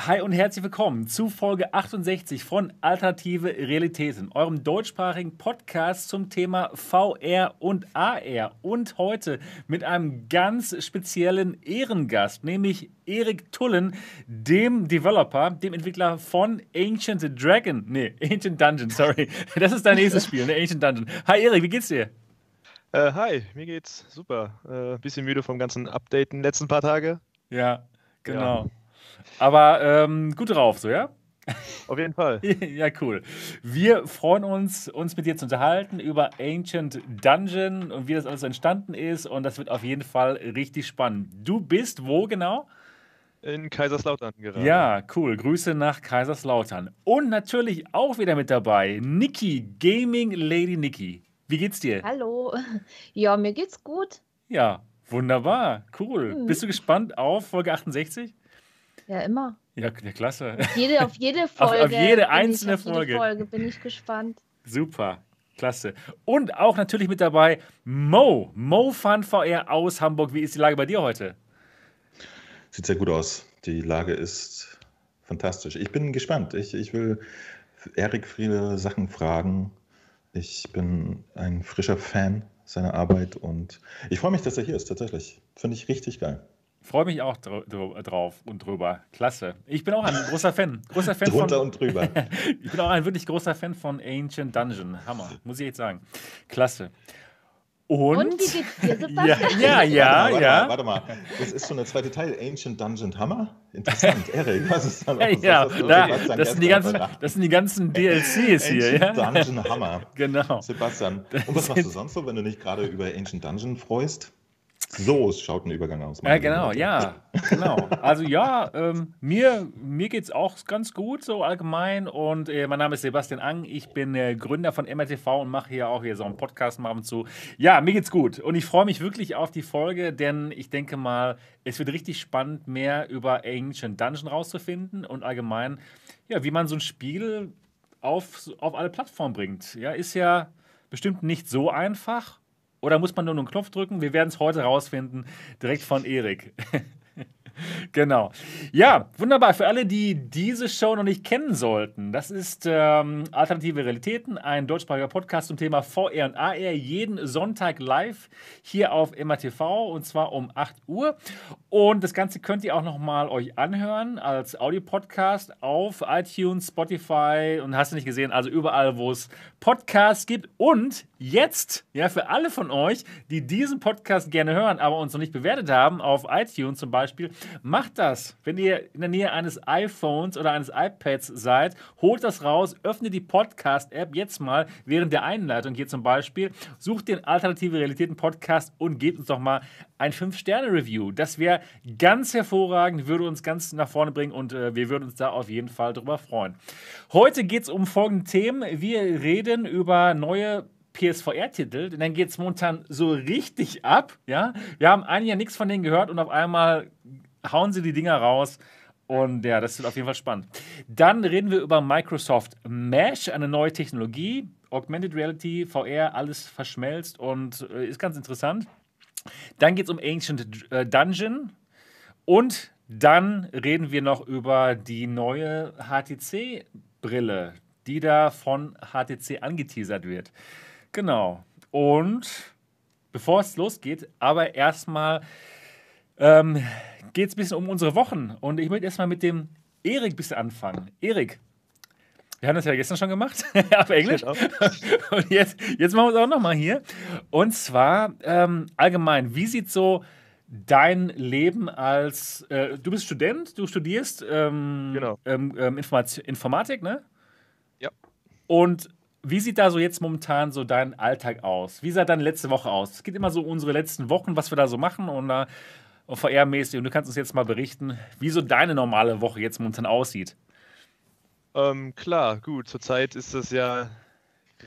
Hi und herzlich willkommen zu Folge 68 von Alternative Realitäten, eurem deutschsprachigen Podcast zum Thema VR und AR. Und heute mit einem ganz speziellen Ehrengast, nämlich Erik Tullen, dem Developer, dem Entwickler von Ancient Dragon. Nee, Ancient Dungeon, sorry. Das ist dein nächstes Spiel, ne? Ancient Dungeon. Hi Erik, wie geht's dir? Äh, hi, mir geht's super. Äh, bisschen müde vom ganzen Updaten letzten paar Tage. Ja, genau. Ja. Aber ähm, gut drauf, so, ja? Auf jeden Fall. ja, cool. Wir freuen uns, uns mit dir zu unterhalten über Ancient Dungeon und wie das alles entstanden ist. Und das wird auf jeden Fall richtig spannend. Du bist wo genau? In Kaiserslautern gerade. Ja, cool. Grüße nach Kaiserslautern. Und natürlich auch wieder mit dabei Niki, Gaming Lady Niki. Wie geht's dir? Hallo. Ja, mir geht's gut. Ja, wunderbar. Cool. Mhm. Bist du gespannt auf Folge 68? Ja, immer. Ja, ja klasse. Auf jede, auf jede Folge. auf, auf jede einzelne ich, auf Folge. Jede Folge bin ich gespannt. Super. Klasse. Und auch natürlich mit dabei Mo. Mo Fun VR aus Hamburg. Wie ist die Lage bei dir heute? Sieht sehr gut aus. Die Lage ist fantastisch. Ich bin gespannt. Ich, ich will Erik viele Sachen fragen. Ich bin ein frischer Fan seiner Arbeit und ich freue mich, dass er hier ist, tatsächlich. Finde ich richtig geil. Freue mich auch drauf und drüber. Klasse. Ich bin auch ein großer Fan. Großer Fan Drunter von, und drüber. ich bin auch ein wirklich großer Fan von Ancient Dungeon. Hammer, muss ich jetzt sagen. Klasse. Und, und wie geht's dir, Sebastian? Ja, ja, ja. Warte, ja. Mal, warte, mal, warte mal. Das ist schon der zweite Teil, Ancient Dungeon Hammer. Interessant, Erik, was ist da los? Ja, da, das, sind die ganzen, das sind die ganzen DLCs hier. Ancient ja? Dungeon Hammer. Genau. Sebastian, und was machst du sonst so, wenn du nicht gerade über Ancient Dungeon freust? So schaut ein Übergang aus. Ja, genau, ja, genau. Also ja, ähm, mir, mir geht es auch ganz gut so allgemein und äh, mein Name ist Sebastian Ang, ich bin äh, Gründer von MRTV und mache hier auch hier so einen Podcast mal ab und zu. Ja, mir geht's gut und ich freue mich wirklich auf die Folge, denn ich denke mal, es wird richtig spannend, mehr über Ancient Dungeon rauszufinden und allgemein, ja, wie man so ein Spiel auf, auf alle Plattformen bringt. Ja, ist ja bestimmt nicht so einfach oder muss man nur einen Knopf drücken? Wir werden es heute rausfinden, direkt von Erik. genau. Ja, wunderbar. Für alle, die diese Show noch nicht kennen sollten, das ist ähm, Alternative Realitäten, ein deutschsprachiger Podcast zum Thema VR und AR, jeden Sonntag live hier auf MATV und zwar um 8 Uhr. Und das Ganze könnt ihr auch nochmal euch anhören als Audio-Podcast auf iTunes, Spotify und hast du nicht gesehen, also überall, wo es Podcasts gibt. Und jetzt, ja, für alle von euch, die diesen Podcast gerne hören, aber uns noch nicht bewertet haben, auf iTunes zum Beispiel, macht das. Wenn ihr in der Nähe eines iPhones oder eines iPads seid, holt das raus, öffnet die Podcast-App jetzt mal während der Einleitung hier zum Beispiel, sucht den Alternative Realitäten Podcast und gebt uns doch mal ein 5-Sterne-Review. Das wäre ganz hervorragend, würde uns ganz nach vorne bringen und äh, wir würden uns da auf jeden Fall darüber freuen. Heute geht es um folgende Themen. Wir reden über neue PSVR-Titel, denn dann geht es momentan so richtig ab. Ja? Wir haben ein Jahr nichts von denen gehört und auf einmal hauen sie die Dinger raus. Und ja, das wird auf jeden Fall spannend. Dann reden wir über Microsoft Mesh, eine neue Technologie. Augmented Reality, VR, alles verschmelzt und äh, ist ganz interessant. Dann geht es um Ancient äh, Dungeon. Und dann reden wir noch über die neue HTC-Brille, die da von HTC angeteasert wird. Genau. Und bevor es losgeht, aber erstmal ähm, geht es ein bisschen um unsere Wochen. Und ich möchte erstmal mit dem Erik ein bisschen anfangen. Erik, wir haben das ja gestern schon gemacht, auf Englisch. Und jetzt, jetzt machen wir es auch nochmal hier. Und zwar ähm, allgemein, wie sieht so dein Leben als, äh, du bist Student, du studierst ähm, genau. ähm, ähm Informatik, ne? Ja. Und wie sieht da so jetzt momentan so dein Alltag aus? Wie sah deine letzte Woche aus? Es geht immer so unsere letzten Wochen, was wir da so machen und da uh, VR-mäßig. Und du kannst uns jetzt mal berichten, wie so deine normale Woche jetzt momentan aussieht. Ähm, klar, gut. Zurzeit ist das ja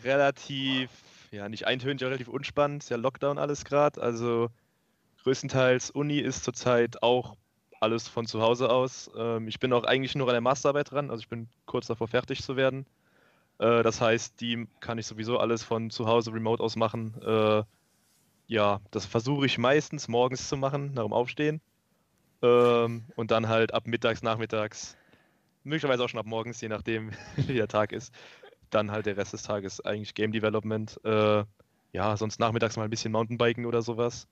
relativ, ja, nicht eintönig, aber relativ unspannend. Ist ja Lockdown alles gerade. Also größtenteils Uni ist zurzeit auch alles von zu Hause aus. Ähm, ich bin auch eigentlich nur an der Masterarbeit dran. Also ich bin kurz davor fertig zu werden. Äh, das heißt, die kann ich sowieso alles von zu Hause remote aus machen. Äh, ja, das versuche ich meistens morgens zu machen, nach dem Aufstehen. Ähm, und dann halt ab mittags, nachmittags möglicherweise auch schon ab morgens, je nachdem, wie der Tag ist. Dann halt der Rest des Tages eigentlich Game Development. Äh, ja, sonst nachmittags mal ein bisschen Mountainbiken oder sowas.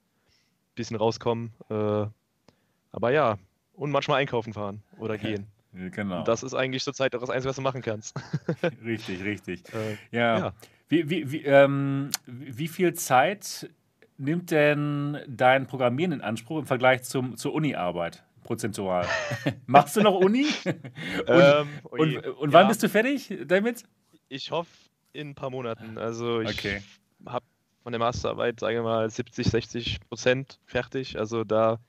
Bisschen rauskommen. Äh, aber ja, und manchmal einkaufen fahren oder gehen. Genau. Und das ist eigentlich zurzeit auch das Einzige, was du machen kannst. richtig, richtig. Äh, Ja. ja. Wie, wie, wie, ähm, wie viel Zeit nimmt denn dein Programmieren in Anspruch im Vergleich zum, zur Uni-Arbeit prozentual? Machst du noch Uni? und, Ähm, und, ui, und wann ja, bist du fertig damit? Ich hoffe in ein paar Monaten. Also ich Okay. habe von der Masterarbeit, sage ich mal, 70, 60 Prozent fertig. Also da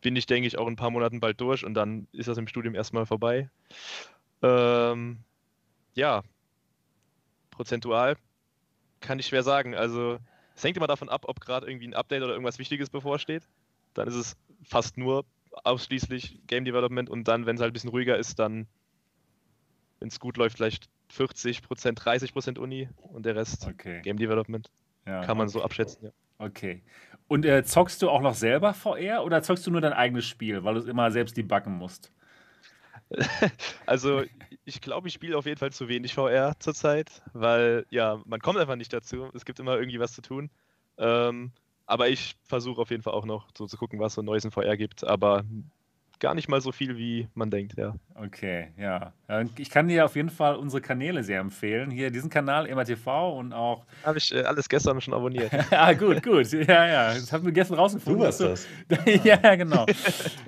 bin ich, denke ich, auch in ein paar Monaten bald durch und dann ist das im Studium erstmal vorbei. Ähm, ja, prozentual kann ich schwer sagen. Also es hängt immer davon ab, ob gerade irgendwie ein Update oder irgendwas Wichtiges bevorsteht. Dann ist es fast nur ausschließlich Game Development und dann, wenn es halt ein bisschen ruhiger ist, dann, wenn es gut läuft, vielleicht 40 Prozent, 30 Prozent Uni und der Rest Okay. Game Development. Ja, Kann man okay. so abschätzen, ja. Okay. Und äh, zockst du auch noch selber VR oder zockst du nur dein eigenes Spiel, weil du es immer selbst debuggen musst? Also ich glaube, ich spiele auf jeden Fall zu wenig VR zurzeit, weil ja, man kommt einfach nicht dazu. Es gibt immer irgendwie was zu tun. Ähm, aber ich versuche auf jeden Fall auch noch so zu gucken, was so Neues in VR gibt, aber gar nicht mal so viel, wie man denkt, ja. Okay, ja. Ich kann dir auf jeden Fall unsere Kanäle sehr empfehlen. Hier diesen Kanal, MRTV und auch. Habe ich äh, alles gestern schon abonniert. ah, gut, gut. Ja, ja. Das haben wir gestern rausgefunden. Du warst das. ja, ja, genau.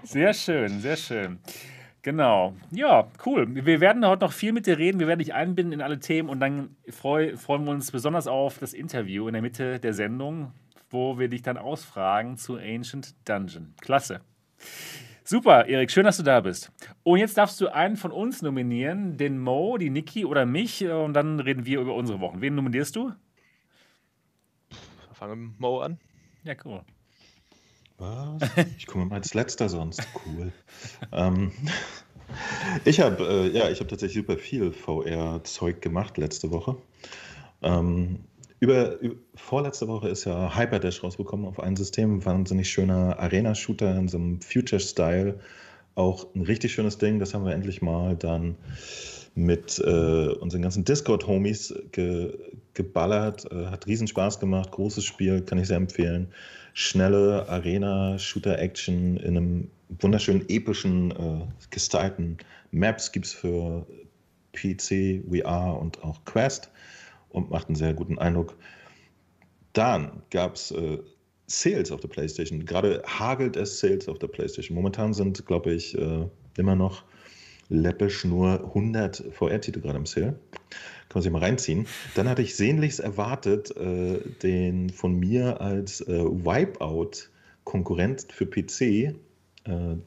Sehr schön, sehr schön. Genau. Ja, cool. Wir werden heute noch viel mit dir reden. Wir werden dich einbinden in alle Themen und dann freu, freuen wir uns besonders auf das Interview in der Mitte der Sendung, wo wir dich dann ausfragen zu Ancient Dungeon. Klasse. Super, Erik, schön, dass du da bist. Und jetzt darfst du einen von uns nominieren, den Mo, die Niki oder mich, und dann reden wir über unsere Wochen. Wen nominierst du? Fangen wir mit Mo an. Ja, cool. Was? Ich komme immer als letzter sonst. Cool. ähm, ich habe äh, ja, ich habe tatsächlich super viel VR-Zeug gemacht letzte Woche. Ähm, über, über, vorletzte Woche ist ja Hyperdash rausgekommen auf ein System. Wahnsinnig schöner Arena-Shooter in so einem Future-Style. Auch ein richtig schönes Ding. Das haben wir endlich mal dann mit äh, unseren ganzen Discord-Homies ge geballert. Äh, hat riesen Spaß gemacht. Großes Spiel, kann ich sehr empfehlen. Schnelle Arena-Shooter-Action in einem wunderschönen, epischen, äh, gestylten Maps gibt es für PC, VR und auch Quest und macht einen sehr guten Eindruck. Dann gab es äh, Sales auf der PlayStation. Gerade hagelt es Sales auf der PlayStation. Momentan sind, glaube ich, äh, immer noch läppisch nur 100 VR-Titel gerade im Sale. Kann man sich mal reinziehen. Dann hatte ich sehnlichst erwartet, äh, den von mir als äh, Wipeout-Konkurrent für PC, äh,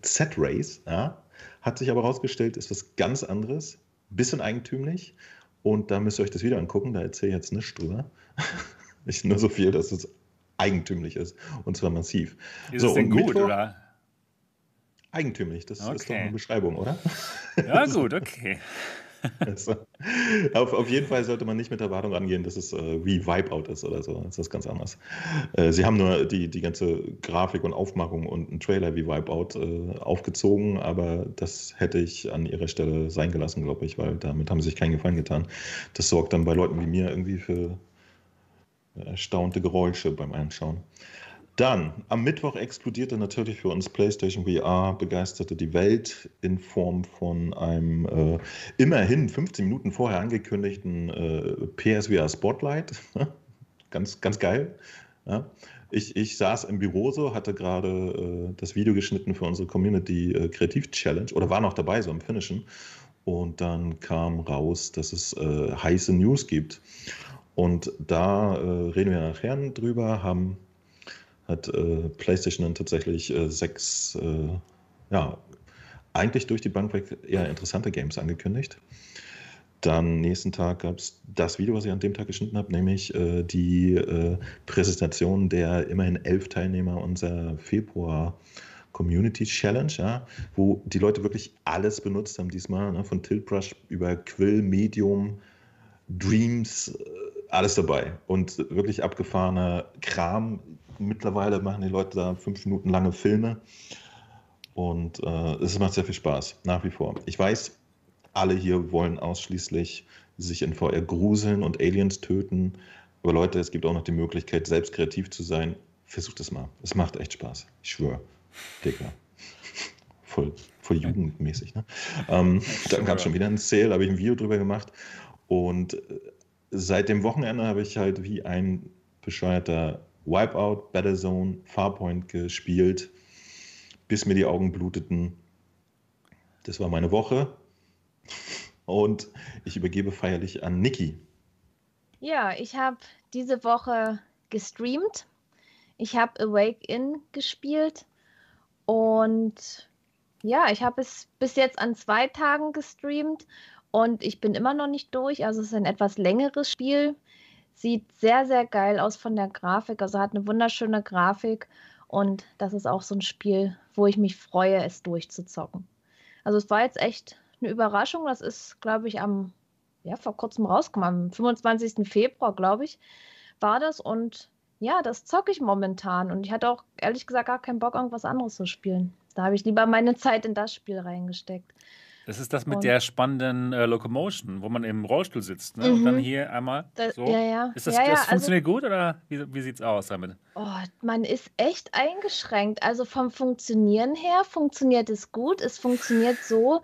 Z-Race, ja, hat sich aber herausgestellt, ist was ganz anderes, bisschen eigentümlich. Und da müsst ihr euch das wieder angucken, da erzähle ich jetzt nichts drüber. ich nur so viel, dass es eigentümlich ist und zwar massiv. Ist So, es denn gut, Mittwoch- oder? Eigentümlich, das ist doch Okay. eine Beschreibung, oder? Ja, gut, okay. Also, auf, auf jeden Fall sollte man nicht mit der Erwartung rangehen, dass es äh, wie Wipeout ist oder so. Das ist ganz anders. Äh, sie haben nur die, die ganze Grafik und Aufmachung und einen Trailer wie Wipeout äh, aufgezogen, aber das hätte ich an ihrer Stelle sein gelassen, glaube ich, weil damit haben sie sich keinen Gefallen getan. Das sorgt dann bei Leuten wie mir irgendwie für erstaunte Geräusche beim Anschauen. Dann, am Mittwoch explodierte natürlich für uns PlayStation VR begeisterte die Welt in Form von einem äh, immerhin 15 Minuten vorher angekündigten äh, PSVR Spotlight. ganz, ganz geil. Ja. Ich, ich saß im Büro so, hatte gerade äh, das Video geschnitten für unsere Community äh, Kreativ Challenge oder war noch dabei, so im Finishen. Und dann kam raus, dass es äh, heiße News gibt. Und da äh, reden wir nachher drüber, haben hat äh, PlayStation dann tatsächlich äh, sechs, äh, ja, eigentlich durch die Bank weg eher interessante Games angekündigt. Dann nächsten Tag gab es das Video, was ich an dem Tag geschnitten habe, nämlich äh, die äh, Präsentation der immerhin elf Teilnehmer unserer Februar Community Challenge, ja, wo die Leute wirklich alles benutzt haben diesmal, ne, von Tiltbrush über Quill, Medium, Dreams, äh, alles dabei. Und wirklich abgefahrener Kram. Mittlerweile machen die Leute da fünf Minuten lange Filme. Und äh, es macht sehr viel Spaß, nach wie vor. Ich weiß, alle hier wollen ausschließlich sich in VR gruseln und Aliens töten. Aber Leute, es gibt auch noch die Möglichkeit, selbst kreativ zu sein. Versucht es mal. Es macht echt Spaß. Ich schwöre. Digga. Voll, voll jugendmäßig. Ne? Ähm, dann gab es schon wieder ein Sale, habe ich ein Video drüber gemacht. Und äh, seit dem Wochenende habe ich halt wie ein bescheuerter Wipeout, Battlezone, Farpoint gespielt, bis mir die Augen bluteten. Das war meine Woche. Und ich übergebe feierlich an Niki. Ja, ich habe diese Woche gestreamt. Ich habe Awake In gespielt und ja, ich habe es bis jetzt an zwei Tagen gestreamt und ich bin immer noch nicht durch. Also es ist ein etwas längeres Spiel. Sieht sehr, sehr geil aus von der Grafik. Also hat eine wunderschöne Grafik und das ist auch so ein Spiel, wo ich mich freue, es durchzuzocken. Also es war jetzt echt eine Überraschung. Das ist, glaube ich, am, ja, vor kurzem rausgekommen. Am 25. Februar, glaube ich, war das. Und ja, das zocke ich momentan. Und ich hatte auch ehrlich gesagt gar keinen Bock, irgendwas anderes zu spielen. Da habe ich lieber meine Zeit in das Spiel reingesteckt. Das ist das mit und der spannenden äh, Locomotion, wo man im Rollstuhl sitzt. Ne? Mhm. Und dann hier einmal so. Ja, ja. Ist das, ja, das funktioniert also, gut oder wie, wie sieht es aus damit? Oh, man ist echt eingeschränkt. Also vom Funktionieren her funktioniert es gut. Es funktioniert so,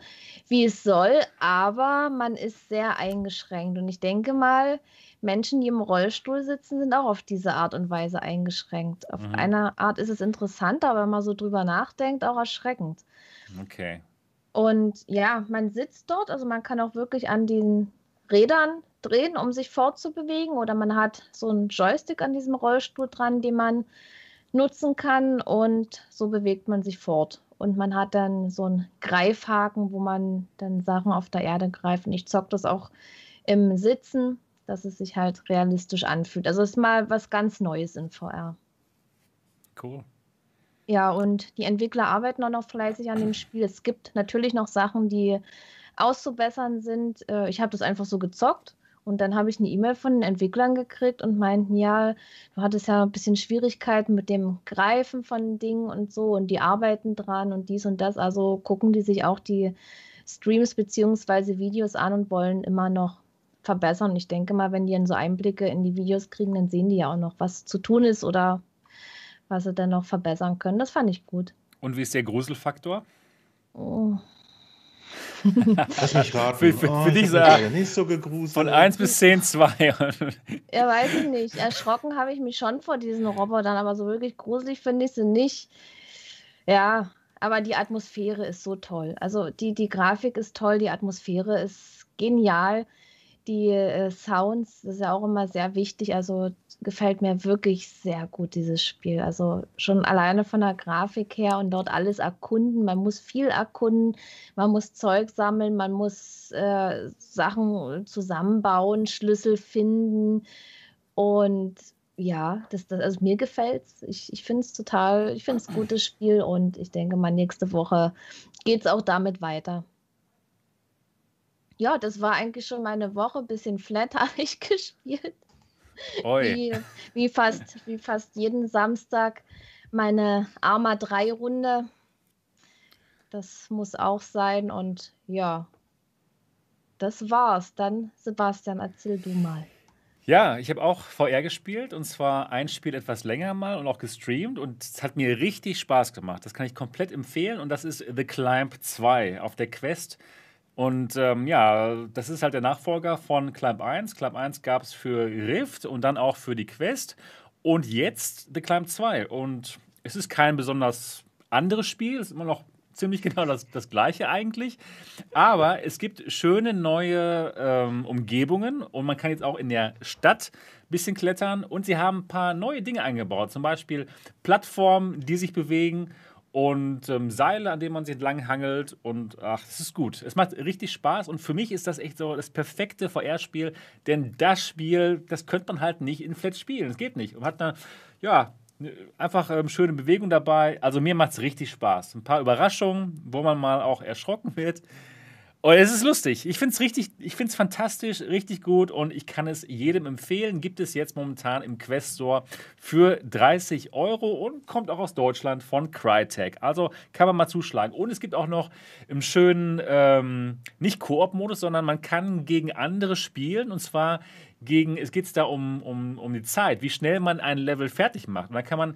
wie es soll, aber man ist sehr eingeschränkt. Und ich denke mal, Menschen, die im Rollstuhl sitzen, sind auch auf diese Art und Weise eingeschränkt. Auf mhm. eine Art ist es interessant, aber wenn man so drüber nachdenkt, auch erschreckend. Okay. Und ja, man sitzt dort, also man kann auch wirklich an den Rädern drehen, um sich fortzubewegen, oder man hat so einen Joystick an diesem Rollstuhl dran, den man nutzen kann und so bewegt man sich fort. Und man hat dann so einen Greifhaken, wo man dann Sachen auf der Erde greift. Und ich zocke das auch im Sitzen, dass es sich halt realistisch anfühlt. Also es ist mal was ganz Neues in VR. Cool. Ja, und die Entwickler arbeiten auch noch fleißig an dem Spiel. Es gibt natürlich noch Sachen, die auszubessern sind. Äh, ich habe das einfach so gezockt und dann habe ich eine E-Mail von den Entwicklern gekriegt und meinten, ja, du hattest ja ein bisschen Schwierigkeiten mit dem Greifen von Dingen und so und die arbeiten dran und dies und das. Also gucken die sich auch die Streams bzw. Videos an und wollen immer noch verbessern. Ich denke mal, wenn die dann so Einblicke in die Videos kriegen, dann sehen die ja auch noch, was zu tun ist oder was sie dann noch verbessern können. Das fand ich gut. Und wie ist der Gruselfaktor? Oh. Lass mich raten. Für, für, oh, für dich sagen, nicht so gegruselt. Von 1 bis 10, 2. ja, weiß ich nicht. Erschrocken habe ich mich schon vor diesen Robotern, aber so wirklich gruselig finde ich sie nicht. Ja, aber die Atmosphäre ist so toll. Also die, die Grafik ist toll, die Atmosphäre ist genial die äh, Sounds, das ist ja auch immer sehr wichtig. Also gefällt mir wirklich sehr gut, dieses Spiel. Also schon alleine von der Grafik her und dort alles erkunden. Man muss viel erkunden, man muss Zeug sammeln, man muss äh, Sachen zusammenbauen, Schlüssel finden. Und ja, das, das, also mir gefällt es. Ich, ich finde es total, ich finde es ein gutes Spiel und ich denke mal, nächste Woche geht es auch damit weiter ja, das war eigentlich schon meine Woche. Bisschen flat habe ich gespielt. Wie, wie, fast, wie fast jeden Samstag meine Arma 3 Runde. Das muss auch sein. Und ja, das war's. Dann, Sebastian, erzähl du mal. Ja, ich habe auch VR gespielt und zwar ein Spiel etwas länger mal und auch gestreamt und es hat mir richtig Spaß gemacht. Das kann ich komplett empfehlen und das ist The Climb 2 auf der Quest. Und ähm, ja, das ist halt der Nachfolger von Climb 1. Climb 1 gab es für Rift und dann auch für die Quest. Und jetzt The Climb 2. Und es ist kein besonders anderes Spiel, es ist immer noch ziemlich genau das, das gleiche eigentlich. Aber es gibt schöne neue ähm, Umgebungen und man kann jetzt auch in der Stadt ein bisschen klettern. Und sie haben ein paar neue Dinge eingebaut, zum Beispiel Plattformen, die sich bewegen und ähm, Seile, an denen man sich entlang hangelt. Und ach, das ist gut. Es macht richtig Spaß. Und für mich ist das echt so das perfekte VR-Spiel, denn das Spiel, das könnte man halt nicht in Flat spielen. Es geht nicht. Und hat eine, ja, einfach ähm, schöne Bewegung dabei. Also mir macht es richtig Spaß. Ein paar Überraschungen, wo man mal auch erschrocken wird. Und es ist lustig. Ich finde es richtig, ich finde es fantastisch, richtig gut und ich kann es jedem empfehlen. Gibt es jetzt momentan im Quest Store für 30 Euro und kommt auch aus Deutschland von Crytek. Also kann man mal zuschlagen. Und es gibt auch noch im schönen, ähm, nicht Koop-Modus, sondern man kann gegen andere spielen und zwar gegen, es geht da um, um, um die Zeit, wie schnell man ein Level fertig macht. Und dann kann man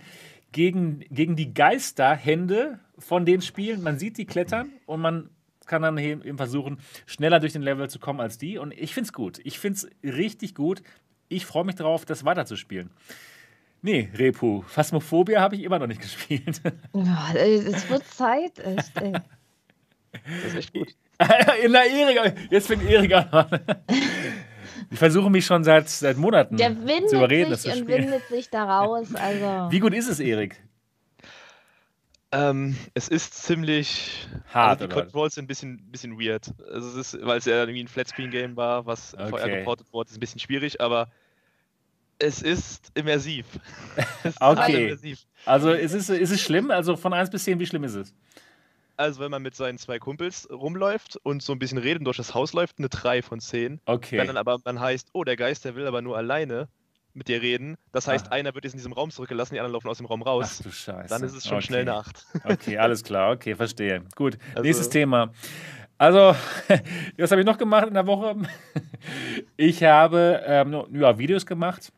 gegen, gegen die Geisterhände von denen spielen. Man sieht die klettern und man kann dann eben versuchen, schneller durch den Level zu kommen als die. Und ich finde es gut. Ich finde es richtig gut. Ich freue mich darauf, das weiterzuspielen. Nee, Repu, Phasmophobia habe ich immer noch nicht gespielt. Ja, es wird Zeit, echt, ey. Das ist echt gut. In der Erik, jetzt fängt Erik an. Ich versuche mich schon seit, seit Monaten Der windet zu überreden, das sich zu und spielen. windet sich da raus. Also. Wie gut ist es, Erik? Ähm, es ist ziemlich Hart, Also die? Controls sind ein bisschen, bisschen weird. Also es ist, weil es ja irgendwie ein Flatscreen-Game war, was Okay. VR geportet wurde, ist ein bisschen schwierig, aber es ist immersiv. es ist Okay. immersiv. Also ist es, ist es schlimm? Also von 1 bis 10, wie schlimm ist es? Also wenn man mit seinen zwei Kumpels rumläuft und so ein bisschen reden durch das Haus läuft, eine 3 von 10. Wenn Okay. dann aber man heißt, oh, der Geist, der will aber nur alleine mit dir reden. Das heißt, Ah. einer wird jetzt in diesem Raum zurückgelassen, die anderen laufen aus dem Raum Ach raus. du Scheiße. dann ist es schon okay. schnell eine 8. Okay, alles klar. Okay, verstehe. Gut, Also- nächstes Thema. Also, was habe ich noch gemacht in der Woche? Ich habe ähm, ja, Videos gemacht.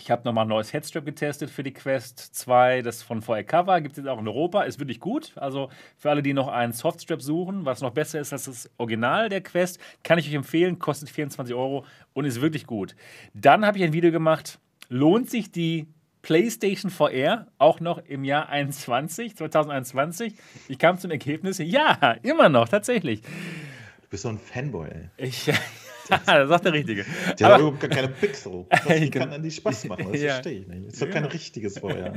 Ich habe nochmal ein neues Headstrap getestet für die Quest 2. Das von VR Cover gibt es jetzt auch in Europa. Ist wirklich gut. Also für alle, die noch einen Softstrap suchen, was noch besser ist als das Original der Quest, kann ich euch empfehlen. Kostet 24 Euro und ist wirklich gut. Dann habe ich ein Video gemacht. Lohnt sich die PlayStation VR auch noch im Jahr 21, 2021? Ich kam zum Ergebnis, ja, immer noch, tatsächlich. Du bist so ein Fanboy, ey. Ich, das sagt der Richtige. Der hat Aber- überhaupt gar keine Pixel. Das kann an die Spaß machen? Das Ja. verstehe ich nicht. Das ist doch kein richtiges Feuer.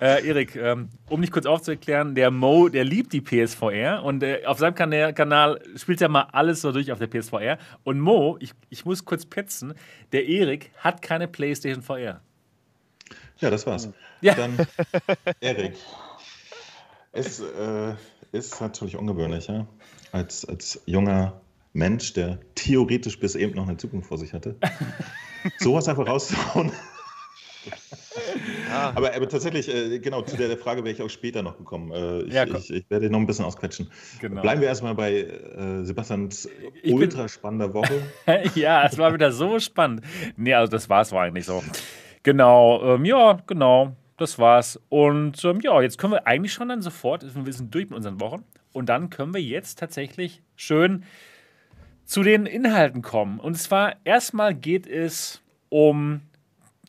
Äh, Erik, ähm, um dich kurz aufzuklären, der Mo, der liebt die PSVR und äh, auf seinem Kanal, Kanal spielt er mal alles so durch auf der PSVR. Und Mo, ich, ich muss kurz petzen, der Erik hat keine PlayStation VR. Ja, das war's. Ja. Dann, Erik. Es äh, ist natürlich ungewöhnlich, ja? Als, als junger Mensch, der theoretisch bis eben noch eine Zukunft vor sich hatte, sowas einfach rauszuhauen. Ja, Aber, aber tatsächlich, äh, genau, zu der, der Frage wäre ich auch später noch gekommen. Äh, ich, Ja, ich, ich werde noch ein bisschen ausquetschen. Genau. Bleiben wir erstmal bei äh, Sebastians Ich bin- ultra spannender Woche. ja, es war wieder so spannend. Nee, also das war's war eigentlich so. Genau, ähm, ja, genau, das war's. Und ähm, ja, jetzt können wir eigentlich schon dann sofort, wir sind durch mit unseren Wochen, und dann können wir jetzt tatsächlich schön zu den Inhalten kommen. Und zwar erstmal geht es um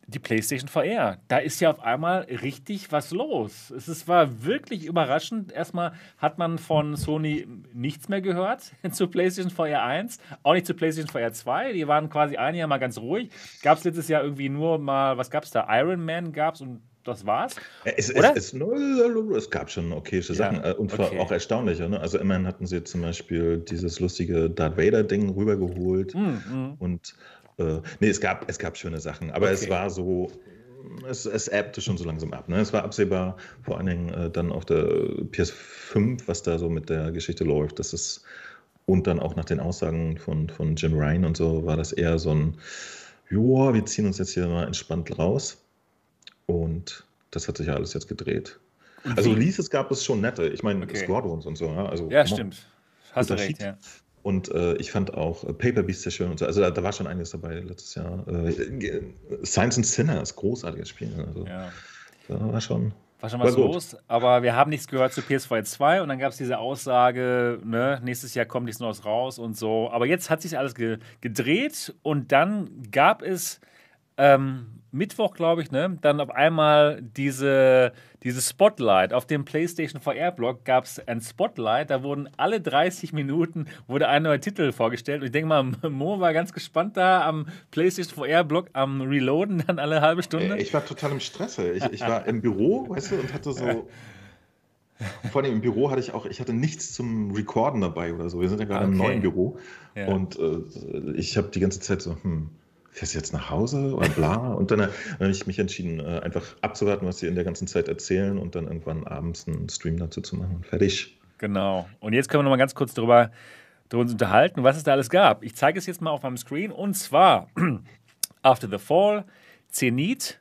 die PlayStation VR. Da ist ja auf einmal richtig was los. Es ist, war wirklich überraschend. Erstmal hat man von Sony nichts mehr gehört zu PlayStation VR 1, auch nicht zu PlayStation VR 2. Die waren quasi ein Jahr mal ganz ruhig. Gab es letztes Jahr irgendwie nur mal, was gab es da? Iron Man gab es und das war's. Es, es, Oder? es, es gab schon okayische Ja, Sachen äh, und okay. auch erstaunliche. Ne? Also immerhin hatten sie zum Beispiel dieses lustige Darth Vader-Ding rübergeholt. Mm. Und äh, nee, es gab, es gab schöne Sachen, aber es Okay. war so, es, es ebbte schon so langsam ab. Ne? Es war absehbar, vor allen Dingen äh, dann auf der PS5, was da so mit der Geschichte läuft. Das ist, und dann auch nach den Aussagen von, von Jim Ryan und so, war das eher so ein, joa, wir ziehen uns jetzt hier mal entspannt raus. Und das hat sich ja alles jetzt gedreht. Also wie? Releases gab es schon nette. Ich meine, Okay. Squadrons und so. Ja, also, Ja, stimmt. Hast du recht, ja. Und äh, ich fand auch äh, Paper Beast sehr schön und so. Also da, da war schon einiges dabei letztes Jahr. Äh, Science and Sinner ist großartiges Spiel. Also ja. da war schon. War schon was los, aber wir haben nichts gehört zu PS4 2 und dann gab es diese Aussage, ne, nächstes Jahr kommt nichts Neues raus und so. Aber jetzt hat sich alles ge gedreht und dann gab es ähm, Mittwoch, glaube ich, ne, dann auf einmal diese, diese Spotlight. Auf dem PlayStation VR-Blog gab es ein Spotlight, da wurden alle 30 Minuten wurde ein neuer Titel vorgestellt. Und ich denke mal, Mo war ganz gespannt da am PlayStation VR-Blog am Reloaden dann alle halbe Stunde. Ich war total im Stress. Ich, ich war im Büro, weißt du, und hatte so. Vor allem im Büro hatte ich auch, ich hatte nichts zum Recorden dabei oder so. Wir sind ja gerade im Okay. neuen Büro. Ja. Und äh, ich habe die ganze Zeit so, hm, fährst du jetzt nach Hause oder bla? Und dann, äh, dann habe ich mich entschieden, äh, einfach abzuwarten, was sie in der ganzen Zeit erzählen und dann irgendwann abends einen Stream dazu zu machen. Fertig. Genau. Und jetzt können wir noch mal ganz kurz darüber, darüber uns unterhalten, was es da alles gab. Ich zeige es jetzt mal auf meinem Screen. Und zwar After the Fall, Zenith,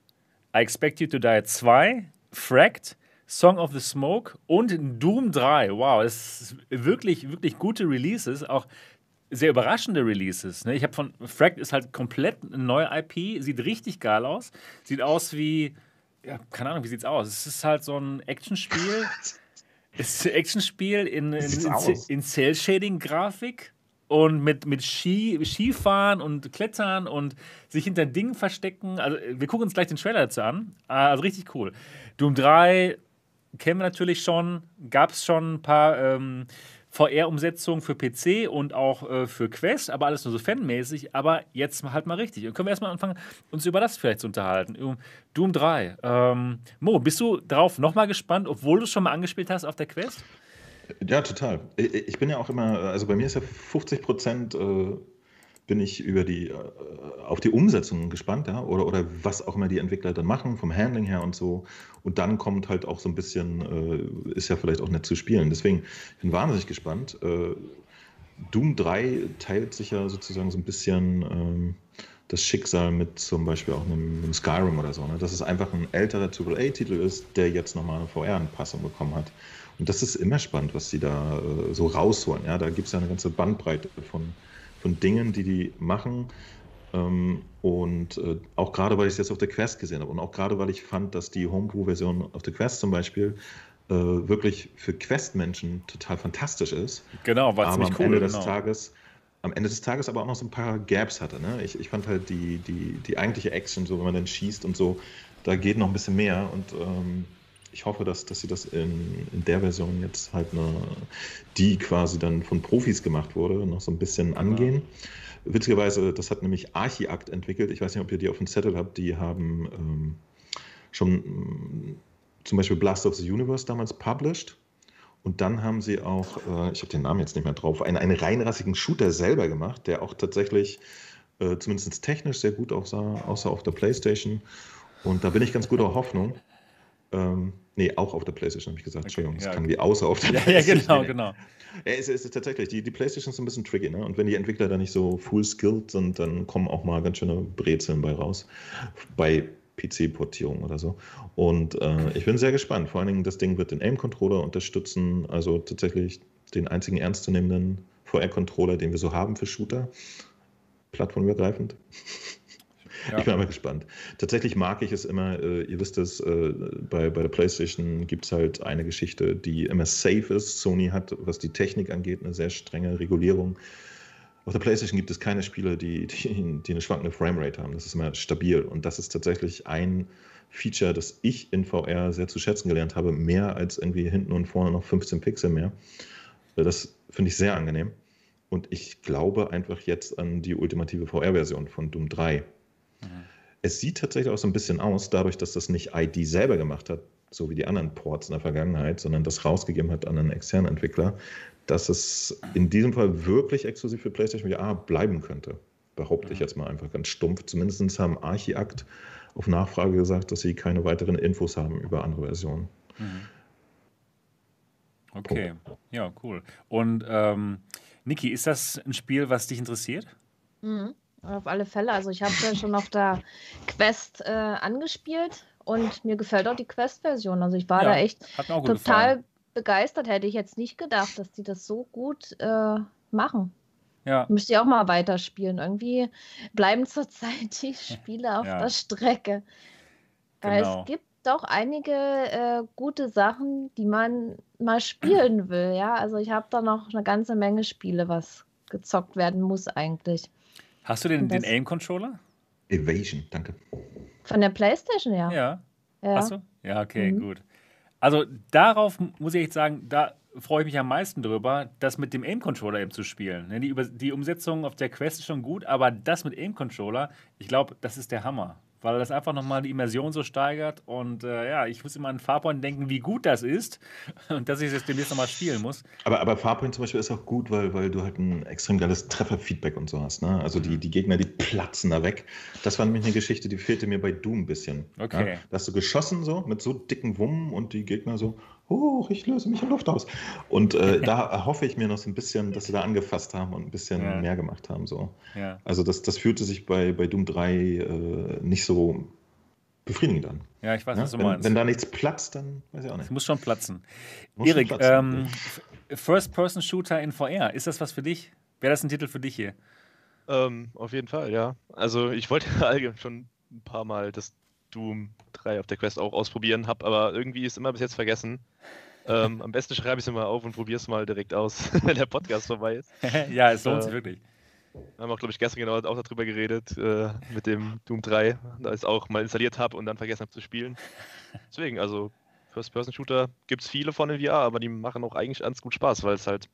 I Expect You to Die 2, Fracked, Song of the Smoke und Doom 3. Wow, das ist wirklich, wirklich gute Releases. Auch sehr überraschende Releases. Ne? Ich habe von Fracked ist halt komplett eine neue IP, sieht richtig geil aus. Sieht aus wie, ja, keine Ahnung, wie sieht's aus? Es ist halt so ein Actionspiel. es ist ein Actionspiel in, in, in, in Cell-Shading-Grafik und mit, mit Ski, Skifahren und Klettern und sich hinter Dingen verstecken. Also, wir gucken uns gleich den Trailer dazu an. Also, richtig cool. Doom 3 kennen wir natürlich schon. Gab es schon ein paar ähm, VR-Umsetzungen für PC und auch äh, für Quest, aber alles nur so fanmäßig. Aber jetzt halt mal richtig. Und können wir erstmal anfangen, uns über das vielleicht zu unterhalten. Doom 3. Ähm, Mo, bist du darauf nochmal gespannt, obwohl du es schon mal angespielt hast auf der Quest? Ja, total. Ich bin ja auch immer, also bei mir ist ja 50 Prozent äh, bin ich über die, äh, auf die Umsetzung gespannt, ja, oder, oder was auch immer die Entwickler dann machen, vom Handling her und so. Und dann kommt halt auch so ein bisschen, äh, ist ja vielleicht auch nett zu spielen. Deswegen bin ich wahnsinnig gespannt. Äh, Doom 3 teilt sich ja sozusagen so ein bisschen ähm, das Schicksal mit zum Beispiel auch einem, einem Skyrim oder so. Ne? Dass es einfach ein älterer AAA-Titel ist, der jetzt nochmal eine VR-Anpassung bekommen hat. Und das ist immer spannend, was sie da äh, so rausholen. Ja? Da gibt es ja eine ganze Bandbreite von, von Dingen, die die machen. Ähm, und äh, auch gerade, weil ich es jetzt auf der Quest gesehen habe und auch gerade, weil ich fand, dass die Homebrew-Version auf der Quest zum Beispiel äh, wirklich für Quest-Menschen total fantastisch ist. Genau, war aber ziemlich am cool. Ende des genau. Tages am Ende des Tages aber auch noch so ein paar Gaps hatte. Ne? Ich, ich fand halt die, die, die eigentliche Action, so wenn man dann schießt und so, da geht noch ein bisschen mehr und ähm, ich hoffe, dass, dass sie das in, in der Version jetzt halt eine, die quasi dann von Profis gemacht wurde, noch so ein bisschen angehen. Witzigerweise, das hat nämlich Archiakt entwickelt. Ich weiß nicht, ob ihr die auf dem Zettel habt. Die haben ähm, schon mm, zum Beispiel Blast of the Universe damals published. Und dann haben sie auch, äh, ich habe den Namen jetzt nicht mehr drauf, einen, einen reinrassigen Shooter selber gemacht, der auch tatsächlich äh, zumindest technisch sehr gut aussah, außer auf der Playstation. Und da bin ich ganz guter Hoffnung. Ähm, nee, auch auf der Playstation habe ich gesagt. Entschuldigung, das ja. kann wie außer auf der Ja, ja, Playstation. genau, Nee, genau. Ja, es ist, es ist tatsächlich, die, die Playstation ist ein bisschen tricky, ne? Und wenn die Entwickler da nicht so full skilled sind, dann kommen auch mal ganz schöne Brezeln bei raus. Bei PC-Portierung oder so. Und äh, ich bin sehr gespannt. Vor allen Dingen, das Ding wird den AIM-Controller unterstützen, also tatsächlich den einzigen ernstzunehmenden VR-Controller, den wir so haben für Shooter. Plattformübergreifend. Ja. Ich bin aber gespannt. Tatsächlich mag ich es immer, äh, ihr wisst es, äh, bei, bei der PlayStation gibt es halt eine Geschichte, die immer safe ist. Sony hat, was die Technik angeht, eine sehr strenge Regulierung. Auf der PlayStation gibt es keine Spiele, die, die, die eine schwankende Framerate haben. Das ist immer stabil. Und das ist tatsächlich ein Feature, das ich in VR sehr zu schätzen gelernt habe, mehr als irgendwie hinten und vorne noch 15 Pixel mehr. Das finde ich sehr angenehm. Und ich glaube einfach jetzt an die ultimative VR-Version von Doom 3. Es sieht tatsächlich auch so ein bisschen aus, dadurch, dass das nicht ID selber gemacht hat, so wie die anderen Ports in der Vergangenheit, sondern das rausgegeben hat an einen externen Entwickler, dass es in diesem Fall wirklich exklusiv für PlayStation VR bleiben könnte. Behaupte ich jetzt mal einfach ganz stumpf. Zumindest haben Archiakt auf Nachfrage gesagt, dass sie keine weiteren Infos haben über andere Versionen. Okay, ja, cool. Und ähm, Niki, ist das ein Spiel, was dich interessiert? Mhm. Auf alle Fälle. Also ich habe ja schon auf der Quest äh, angespielt und mir gefällt auch die Quest-Version. Also ich war Ja, da echt total gefallen. begeistert. Hätte ich jetzt nicht gedacht, dass die das so gut äh, machen. Ja, Müsste ich auch mal weiterspielen. Irgendwie bleiben zurzeit die Spiele auf Ja. der Strecke. Weil Genau. es gibt doch einige äh, gute Sachen, die man mal spielen will. Ja, also ich habe da noch eine ganze Menge Spiele, was gezockt werden muss eigentlich. Hast du den, den Aim-Controller? Evasion, danke. Von der PlayStation, ja. Ja. Ja. Hast du? Ja, okay, Mhm. gut. Also darauf muss ich echt sagen, da freue ich mich am meisten drüber, das mit dem Aim-Controller eben zu spielen. Ne, Die, Über die Umsetzung auf der Quest ist schon gut, aber das mit Aim-Controller, ich glaube, das ist der Hammer. Weil das einfach nochmal die Immersion so steigert. Und äh, ja, ich muss immer an Farpoint denken, wie gut das ist. Und dass ich es jetzt demnächst nochmal spielen muss. Aber, aber Farpoint zum Beispiel ist auch gut, weil, weil du halt ein extrem geiles Trefferfeedback und so hast. Ne? Also die, die Gegner, die platzen da weg. Das war nämlich eine Geschichte, die fehlte mir bei Doom ein bisschen. Okay. Ja? Da hast du geschossen so mit so dicken Wummen und die Gegner so, hoch, ich löse mich in Luft aus. Und äh, da erhoffe ich mir noch so ein bisschen, dass sie da angefasst haben und ein bisschen Ja. mehr gemacht haben. So. Ja. Also das, das fühlte sich bei, bei Doom 3 äh, nicht so befriedigend an. ja, ich weiß, Ja? was du Wenn, meinst. wenn da nichts platzt, dann weiß ich auch Es nicht. muss schon platzen. Muss schon Erik, platzen. ähm, First-Person-Shooter in VR, ist das was für dich? Wäre das ein Titel für dich hier? Ähm, auf jeden Fall, ja. Also ich wollte allgemein schon ein paar Mal das Doom 3 auf der Quest auch ausprobieren, habe aber irgendwie ist immer bis jetzt vergessen. Ähm, am besten schreibe ich es immer auf und probiere es mal direkt aus, wenn der Podcast vorbei ist. ja, es lohnt Äh, sich wirklich. Wir haben auch, glaube ich, gestern genau auch darüber geredet, äh, mit dem Doom 3, da ich es auch mal installiert habe und dann vergessen habe zu spielen. Deswegen, also First-Person-Shooter gibt es viele von in VR, aber die machen auch eigentlich ganz gut Spaß, weil es halt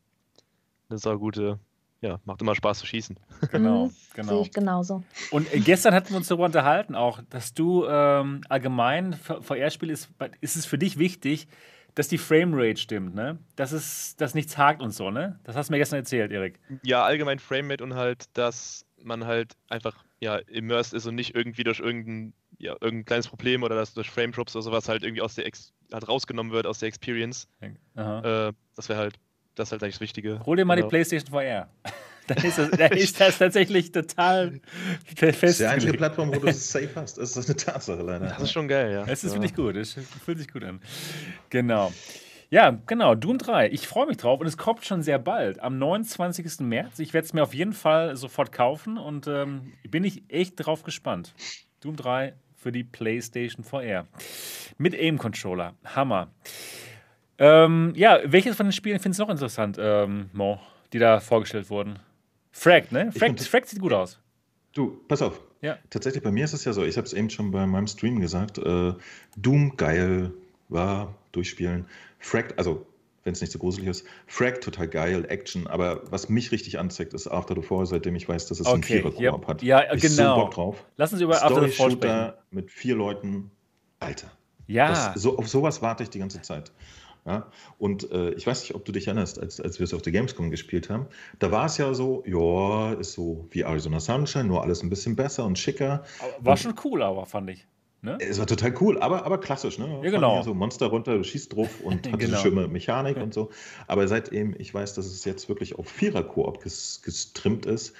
eine saugute, ja, macht immer Spaß zu schießen. Genau, Mhm, Sehe genau. ich genauso. Und äh, gestern hatten wir uns darüber unterhalten auch, dass du ähm, allgemein VR-Spiel ist, ist es für dich wichtig, dass die Framerate stimmt, ne? Dass es, dass nichts hakt und so, ne? Das hast du mir gestern erzählt, Erik. Ja, allgemein Framerate und halt, dass man halt einfach ja immersed ist und nicht irgendwie durch irgendein, ja, irgendein kleines Problem oder dass durch Frame Drops oder sowas halt irgendwie aus der Ex halt rausgenommen wird aus der Experience. Aha. Äh, das wäre halt, das ist halt eigentlich das Wichtige. Hol dir mal die Genau. PlayStation VR. Da ist das, da ist das tatsächlich total Das ist die einzige. Plattform, wo du es safe hast. Das ist eine Tatsache leider. Das ist schon geil, ja. Es ist ja. wirklich gut. Es fühlt sich gut an. Genau. Ja, genau. Doom 3. Ich freue mich drauf und es kommt schon sehr bald. Am 29. März. Ich werde es mir auf jeden Fall sofort kaufen und ähm, bin ich echt drauf gespannt. Doom 3 für die PlayStation VR. Mit Aim-Controller. Hammer. Ähm, ja, welches von den Spielen findest du noch interessant, ähm, Mo, die da vorgestellt wurden? Frag, ne? Find- Frag sieht gut aus. Du, pass auf. Ja. Tatsächlich, bei mir ist es ja so, ich habe es eben schon bei meinem Stream gesagt, äh, Doom geil, war durchspielen. Frag, also wenn es nicht so gruselig ist, Frag total geil, Action, aber was mich richtig anzeigt, ist After the Four, seitdem ich weiß, dass es einen Okay, Vierer-Koop ja, hat. ja, ich so genau. Bock drauf. Lass uns über After the Fall sprechen. Mit vier Leuten, Alter. Ja, Das, so, auf sowas warte ich die ganze Zeit. Ja? Und äh, ich weiß nicht, ob du dich erinnerst, als, als wir es auf der Gamescom gespielt haben. Da war es ja so, ja, ist so wie Arizona Sunshine, nur alles ein bisschen besser und schicker. war schon cool, aber fand ich. Ne? Es war total cool, aber, aber klassisch, ne? Von genau. So Monster runter, du schießt drauf und hat Genau. diese schöne Mechanik und so. Aber seitdem ich weiß, dass es jetzt wirklich auf Vierer-Koop ges gestrimmt ist,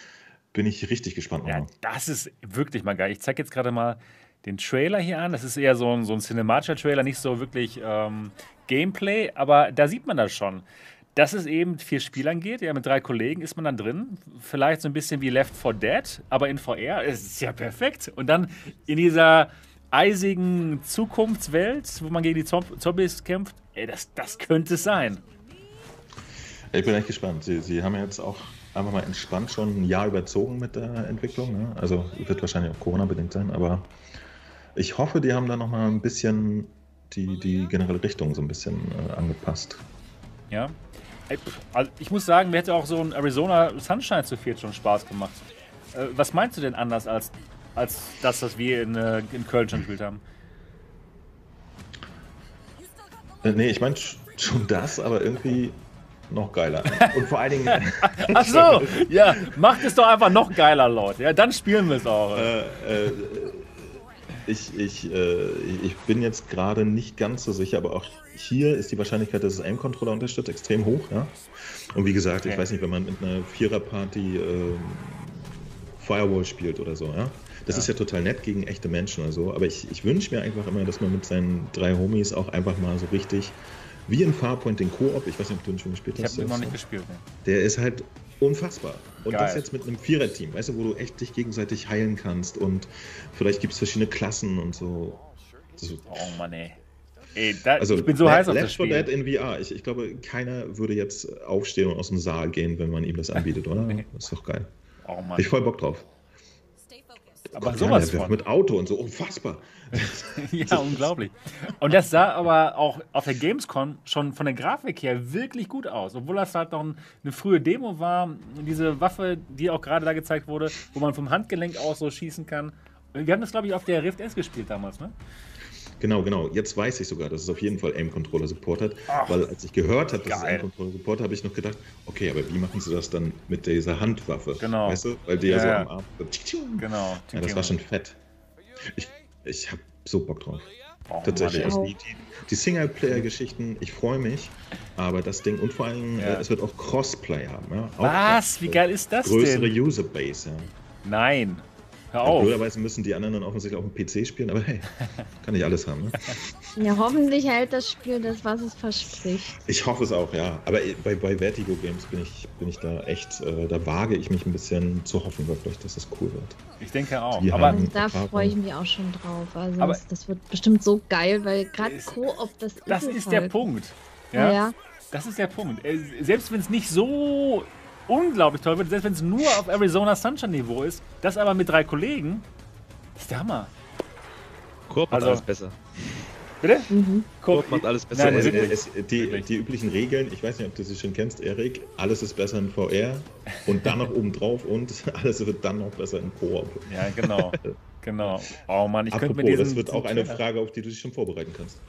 bin ich richtig gespannt. Ja, das ist wirklich mal geil. Ich zeige jetzt gerade mal den Trailer hier an. Das ist eher so ein, so ein cinematischer Trailer, nicht so wirklich ähm, Gameplay, aber da sieht man das schon. Dass es eben vier Spielern geht, ja, mit drei Kollegen ist man dann drin. Vielleicht so ein bisschen wie Left 4 Dead, aber in VR. Es ist ja perfekt. Und dann in dieser eisigen Zukunftswelt, wo man gegen die Zom- Zombies kämpft, ey, das, das könnte es sein. Ich bin echt gespannt. Sie, Sie haben jetzt auch einfach mal entspannt schon ein Jahr überzogen mit der Entwicklung. Ne? Also wird wahrscheinlich auch Corona-bedingt sein, aber ich hoffe, die haben da nochmal ein bisschen die, die generelle Richtung so ein bisschen äh, angepasst. Ja. Also ich muss sagen, mir hätte auch so ein Arizona Sunshine zu viert schon Spaß gemacht. Äh, was meinst du denn anders als, als das, was wir in, äh, in Köln schon gespielt haben? Äh, nee, ich meine schon das, aber irgendwie noch geiler. Und vor allen Dingen, Ach so, ja, macht es doch einfach noch geiler, Leute. Ja, dann spielen wir es auch. äh, äh, ich, ich, äh, ich bin jetzt gerade nicht ganz so sicher, aber auch hier ist die Wahrscheinlichkeit, dass es Aim-Controller unterstützt, extrem hoch. Ja? Und wie gesagt, ich Okay. weiß nicht, wenn man mit einer Vierer-Party ähm, Firewall spielt oder so, ja. Das Ja. ist ja total nett gegen echte Menschen oder so, aber ich, ich wünsche mir einfach immer, dass man mit seinen drei Homies auch einfach mal so richtig, wie in Farpoint den Koop, ich weiß nicht, ob du den schon gespielt ich hast. habe ihn noch so. nicht gespielt. Ne? Der ist halt unfassbar. Und Geil. das jetzt mit einem Vierer-Team, weißt du, wo du echt dich gegenseitig heilen kannst und vielleicht gibt es verschiedene Klassen und so. Das, Oh Mann, ey. ey da, also ich bin so heiß auf das Left 4 Spiel. Dead in VR. Ich, ich glaube, keiner würde jetzt aufstehen und aus dem Saal gehen, wenn man ihm das anbietet, oder? Das ist doch geil. Oh Mann. Ich voll Bock drauf. Aber Gott, sowas ja, von. Mit Auto und so, unfassbar. ja, unglaublich. Und das sah aber auch auf der Gamescom schon von der Grafik her wirklich gut aus. Obwohl das halt noch ein, eine frühe Demo war. Diese Waffe, die auch gerade da gezeigt wurde, wo man vom Handgelenk aus so schießen kann. Wir haben das, glaube ich, auf der Rift S gespielt damals, ne? Genau, genau. Jetzt weiß ich sogar, dass es auf jeden Fall Aim-Controller Support hat. Ach, weil als ich gehört habe, dass es. Aim-Controller Support hat, habe ich noch gedacht, okay, aber wie machen sie das dann mit dieser Handwaffe? Genau. Weißt du? Weil die ja, so am Arm. So. Genau. Ja, das war schon fett. Ich, ich habe so Bock drauf. Oh, Tatsächlich. Also die, die, Singleplayer-Geschichten, ich freue mich. Aber das Ding, und vor allem, Ja. äh, es wird auch Crossplay haben. Ja? Auch Was? Wie geil ist das Größere denn? Userbase, ja. Nein. Hör Ja, auf. Blöderweise müssen die anderen dann offensichtlich auf dem PC spielen, aber hey, kann nicht alles haben. Ne? Ja, hoffentlich hält das Spiel das, was es verspricht. Ich hoffe es auch, ja. Aber bei, bei Vertigo Games bin ich, bin ich da echt, äh, da wage ich mich ein bisschen zu hoffen, wirklich, dass das cool wird. Ich denke auch. Die Aber da Erfahrung. freue ich mich auch schon drauf. Also Aber- das, das wird bestimmt so geil, weil gerade Koop, das ist das es ist halt. der Punkt. Ja, Ja, ja. das ist der Punkt. Äh, Selbst wenn es nicht so unglaublich toll wird, selbst wenn es nur auf Arizona Sunshine Niveau ist, das aber mit drei Kollegen, ist der Hammer. Koop macht Also- alles besser. Bitte? Mhm. Koop macht alles besser. Nein, äh, es, die, die üblichen Regeln, ich weiß nicht, ob du sie schon kennst, Erik, alles ist besser in VR und dann noch obendrauf und alles wird dann noch besser in Koop. Ja, genau. genau. Oh Mann, ich könnte Apropos, mir diesen. das wird auch eine Frage, auf die du dich schon vorbereiten kannst.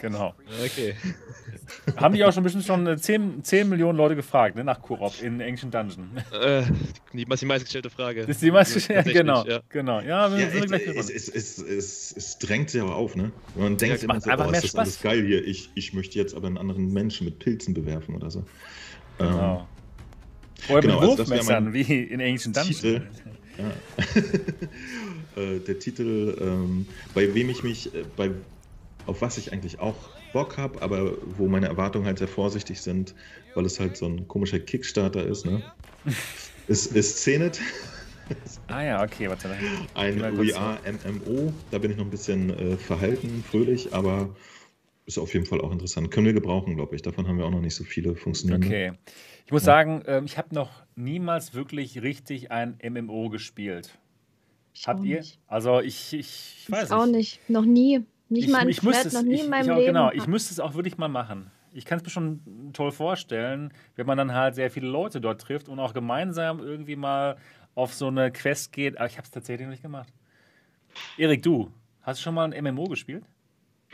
Genau. Okay. Haben die auch schon bestimmt schon äh, 10, 10 Millionen Leute gefragt, ne, nach Koop in Ancient Dungeon. Äh, die, die meistgestellte Frage. Das ist die meiste ja, Tatsächlich, genau, Ja. genau. Ja, wir Ja, sind es, gleich es, es, es, es, es drängt sich aber auf, ne? Man denkt es immer so, oh, mehr ist das Spaß. alles geil hier, ich, ich möchte jetzt aber einen anderen Menschen mit Pilzen bewerfen oder so. Genau. Oder genau, mit also Wurfmessern, mein wie in Ancient Dungeon. Titel. äh, der Titel, ähm, bei wem ich mich, äh, bei, auf was ich eigentlich auch Bock habe, aber wo meine Erwartungen halt sehr vorsichtig sind, weil es halt so ein komischer Kickstarter ist, ne? ist, ist Szenet, Ah ja, okay, warte. ein Mal kurz- VR-MMO. Da bin ich noch ein bisschen äh, verhalten, fröhlich, aber ist auf jeden Fall auch interessant. Können wir gebrauchen, glaube ich. Davon haben wir auch noch nicht so viele funktionierende. Okay. Ich muss sagen, ähm, ich habe noch niemals wirklich richtig ein MMO gespielt. Ich Habt ihr? Nicht. Also ich, ich, ich weiß Ich auch nicht. Noch nie. Nicht ich, mal ein ich müsste Thread, es, noch nie ich, in meinem ich auch, Leben. Genau, ich müsste es auch wirklich mal machen. Ich kann es mir schon toll vorstellen, wenn man dann halt sehr viele Leute dort trifft und auch gemeinsam irgendwie mal auf so eine Quest geht. Aber ich habe es tatsächlich noch nicht gemacht. Erik, du, hast du schon mal ein MMO gespielt?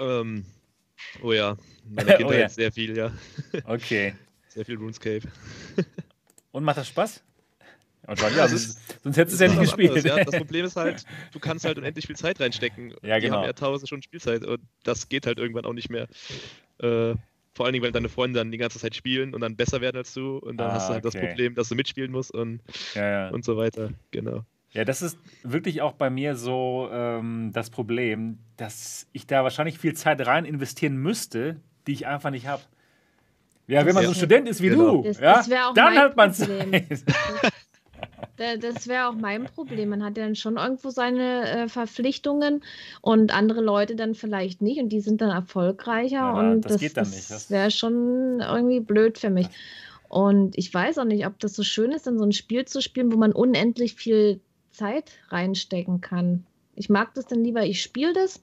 Ähm, oh ja. Meine Oh Kindheit ja. sehr viel, ja. Okay. Sehr viel RuneScape. Und macht das Spaß? Und dann, ja, Das sonst, sonst hättest du es ja Das nicht was anderes, gespielt. Ja. Das Problem ist halt, du kannst halt unendlich viel Zeit reinstecken. Ja, Die genau. haben ja tausend Stunden Spielzeit und das geht halt irgendwann auch nicht mehr. Äh, vor allen Dingen, weil deine Freunde dann die ganze Zeit spielen und dann besser werden als du und dann Ah, hast du halt das okay. Problem, dass du mitspielen musst und, ja, ja. und so weiter. Genau. Ja, das ist wirklich auch bei mir so ähm, das Problem, dass ich da wahrscheinlich viel Zeit rein investieren müsste, die ich einfach nicht habe. Ja, wenn man so ein Student ist wie Genau. du, Das- ja, das dann mein hat man. Zeit. Da- Das wäre auch mein Problem. Man hat ja dann schon irgendwo seine äh, Verpflichtungen und andere Leute dann vielleicht nicht und die sind dann erfolgreicher Ja, und das das, geht dann nicht. Das- wäre schon irgendwie blöd für mich. Und ich weiß auch nicht, ob das so schön ist, dann so ein Spiel zu spielen, wo man unendlich viel Zeit reinstecken kann. Ich mag das dann lieber, ich spiele das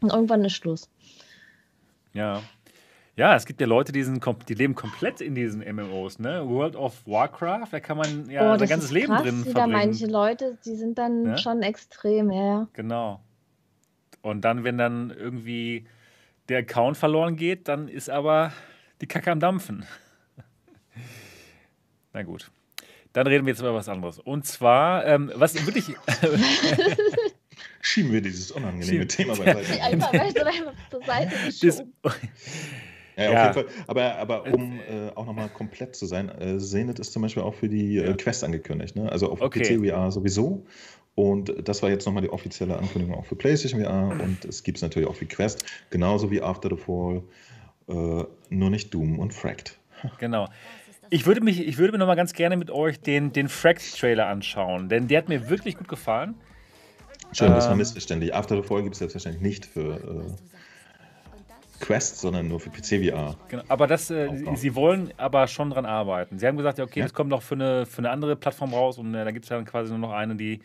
und irgendwann ist Schluss. Ja. Ja, es gibt ja Leute, die, sind, die leben komplett in diesen MMOs, ne? World of Warcraft, da kann man ja oh, sein ganzes ist Leben krass, drin verbringen. manche Leute, die sind dann Ne? schon extrem, ja. Genau. Und dann, wenn dann irgendwie der Account verloren geht, dann ist aber die Kacke am Dampfen. Na gut. Dann reden wir jetzt über was anderes. Und zwar, ähm, was wirklich. Schieben wir dieses unangenehme Schieben- Thema beiseite. Einfach, weißt du, einfach zur Seite das, geschoben. Ja, Ja. auf jeden Fall. Aber, aber um äh, auch nochmal komplett zu sein, äh, ist zum Beispiel auch für die äh, Quest angekündigt. Ne? Also auf Okay. PC VR sowieso. Und das war jetzt nochmal die offizielle Ankündigung auch für PlayStation VR. Und es gibt es natürlich auch für Quest. Genauso wie After the Fall. Äh, nur nicht Doom und Fracked. genau. Ich würde, mich, ich würde mir noch mal ganz gerne mit euch den, den Fract-Trailer anschauen, denn der hat mir wirklich gut gefallen. Schön, das war Ähm. missverständlich. After the Fall gibt es selbstverständlich nicht für äh, Quest, sondern nur für PC VR. Genau, aber das, äh, sie wollen aber schon dran arbeiten. Sie haben gesagt, ja, okay, Ja. das kommt noch für eine, für eine andere Plattform raus und äh, da gibt es dann quasi nur noch eine, die,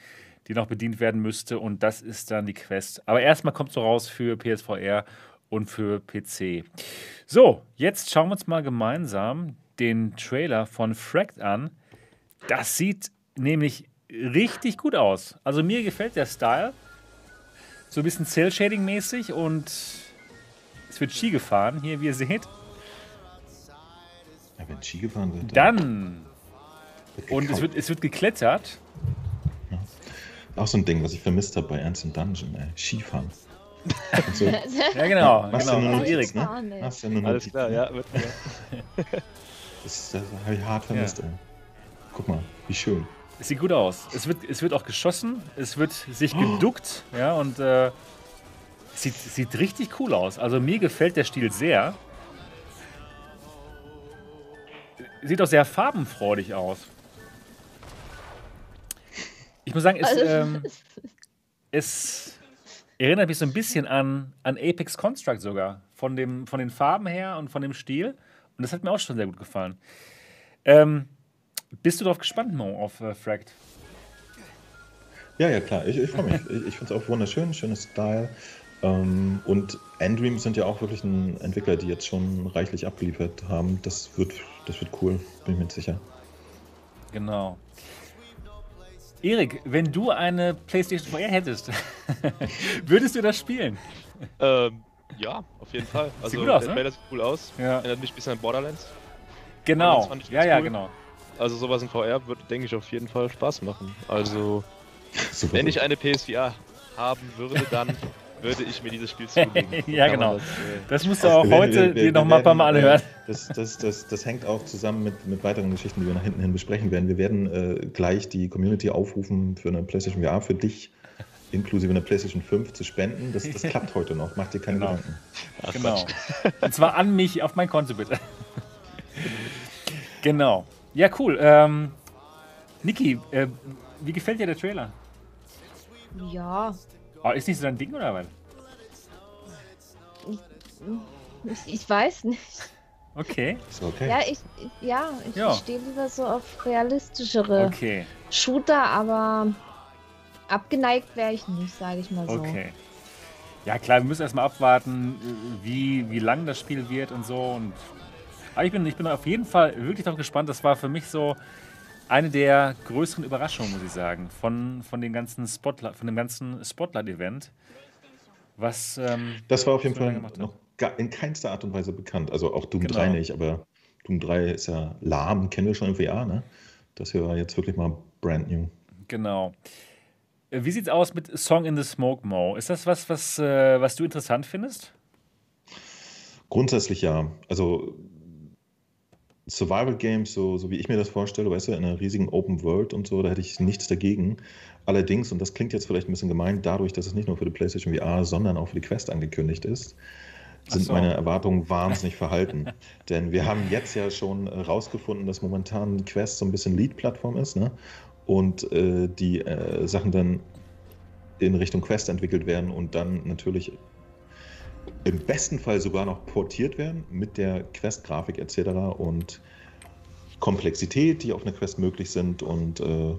die noch bedient werden müsste und das ist dann die Quest. Aber erstmal kommt so raus für PSVR und für PC. So, jetzt schauen wir uns mal gemeinsam den Trailer von Fract an. Das sieht nämlich richtig gut aus. Also mir gefällt der Style. So ein bisschen Cell-Shading-mäßig und es wird Ski gefahren, hier wie ihr seht. Ja, wenn Ski gefahren wird, Dann, wird und es wird, es wird geklettert. Auch so ein Ding, was ich vermisst habe bei Ernst Dungeon, ey. Skifahren. So. Ja, genau. Machst genau. du nur Also noch Erik, ne? Fahren, ey. Hast du nur Alles klar, ja. Wird, ja. Das, das habe ich hart vermisst, ey. Guck mal, wie schön. Es sieht gut aus. Es wird, es wird auch geschossen, es wird sich geduckt, ja, und äh, sieht, sieht richtig cool aus. Also mir gefällt der Stil sehr. Sieht auch sehr farbenfreudig aus. Ich muss sagen, es, Also, ähm, es erinnert mich so ein bisschen an, an Apex Construct sogar. Von, dem, von den Farben her und von dem Stil. Und das hat mir auch schon sehr gut gefallen. Ähm, bist du darauf gespannt, Mo, auf äh, Fracked? Ja, ja, klar. Ich, ich freue mich. Ich, ich finde es auch wunderschön, schönes Style. Ähm, und Endream sind ja auch wirklich ein Entwickler, die jetzt schon reichlich abgeliefert haben. Das wird, das wird cool, bin ich mir sicher. Genau. Erik, wenn du eine PlayStation VR hättest, würdest du das spielen? Ähm, ja, auf jeden Fall. Also, gut aus, ne? Sieht cool aus. Ja. Erinnert mich ein bisschen an Borderlands. Genau. Ich Ja, ja, cool. genau. Also, sowas in VR wird, denke ich, auf jeden Fall Spaß machen. Also, Super, wenn ich eine PSVR haben würde, dann würde ich mir dieses Spiel zulegen. So Ja, genau. Das, äh, Das musst du auch Wir heute wir- wir- dir noch wir mal ein paar Mal anhören. äh, Das, das, das, das hängt auch zusammen mit, mit weiteren Geschichten, die wir nach hinten hin besprechen werden. Wir werden äh, gleich die Community aufrufen, für eine PlayStation VR für dich, inklusive einer PlayStation 5, zu spenden. Das, das klappt heute noch. Mach dir keine Genau. Gedanken. Genau. Und zwar an mich, auf mein Konto bitte. genau. Ja, cool. Ähm, Niki, äh, wie gefällt dir der Trailer? Ja, Oh, ist nicht so dein Ding oder was? ich, ich weiß nicht. Okay, Ist okay. Ja, ich, ja, ich Ja. stehe lieber so auf realistischere okay, Shooter, aber abgeneigt wäre ich nicht, sage ich mal so. okay. Ja klar, wir müssen erstmal abwarten, wie, wie lang das Spiel wird und so. Und aber ich bin, ich bin auf jeden Fall wirklich darauf gespannt. Das war für mich so eine der größeren Überraschungen, muss ich sagen, von, von, den ganzen Spotlight, von dem ganzen Spotlight-Event. Was ähm, Das war auf jeden Fall noch gar, in keinster Art und Weise bekannt. Also auch Doom Genau. 3 nicht, aber Doom 3 ist ja lahm, kennen wir schon im VR, ne? Das hier war jetzt wirklich mal brand new. Genau. Äh, Wie sieht's aus mit Song in the Smoke Mo? Ist das was, was, äh, was du interessant findest? Grundsätzlich ja. Also Survival Games, so, so wie ich mir das vorstelle, weißt du, in einer riesigen Open World und so, da hätte ich nichts dagegen. Allerdings, und das klingt jetzt vielleicht ein bisschen gemein, dadurch, dass es nicht nur für die PlayStation VR, sondern auch für die Quest angekündigt ist, sind so. meine Erwartungen wahnsinnig verhalten. Denn wir haben jetzt ja schon äh, rausgefunden, dass momentan Quest so ein bisschen Lead-Plattform ist, ne? Und äh, die äh, Sachen dann in Richtung Quest entwickelt werden und dann natürlich im besten Fall sogar noch portiert werden mit der Quest-Grafik etc. und Komplexität, die auf einer Quest möglich sind. Und äh,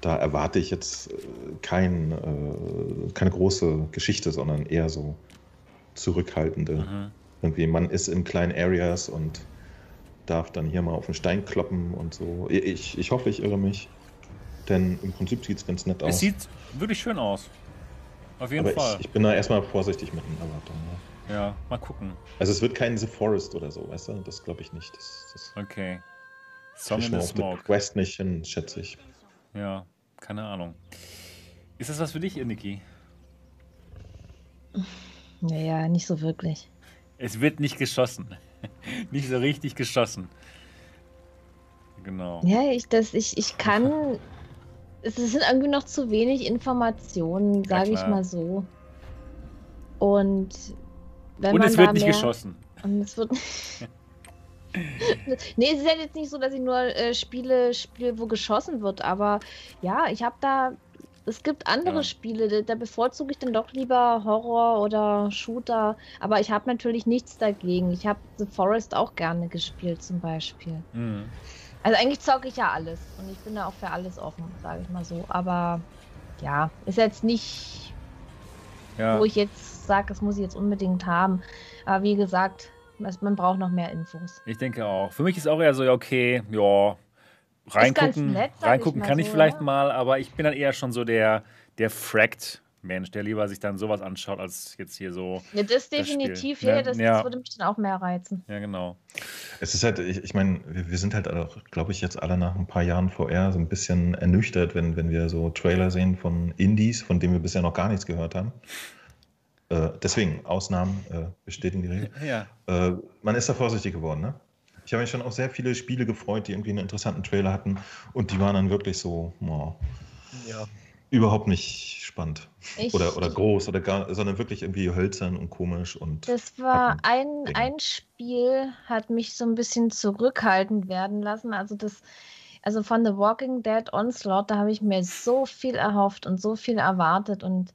da erwarte ich jetzt äh, kein, äh, keine große Geschichte, sondern eher so zurückhaltende. Mhm. Irgendwie, man ist in kleinen Areas und darf dann hier mal auf den Stein kloppen und so. Ich, ich hoffe, ich irre mich. Denn im Prinzip sieht es ganz nett aus. Es sieht wirklich schön aus. Auf jeden aber Fall. ich, ich bin da erstmal vorsichtig mit den Erwartungen. Ja. ja, mal gucken. Also es wird kein The Forest oder so, weißt du? Das glaube ich nicht. Das, das Okay. Song in the Smoke. Quest nicht hin, schätze ich. Ja, keine Ahnung. Ist das was für dich, Niki? Naja, nicht so wirklich. Es wird nicht geschossen. nicht so richtig geschossen. Genau. Ja, ich, das, ich, ich kann. Es sind irgendwie noch zu wenig Informationen, Ja, sage ich mal so. Und wenn Und man es wird nicht mehr, geschossen. Und es wird. nee, es ist ja jetzt nicht so, dass ich nur äh, Spiele spiele, wo geschossen wird, aber ja, ich habe da. Es gibt andere Ja. Spiele, da, da bevorzuge ich dann doch lieber Horror oder Shooter, aber ich habe natürlich nichts dagegen. Ich habe The Forest auch gerne gespielt, zum Beispiel. Mhm. Also eigentlich zocke ich ja alles und ich bin da auch für alles offen, sage ich mal so. Aber ja, ist jetzt nicht, Ja. wo ich jetzt sage, das muss ich jetzt unbedingt haben. Aber wie gesagt, es- man braucht noch mehr Infos. Ich denke auch. Für mich ist auch eher so, ja, okay, ja, reingucken, nett, ich reingucken mal kann ich so, vielleicht ja. mal, aber ich bin dann eher schon so der, der Fracked-Mensch, der lieber sich dann sowas anschaut, als jetzt hier so, Ja, das definitiv, ne? ja, das, Ja. das würde mich dann auch mehr reizen. ja genau. Es ist halt, ich, ich meine, wir, wir sind halt auch, glaube ich, jetzt alle nach ein paar Jahren VR so ein bisschen ernüchtert, wenn, wenn wir so Trailer sehen von Indies, von denen wir bisher noch gar nichts gehört haben. Äh, deswegen, Ausnahmen äh, bestätigen die Regel. Ja. Äh, man ist da vorsichtig geworden, ne? Ich habe mich schon auf sehr viele Spiele gefreut, die irgendwie einen interessanten Trailer hatten und die waren dann wirklich so, oh, Ja. Überhaupt nicht spannend. Ich, Oder, oder groß, oder gar, sondern wirklich irgendwie hölzern und komisch und. Das war ein, Dinge. ein Spiel, hat mich so ein bisschen zurückhaltend werden lassen. Also das, also von The Walking Dead Onslaught, da habe ich mir so viel erhofft und so viel erwartet und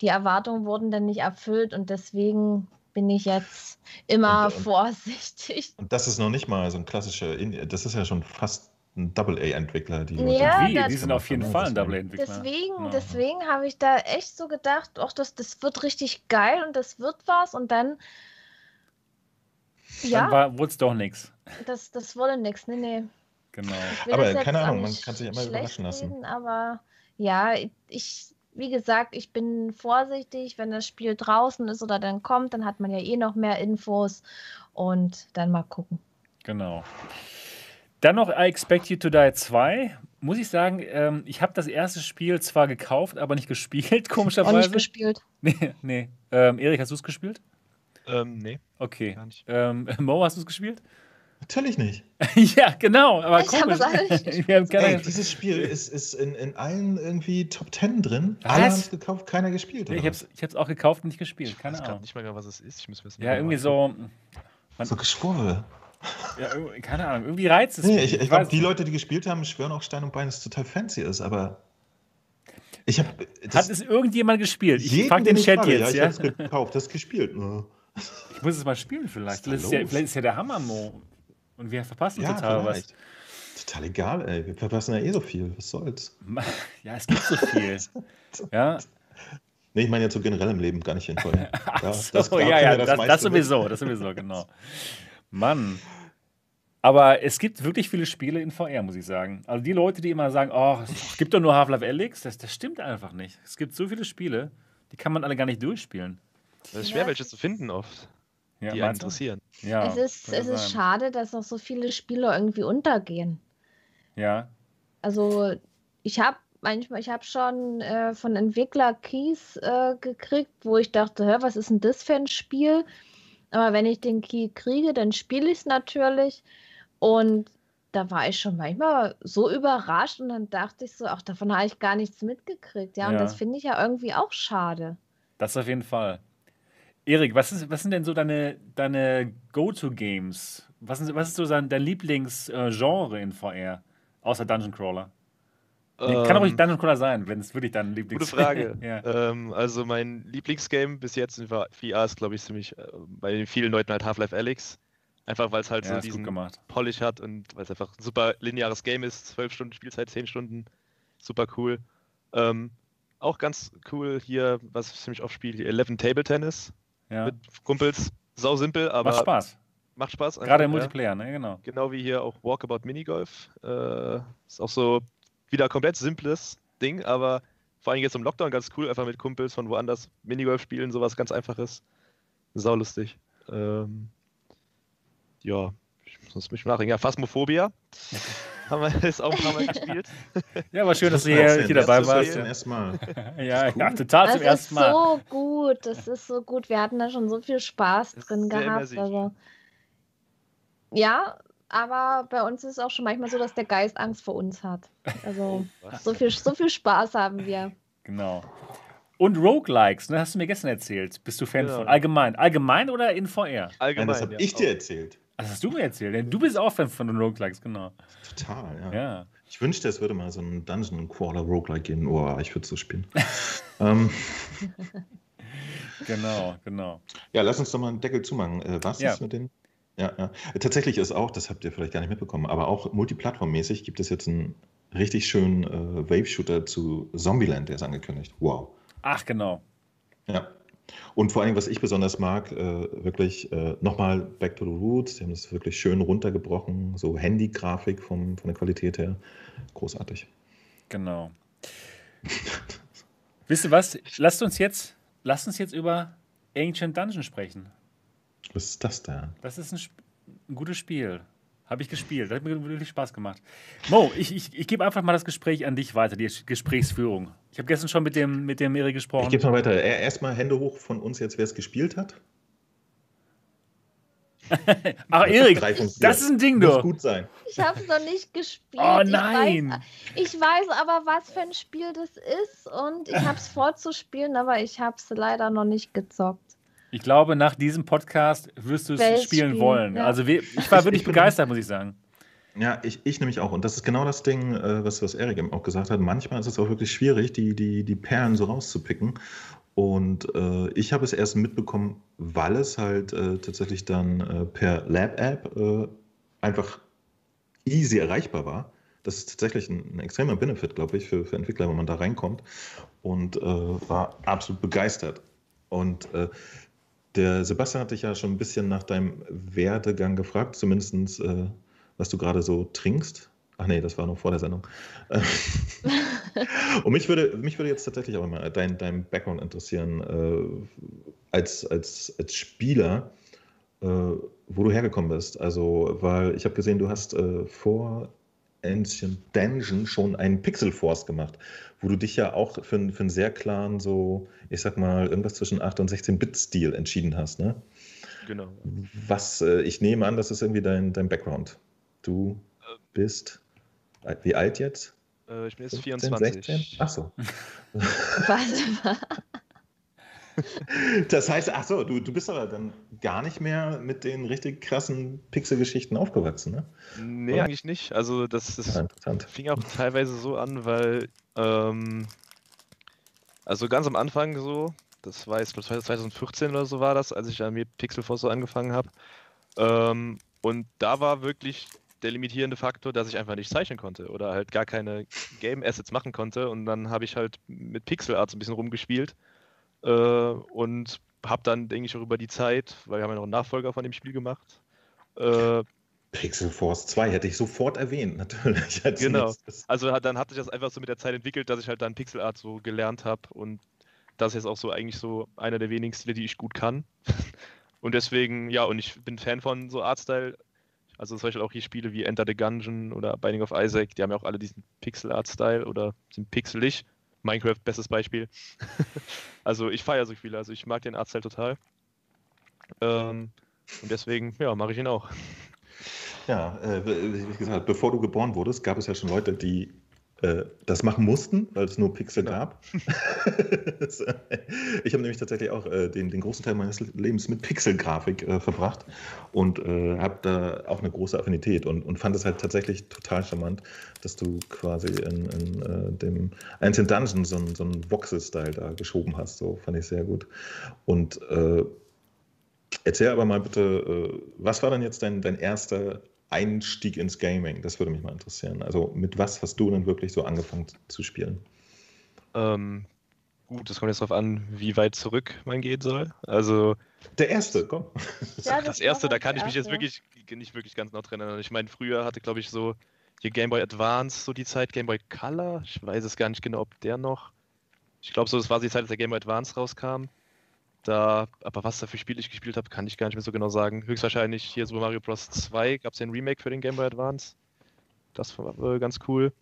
die Erwartungen wurden dann nicht erfüllt und deswegen bin ich jetzt immer Und- und- vorsichtig. Und das ist noch nicht mal so ein klassischer, das ist ja schon fast ein Double-A-Entwickler, die. Ja, das- Die sind auf jeden Fall ein deswegen. Double-Entwickler. Deswegen, Ja. deswegen habe ich da echt so gedacht, ach, das, das wird richtig geil und das wird was und dann, Dann ja, wurde es doch nichts. das, das wurde nichts. Nee, nee. Genau. Aber keine Ahnung, man kann sich immer schlecht überraschen lassen. Reden, aber ja, ich, wie gesagt, ich bin vorsichtig, wenn das Spiel draußen ist oder dann kommt, dann hat man ja eh noch mehr Infos und dann mal gucken. Genau. Dann noch I Expect You to Die 2. Muss ich sagen, ähm, ich habe das erste Spiel zwar gekauft, aber nicht gespielt, Auch nicht komischerweise. gespielt. Nee, nee. Ähm, Erik, hast du es gespielt? Ähm, nee, Okay. gar nicht. Ähm, Mo, hast du es gespielt? Natürlich nicht. ja, genau, aber Ich habe komisch. es Wir haben Ey, gespielt. dieses Spiel ist, ist in, in allen irgendwie Top Ten drin. Was? Alle haben es gekauft, keiner gespielt. Nee, ich habe es ich auch gekauft und nicht gespielt. Ich Keine weiß gerade Ahnung. nicht mal, was es ist. Ich muss wissen. Ja, irgendwie so. was? So Geschwurbel. Ja, keine Ahnung. Irgendwie reizt es Nee, mich. ich, ich glaube, die. Leute, die gespielt haben, schwören auch Stein und Bein, dass es total fancy ist, aber ich habe. Hat es irgendjemand gespielt? Ich frage den Chat jetzt, Ich ja? habe es gekauft, das gespielt. nur. Ich muss es mal spielen vielleicht. Was Das ist da ja, vielleicht ist ja der Hammer, Mo. Und wir verpassen Ja, total vielleicht. Total egal, ey. Wir verpassen ja eh so viel. Was soll's? was. Ja, es gibt so viel. ja, Nee, ich meine jetzt so generell im Leben, gar nicht in Folgen. Ja, so, da ja, ja, das, das, mit. sowieso, das sowieso, genau. Mann. Aber es gibt wirklich viele Spiele in VR, muss ich sagen. Also die Leute, die immer sagen, oh, es gibt doch nur Half-Life Alyx, das, das stimmt einfach nicht. Es gibt so viele Spiele, die kann man alle gar nicht durchspielen. Das ist schwer, Ja. welche zu finden oft, Ja, die einen interessieren. Ja, es ist, es ist schade, dass noch so viele Spiele irgendwie untergehen. Ja, Also ich habe manchmal, ich habe schon äh, von Entwickler Keys äh, gekriegt, wo ich dachte, hä, was ist denn das für ein Spiel? Aber wenn ich den Key kriege, dann spiele ich es natürlich. Und da war ich schon manchmal so überrascht und dann dachte ich so, ach, davon habe ich gar nichts mitgekriegt. Ja, und Ja. das finde ich ja irgendwie auch schade. das auf jeden Fall. Erik, was, ist, was sind denn so deine, deine Go-To-Games? Was, sind- was ist so dein, dein Lieblingsgenre in VR? Außer Dungeon Crawler. Nee, kann auch ruhig Ähm, Dungeon Crawler sein, wenn es wirklich dein Lieblings... Gute Frage. ja. ähm, also mein Lieblingsgame bis jetzt in VR ist, glaube ich, ziemlich äh, bei vielen Leuten halt Half-Life Alyx. Einfach weil es halt ja, so ist diesen. Polish hat und weil es einfach ein super lineares Game ist. 12 Stunden Spielzeit, 10 Stunden. Super cool. Ähm, auch ganz cool hier, was ich ziemlich oft spiele, 11 Table Tennis Ja. mit Kumpels. Sau simpel, aber Macht Spaß. macht Spaß. Gerade im. Multiplayer, ne? Genau. Genau wie hier auch Walkabout Minigolf. Äh, ist auch so wieder komplett simples Ding, aber vor allem jetzt im Lockdown ganz cool, einfach mit Kumpels von woanders Minigolf spielen, sowas ganz einfaches. Saulustig. Ähm, ja, ich muss mich nachdenken. Ja, Phasmophobia. haben wir ist auch ein paar Mal gespielt. Ja, war schön, dass du Das hier, hier dabei Das ist warst. zum ersten Mal. Ja, ja, total Das zum ersten ist Mal. so gut, das ist so gut. Wir hatten da schon so viel Spaß Das ist drin gehabt. Also, ja, aber bei uns ist es auch schon manchmal so, dass der Geist Angst vor uns hat. Also Was? so viel, so viel Spaß haben wir. Genau. Und Roguelikes, ne, hast du mir gestern erzählt. Bist du Fan Genau. von? Allgemein. Allgemein oder in VR? Allgemein. Nein, das habe ja, ich dir erzählt. Das hast du mir erzählt. Denn du bist auch Fan von den Roguelikes, genau. Total, ja. Ja. Ich wünschte, es würde mal so ein Dungeon Crawler Roguelike gehen. Oh, ich würde so spielen. ähm, Genau, genau. ja, lass uns doch mal einen Deckel zumachen. Äh, was Ja. ist mit den? Ja, ja. Tatsächlich ist auch, das habt ihr vielleicht gar nicht mitbekommen, aber auch multiplattformmäßig gibt es jetzt einen richtig schönen äh, Wave-Shooter zu Zombieland, der ist angekündigt. Wow. Ach, genau. Ja. Und vor allem, was ich besonders mag, äh, wirklich äh, nochmal Back to the Roots. Die haben das wirklich schön runtergebrochen, so Handy-Grafik vom- von der Qualität her. Großartig. Genau. Wisst ihr was? Lasst uns jetzt, lasst uns jetzt über Ancient Dungeon sprechen. Was ist das da? Das ist ein, Sp- ein gutes Spiel. Habe ich gespielt. Das hat mir wirklich Spaß gemacht. Mo, ich, ich, ich gebe einfach mal das Gespräch an dich weiter, die Gesprächsführung. Ich habe gestern schon mit dem, mit dem Miri gesprochen. Ich gebe mal weiter. Erstmal Hände hoch von uns jetzt, wer es gespielt hat. Ach, Erik, das ist ein Ding, du. Muss gut sein. Ich habe es noch nicht gespielt. Oh nein. Ich weiß, ich weiß, aber, was für ein Spiel das ist und ich habe es vorzuspielen, aber ich habe es leider noch nicht gezockt. Ich glaube, nach diesem Podcast wirst du es spielen wollen. Ja. Also ich war wirklich begeistert, muss ich sagen. Ja, ich, ich nämlich auch. Und das ist genau das Ding, äh, was, was Erik eben auch gesagt hat. Manchmal ist es auch wirklich schwierig, die, die, die Perlen so rauszupicken. Und äh, ich habe es erst mitbekommen, weil es halt äh, tatsächlich dann äh, per Lab-App äh, einfach easy erreichbar war. Das ist tatsächlich ein, ein extremer Benefit, glaube ich, für, für Entwickler, wenn man da reinkommt. Und äh, war absolut begeistert. Und äh, der Sebastian hat dich ja schon ein bisschen nach deinem Werdegang gefragt, zumindest was du gerade so trinkst. Ach nee, das war noch vor der Sendung. Und mich würde, mich würde jetzt tatsächlich auch mal dein, dein Background interessieren, äh, als, als, als Spieler, äh, wo du hergekommen bist. Also, weil ich habe gesehen, du hast äh, vor Ancient Dungeon schon einen Pixel Force gemacht, wo du dich ja auch für, für einen sehr klaren, so, ich sag mal, irgendwas zwischen 8 und 16-Bit-Stil entschieden hast, ne? Genau. Was, äh, ich nehme an, das ist irgendwie dein, dein Background. Du äh, bist wie alt jetzt? Äh, ich bin jetzt 15, 24. 16? Ach so. Was? das heißt, ach so, du, du bist aber dann gar nicht mehr mit den richtig krassen Pixel-Geschichten aufgewachsen, ne? Nee, Oder? eigentlich nicht. Also das, das ja, fing auch teilweise so an, weil ähm, also ganz am Anfang so, das war jetzt 2014 oder so war das, als ich an mir Pixel Force so angefangen habe. Ähm, und da war wirklich der limitierende Faktor, dass ich einfach nicht zeichnen konnte oder halt gar keine Game Assets machen konnte. Und dann habe ich halt mit Pixel Art so ein bisschen rumgespielt äh, und habe dann, denke ich, auch über die Zeit, weil wir haben ja noch einen Nachfolger von dem Spiel gemacht. Äh, Pixel Force 2 hätte ich sofort erwähnt, natürlich. Genau. Also dann hat sich das einfach so mit der Zeit entwickelt, dass ich halt dann Pixel Art so gelernt habe und das ist jetzt auch so eigentlich so einer der wenigen Stile, die ich gut kann. Und deswegen, ja, und ich bin Fan von so Artstyle also zum Beispiel auch hier Spiele wie Enter the Gungeon oder Binding of Isaac, die haben ja auch alle diesen Pixel-Art-Style oder sind pixelig. Minecraft, bestes Beispiel. also ich feiere so viele, also ich mag den Artstyle total. Ähm, und deswegen, ja, mache ich ihn auch. Ja, äh, wie gesagt, bevor du geboren wurdest, gab es ja schon Leute, die äh, das machen mussten, weil es nur Pixel ja. gab. ich habe nämlich tatsächlich auch äh, den, den, großen Teil meines Lebens mit Pixelgrafik äh, verbracht und äh, habe da auch eine große Affinität und, und fand es halt tatsächlich total charmant, dass du quasi in, in äh, dem Ancient Dungeon so, so einen Voxel-Style da geschoben hast. So fand ich sehr gut. Und äh, erzähl aber mal bitte, was war denn jetzt dein, dein erster Einstieg ins Gaming? Das würde mich mal interessieren. Also mit was hast du denn wirklich so angefangen zu spielen? Ähm, gut, das kommt jetzt darauf an, wie weit zurück man gehen soll. Also der erste, komm. Ja, das, das erste, da kann ich mich jetzt wirklich nicht wirklich ganz noch dran erinnern. Ich meine, früher hatte, glaube ich, so hier Game Boy Advance so die Zeit, Game Boy Color. Ich weiß es gar nicht genau, ob der noch. Ich glaube, so das war die Zeit, als der Game Boy Advance rauskam. Da, aber was da für Spiele ich gespielt habe, kann ich gar nicht mehr so genau sagen. Höchstwahrscheinlich hier Super Mario Bros. 2 gab es ja ein Remake für den Game Boy Advance. Das war äh, ganz cool.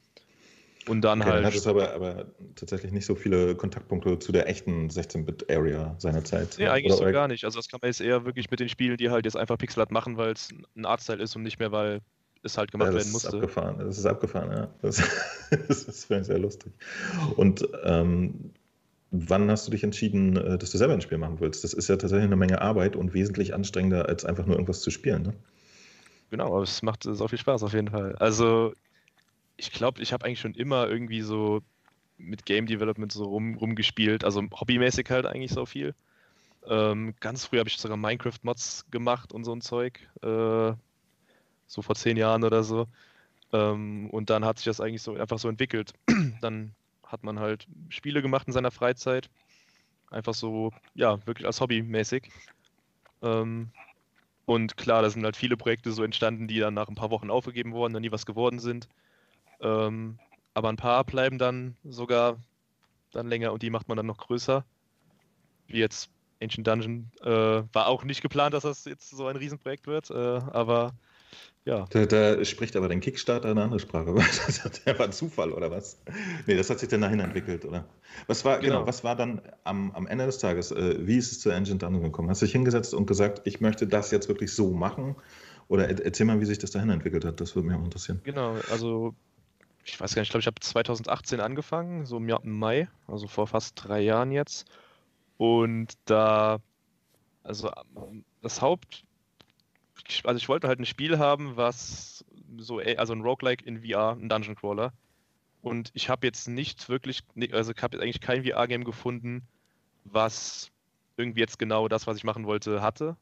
Und dann okay, halt. Dann hat es aber, aber tatsächlich nicht so viele Kontaktpunkte zu der echten 16-Bit-Area seiner Zeit. Nee, eigentlich Oder so gar nicht. Also das kann man jetzt eher wirklich mit den Spielen, die halt jetzt einfach Pixelart machen, weil es ein Artstyle ist und nicht mehr, weil es halt gemacht ja, werden musste. Das ist abgefahren, das ist abgefahren, ja. Das, das ist für mich sehr lustig. Und ähm, Wann hast du dich entschieden, äh, dass du selber ein Spiel machen willst? Das ist ja tatsächlich eine Menge Arbeit und wesentlich anstrengender, als einfach nur irgendwas zu spielen. Ne? Genau, aber es macht so viel Spaß auf jeden Fall. Also, ich glaube, ich habe eigentlich schon immer irgendwie so mit Game Development so rum, rumgespielt. Also hobbymäßig halt eigentlich so viel. Ähm, ganz früh habe ich sogar Minecraft-Mods gemacht und so ein Zeug. Äh, so vor zehn Jahren oder so. Ähm, und dann hat sich das eigentlich so einfach so entwickelt. dann hat man halt Spiele gemacht in seiner Freizeit. Einfach so, ja, wirklich als Hobby mäßig. Ähm, und klar, da sind halt viele Projekte so entstanden, die dann nach ein paar Wochen aufgegeben wurden, dann nie was geworden sind. Ähm, aber ein paar bleiben dann sogar dann länger und die macht man dann noch größer. Wie jetzt Ancient Dungeon. Äh, war auch nicht geplant, dass das jetzt so ein Riesenprojekt wird, äh, aber ja. Da, da, spricht aber dein Kickstarter eine andere Sprache. Der war Zufall, oder was? Nee, das hat sich dann dahin entwickelt, oder? Was war, genau, genau was war dann am, am Ende des Tages, äh, wie ist es zur Engine Dungeon gekommen? Hast du dich hingesetzt und gesagt, ich möchte das jetzt wirklich so machen? Oder erzähl mal, wie sich das dahin entwickelt hat, das würde mich auch interessieren. Genau, also ich weiß gar nicht, ich glaube, ich habe 2018 angefangen, so im Mai, also vor fast drei Jahren jetzt. Und da, also das Haupt, also ich wollte halt ein Spiel haben, was so, also ein Roguelike in VR, ein Dungeon Crawler. Und ich habe jetzt nicht wirklich, also ich habe jetzt eigentlich kein VR-Game gefunden, was irgendwie jetzt genau das, was ich machen wollte, hatte.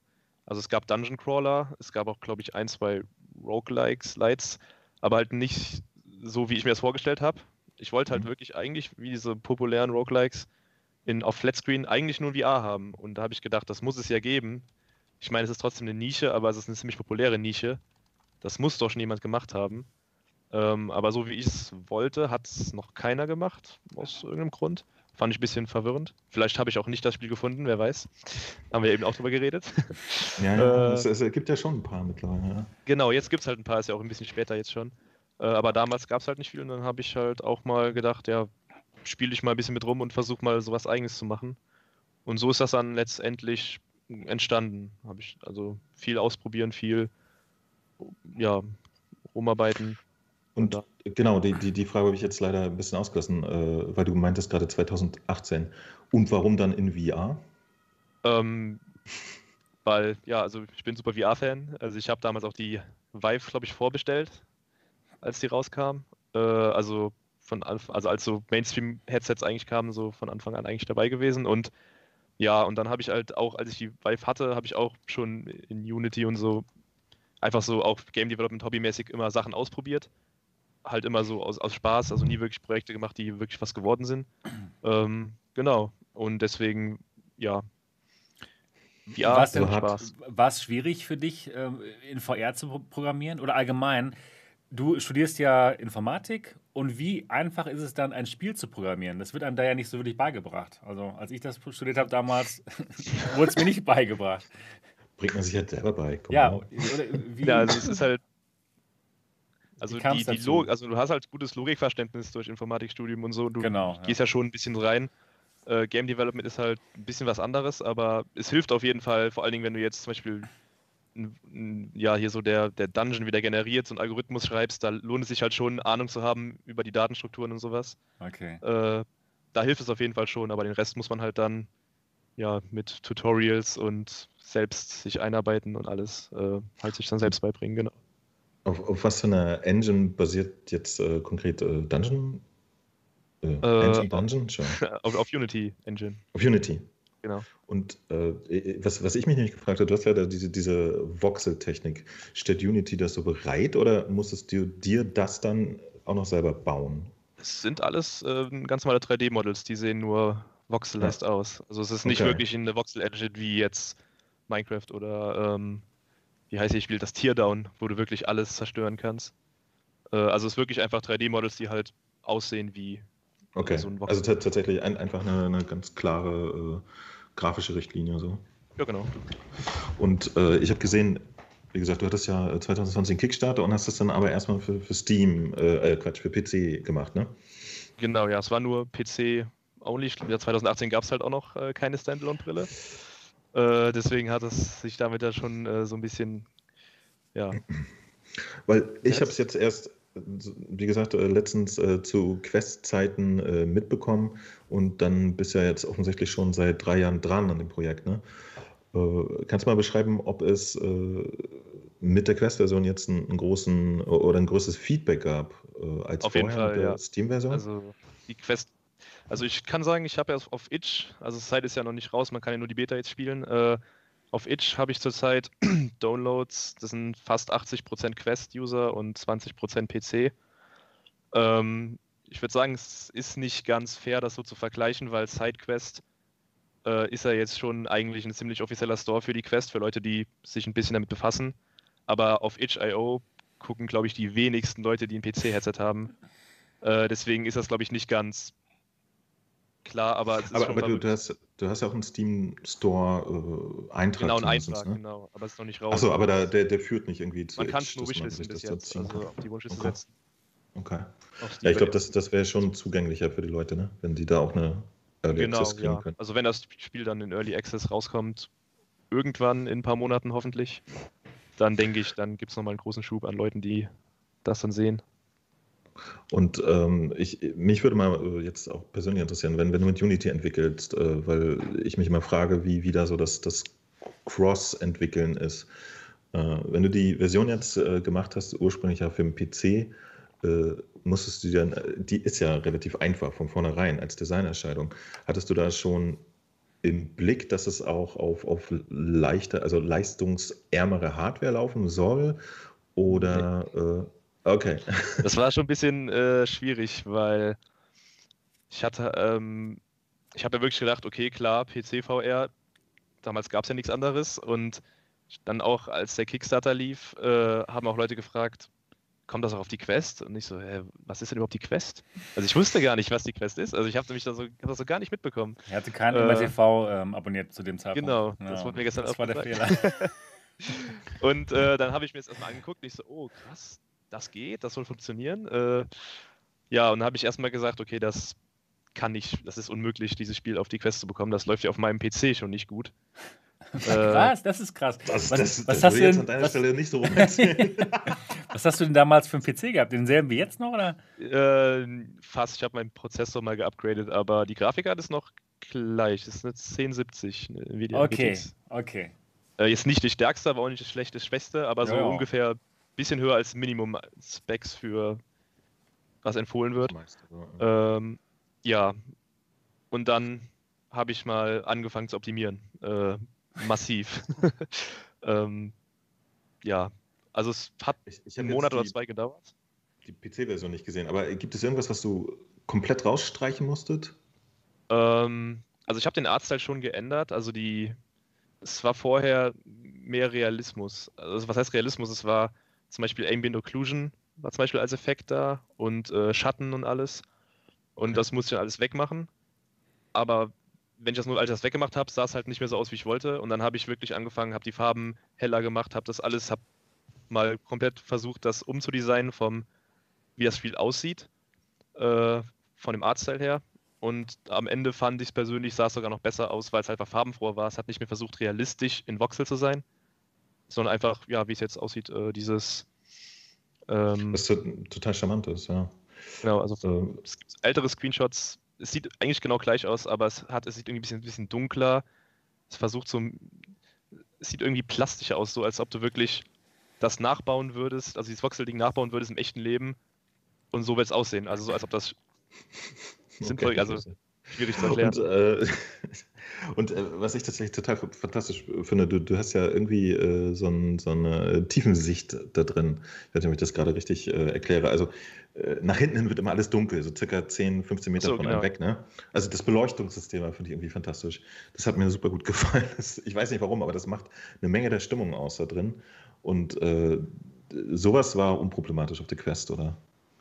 Also es gab Dungeon Crawler, es gab auch, glaube ich, ein, zwei Roguelikes, Lights, aber halt nicht so, wie ich mir das vorgestellt habe. Ich wollte halt mhm. wirklich eigentlich, wie diese populären Roguelikes, in, auf Flatscreen eigentlich nur VR haben. Und da habe ich gedacht, das muss es ja geben. Ich meine, es ist trotzdem eine Nische, aber es ist eine ziemlich populäre Nische. Das muss doch schon jemand gemacht haben. Ähm, aber so wie ich es wollte, hat es noch keiner gemacht, aus irgendeinem Grund. Fand ich ein bisschen verwirrend. Vielleicht habe ich auch nicht das Spiel gefunden, wer weiß. Haben wir eben auch drüber geredet. Ja, ja äh, es, es, gibt ja schon ein paar mittlerweile. Ja. Genau, jetzt gibt es halt ein paar, ist ja auch ein bisschen später jetzt schon. Äh, aber damals gab es halt nicht viel und dann habe ich halt auch mal gedacht, ja, spiele ich mal ein bisschen mit rum und versuche mal sowas Eigenes zu machen. Und so ist das dann letztendlich entstanden. Habe ich also viel ausprobieren, viel ja, rumarbeiten. Und da. genau, die, die, die Frage habe ich jetzt leider ein bisschen ausgelassen, äh, weil du meintest gerade 2018. Und warum dann in VR? Ähm, weil, ja, also ich bin super VR-Fan. Also ich habe damals auch die Vive, glaube ich, vorbestellt, als die rauskam. Äh, also von also als so Mainstream-Headsets eigentlich kamen, so von Anfang an eigentlich dabei gewesen. Und ja, und dann habe ich halt auch, als ich die Vive hatte, habe ich auch schon in Unity und so einfach so auch Game Development hobbymäßig immer Sachen ausprobiert. Halt immer so aus, aus Spaß, also nie wirklich Projekte gemacht, die wirklich was geworden sind. Ähm, genau. Und deswegen, ja. Ja, war es Spaß. schwierig für dich, ähm, in VR zu programmieren oder allgemein? Du studierst ja Informatik und wie einfach ist es dann, ein Spiel zu programmieren? Das wird einem da ja nicht so wirklich beigebracht. Also, als ich das studiert habe damals, wurde es mir nicht beigebracht. Bringt man sich halt selber bei. Komm ja, oder wie, ja, also es ist halt. Also, die, die Log also du hast halt gutes Logikverständnis durch Informatikstudium und so. Du genau, gehst ja. ja schon ein bisschen rein. Äh, Game Development ist halt ein bisschen was anderes, aber es hilft auf jeden Fall, vor allen Dingen, wenn du jetzt zum Beispiel ja, hier so der, der Dungeon wieder generiert, so einen Algorithmus schreibst, da lohnt es sich halt schon, Ahnung zu haben über die Datenstrukturen und sowas. Okay. Äh, da hilft es auf jeden Fall schon, aber den Rest muss man halt dann ja mit Tutorials und selbst sich einarbeiten und alles äh, halt sich dann selbst beibringen, genau. Auf, auf was für eine Engine basiert jetzt äh, konkret äh, Dungeon? Äh, Engine Dungeon? Schon. auf, auf Unity Engine. Auf Unity. Genau. Und äh, was, was ich mich nämlich gefragt habe, du hast ja da diese, diese Voxel-Technik. Stellt Unity das so bereit oder musstest du dir das dann auch noch selber bauen? Es sind alles äh, ganz normale 3D-Models, die sehen nur voxelized ja. aus. Also es ist nicht okay. wirklich eine Voxel-Engine wie jetzt Minecraft oder ähm, wie heißt ich spiele das Teardown, wo du wirklich alles zerstören kannst. Äh, also es ist wirklich einfach 3D-Models, die halt aussehen wie okay. so ein Voxel. Also tatsächlich ein, einfach eine, eine, ganz klare äh, grafische Richtlinie. So. Ja, genau. Und äh, ich habe gesehen, wie gesagt, du hattest ja 2020 einen Kickstarter und hast das dann aber erstmal für, für Steam, äh, äh Quatsch, für PC gemacht, ne? Genau, ja, es war nur PC only. Ja, 2018 gab es halt auch noch äh, keine Standalone-Brille. Äh, deswegen hat es sich damit ja schon äh, so ein bisschen, ja. Weil ich habe es jetzt erst wie gesagt, äh, letztens äh, zu Quest-Zeiten äh, mitbekommen und dann bist du ja jetzt offensichtlich schon seit drei Jahren dran an dem Projekt. Ne? Äh, kannst du mal beschreiben, ob es äh, mit der Quest-Version jetzt einen, einen, großen oder ein größeres Feedback gab äh, als Auf vorher jeden Fall, mit der ja. Steam-Version? Also die Quest, also ich kann sagen, ich habe ja auf Itch, also Zeit ist ja noch nicht raus, man kann ja nur die Beta jetzt spielen auf Itch habe ich zurzeit Downloads, das sind fast 80% Quest-User und 20% PC. Ähm, ich würde sagen, es ist nicht ganz fair, das so zu vergleichen, weil SideQuest äh, ist ja jetzt schon eigentlich ein ziemlich offizieller Store für die Quest, für Leute, die sich ein bisschen damit befassen. Aber auf Itch.io gucken, glaube ich, die wenigsten Leute, die ein PC-Headset haben. Äh, deswegen ist das, glaube ich, nicht ganz klar, aber es ist Aber, aber du, du, hast, du hast ja auch einen Steam Store äh, Eintrag. Genau, einen Eintrag, ne? genau. Aber es ist noch nicht raus. Achso, aber da, der, der führt nicht irgendwie zu. Man kann es nur wishlisten bis jetzt, also auf die Wunschliste okay. setzen. Okay. Ja, ich glaube, das, das wäre schon zugänglicher für die Leute, ne? wenn die da auch eine Early genau, Access kriegen ja. können. Also wenn das Spiel dann in Early Access rauskommt, irgendwann in ein paar Monaten hoffentlich, dann denke ich, dann gibt es nochmal einen großen Schub an Leuten, die das dann sehen. Und ähm, ich, mich würde mal äh, jetzt auch persönlich interessieren, wenn, wenn du mit Unity entwickelst, äh, weil ich mich mal frage, wie, wie da so das, das Cross-Entwickeln ist. Äh, wenn du die Version jetzt äh, gemacht hast, ursprünglich ja für den PC, äh, musstest du dann, äh, die ist ja relativ einfach von vornherein als Designerscheidung. Hattest du da schon im Blick, dass es auch auf, auf leichte, also leistungsärmere Hardware laufen soll? Oder nee. Okay. Das war schon ein bisschen äh, schwierig, weil ich hatte, ähm, ich habe ja wirklich gedacht, okay, klar, PC VR, damals gab es ja nichts anderes und dann auch, als der Kickstarter lief, äh, haben auch Leute gefragt, kommt das auch auf die Quest? Und ich so, hä, was ist denn überhaupt die Quest? Also ich wusste gar nicht, was die Quest ist. Also ich habe mich da so, hab das so gar nicht mitbekommen. Er hatte keinen äh, MRTV ähm, abonniert zu dem Zeitpunkt. Genau, das ja, wurde mir gestern Das war der Fehler. und äh, dann habe ich mir das erstmal angeguckt und ich so, oh krass, das geht, das soll funktionieren. Äh, ja, und dann habe ich erstmal gesagt, okay, das kann nicht, das ist unmöglich, dieses Spiel auf die Quest zu bekommen. Das läuft ja auf meinem PC schon nicht gut. krass, äh, das ist krass. Das, was, das, was das hast du denn, an deiner was, Stelle nicht so rum Was hast du denn damals für einen PC gehabt? Denselben wie jetzt noch? Oder? Äh, fast, ich habe meinen Prozessor mal geupgradet, aber die Grafikkarte ist noch gleich. Das ist eine 1070 eine Nvidia Okay, GTX. okay. Äh, jetzt nicht die stärkste, aber auch nicht das schlechteste, schwächste, aber so ja, ungefähr bisschen höher als Minimum-Specs für was empfohlen wird. Ähm, ja, und dann habe ich mal angefangen zu optimieren. Äh, massiv. ähm, ja, also es hat ich, ich einen Monat die, oder zwei gedauert. Die PC-Version nicht gesehen, aber gibt es irgendwas, was du komplett rausstreichen musstet? Ähm, also ich habe den Artstyle schon geändert. Also die, es war vorher mehr Realismus. Also was heißt Realismus? Es war zum Beispiel Ambient Occlusion war zum Beispiel als Effekt da und äh, Schatten und alles. Und okay. das musste ich alles wegmachen. Aber wenn ich das nur als das weggemacht habe, sah es halt nicht mehr so aus, wie ich wollte. Und dann habe ich wirklich angefangen, habe die Farben heller gemacht, habe das alles, habe mal komplett versucht, das umzudesignen vom, wie das Spiel aussieht, äh, von dem Artstyle her. Und am Ende fand ich es persönlich, sah es sogar noch besser aus, weil es einfach farbenfroher war. Es hat nicht mehr versucht, realistisch in Voxel zu sein, sondern einfach, ja, wie es jetzt aussieht, äh, dieses. Ähm, Was total charmant ist, ja. Genau, also äh, es gibt ältere Screenshots, es sieht eigentlich genau gleich aus, aber es hat, es sieht irgendwie ein bisschen, ein bisschen dunkler. Es versucht so, es sieht irgendwie plastischer aus, so als ob du wirklich das nachbauen würdest, also dieses Voxel-Ding nachbauen würdest im echten Leben und so wird es aussehen. Also so als ob das sinnvoll, okay, also schwierig zu erklären. Und, äh, Und äh, was ich tatsächlich total fantastisch finde, du, du hast ja irgendwie äh, so, ein, so, eine Tiefensicht da drin. Ob ich das gerade richtig äh, erkläre. Also äh, nach hinten hin wird immer alles dunkel, so circa 10, 15 Meter so, von genau. einem weg. Ne? Also das Beleuchtungssystem finde ich irgendwie fantastisch. Das hat mir super gut gefallen. Das, ich weiß nicht warum, aber das macht eine Menge der Stimmung aus da drin. Und äh, sowas war unproblematisch auf der Quest, oder?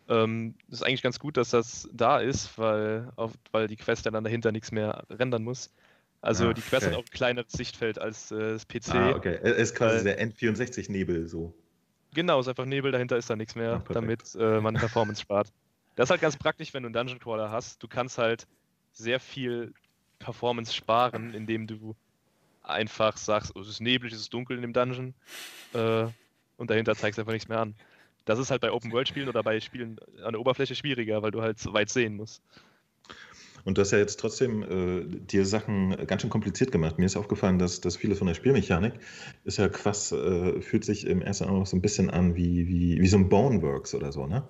Ähm, ist eigentlich ganz gut, dass das da ist, weil, auf, weil die Quest dann dahinter nichts mehr rendern muss. Also ah, die Quest okay. hat auch ein kleineres Sichtfeld als äh, das PC. Ah, okay. Es ist quasi der N64-Nebel so. Genau, es ist einfach Nebel, dahinter ist da nichts mehr, ah, damit äh, man Performance spart. Das ist halt ganz praktisch, wenn du einen Dungeon Crawler hast. Du kannst halt sehr viel Performance sparen, indem du einfach sagst, oh, es ist neblig, es ist dunkel in dem Dungeon äh, und dahinter zeigst du einfach nichts mehr an. Das ist halt bei Open-World-Spielen oder bei Spielen an der Oberfläche schwieriger, weil du halt weit sehen musst. Und du hast ja jetzt trotzdem äh, dir Sachen ganz schön kompliziert gemacht. Mir ist aufgefallen, dass, dass viele von der Spielmechanik ist ja krass, äh, fühlt sich im ersten Anlauf so ein bisschen an wie, wie, wie so ein Boneworks oder so, ne?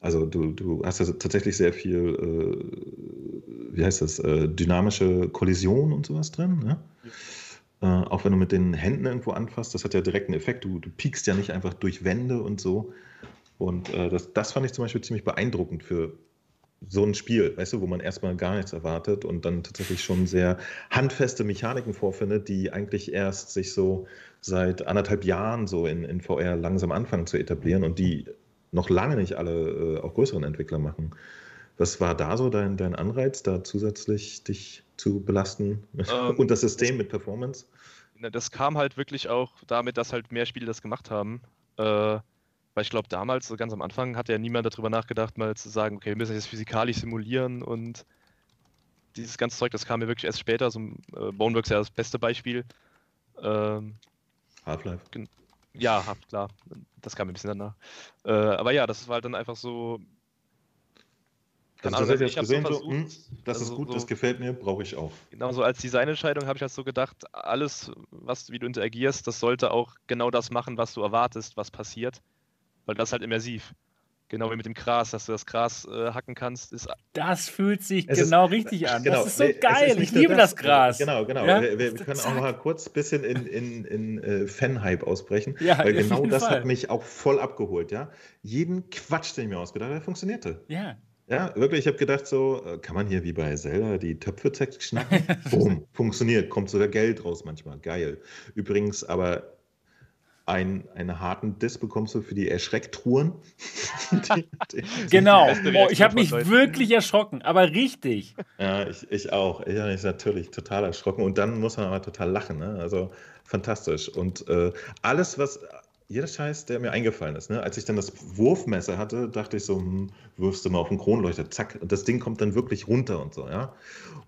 Also du, du hast ja tatsächlich sehr viel, äh, wie heißt das, äh, dynamische Kollision und sowas drin, ne? Ja. Äh, auch wenn du mit den Händen irgendwo anfasst, das hat ja direkt einen Effekt. Du, du piekst ja nicht einfach durch Wände und so. Und äh, das, das fand ich zum Beispiel ziemlich beeindruckend für so ein Spiel, weißt du, wo man erstmal gar nichts erwartet und dann tatsächlich schon sehr handfeste Mechaniken vorfindet, die eigentlich erst sich so seit anderthalb Jahren so in, in VR langsam anfangen zu etablieren und die noch lange nicht alle äh, auch größeren Entwickler machen. Was war da so dein, dein Anreiz, da zusätzlich dich zu belasten Ähm, und das System mit Performance? Das kam halt wirklich auch damit, dass halt mehr Spiele das gemacht haben. Äh, weil ich glaube, damals, so ganz am Anfang, hat ja niemand darüber nachgedacht, mal zu sagen, okay, wir müssen das physikalisch simulieren und dieses ganze Zeug, das kam mir wirklich erst später. So, äh, Boneworks ja das beste Beispiel. Ähm, Half-Life. ja, klar, das kam mir ein bisschen danach. Äh, aber ja, das war halt dann einfach so. Also das jetzt gesehen, so, versucht, hm, das also ist gut, so- das gefällt mir, brauche ich auch. Genau so als Designentscheidung habe ich halt so gedacht, alles, was wie du interagierst, das sollte auch genau das machen, was du erwartest, was passiert. Weil das ist halt immersiv. Genau wie mit dem Gras, dass du das Gras äh, hacken kannst, ist Das fühlt sich Es ist- genau richtig an. Genau, das ist so nee, geil. nicht ich liebe das, Gras. Genau, genau. Ja? Wir, wir können auch mal kurz ein bisschen in, in, in äh, Fan-Hype ausbrechen. Ja, weil auf genau jeden das Fall. hat mich auch voll abgeholt, ja. Jeden Quatsch, den ich mir ausgedacht habe, der funktionierte. Ja. Ja, wirklich, ich habe gedacht, so, äh, kann man hier wie bei Zelda die Töpfe schnacken? Boom, funktioniert, kommt sogar Geld raus manchmal, geil. Übrigens, aber ein, einen harten Diss bekommst du für die Erschrecktruhen. Die- die- Genau. Oh, ich habe mich wirklich erschrocken, aber richtig. Ja, ich, ich auch. Ich bin natürlich total erschrocken. Und dann muss man aber total lachen. Ne? Also fantastisch. Und äh, alles, was, jeder Scheiß, der mir eingefallen ist. Ne? Als ich dann das Wurfmesser hatte, dachte ich so, hm, wirfst du mal auf den Kronleuchter, zack. Und das Ding kommt dann wirklich runter und so. Ja?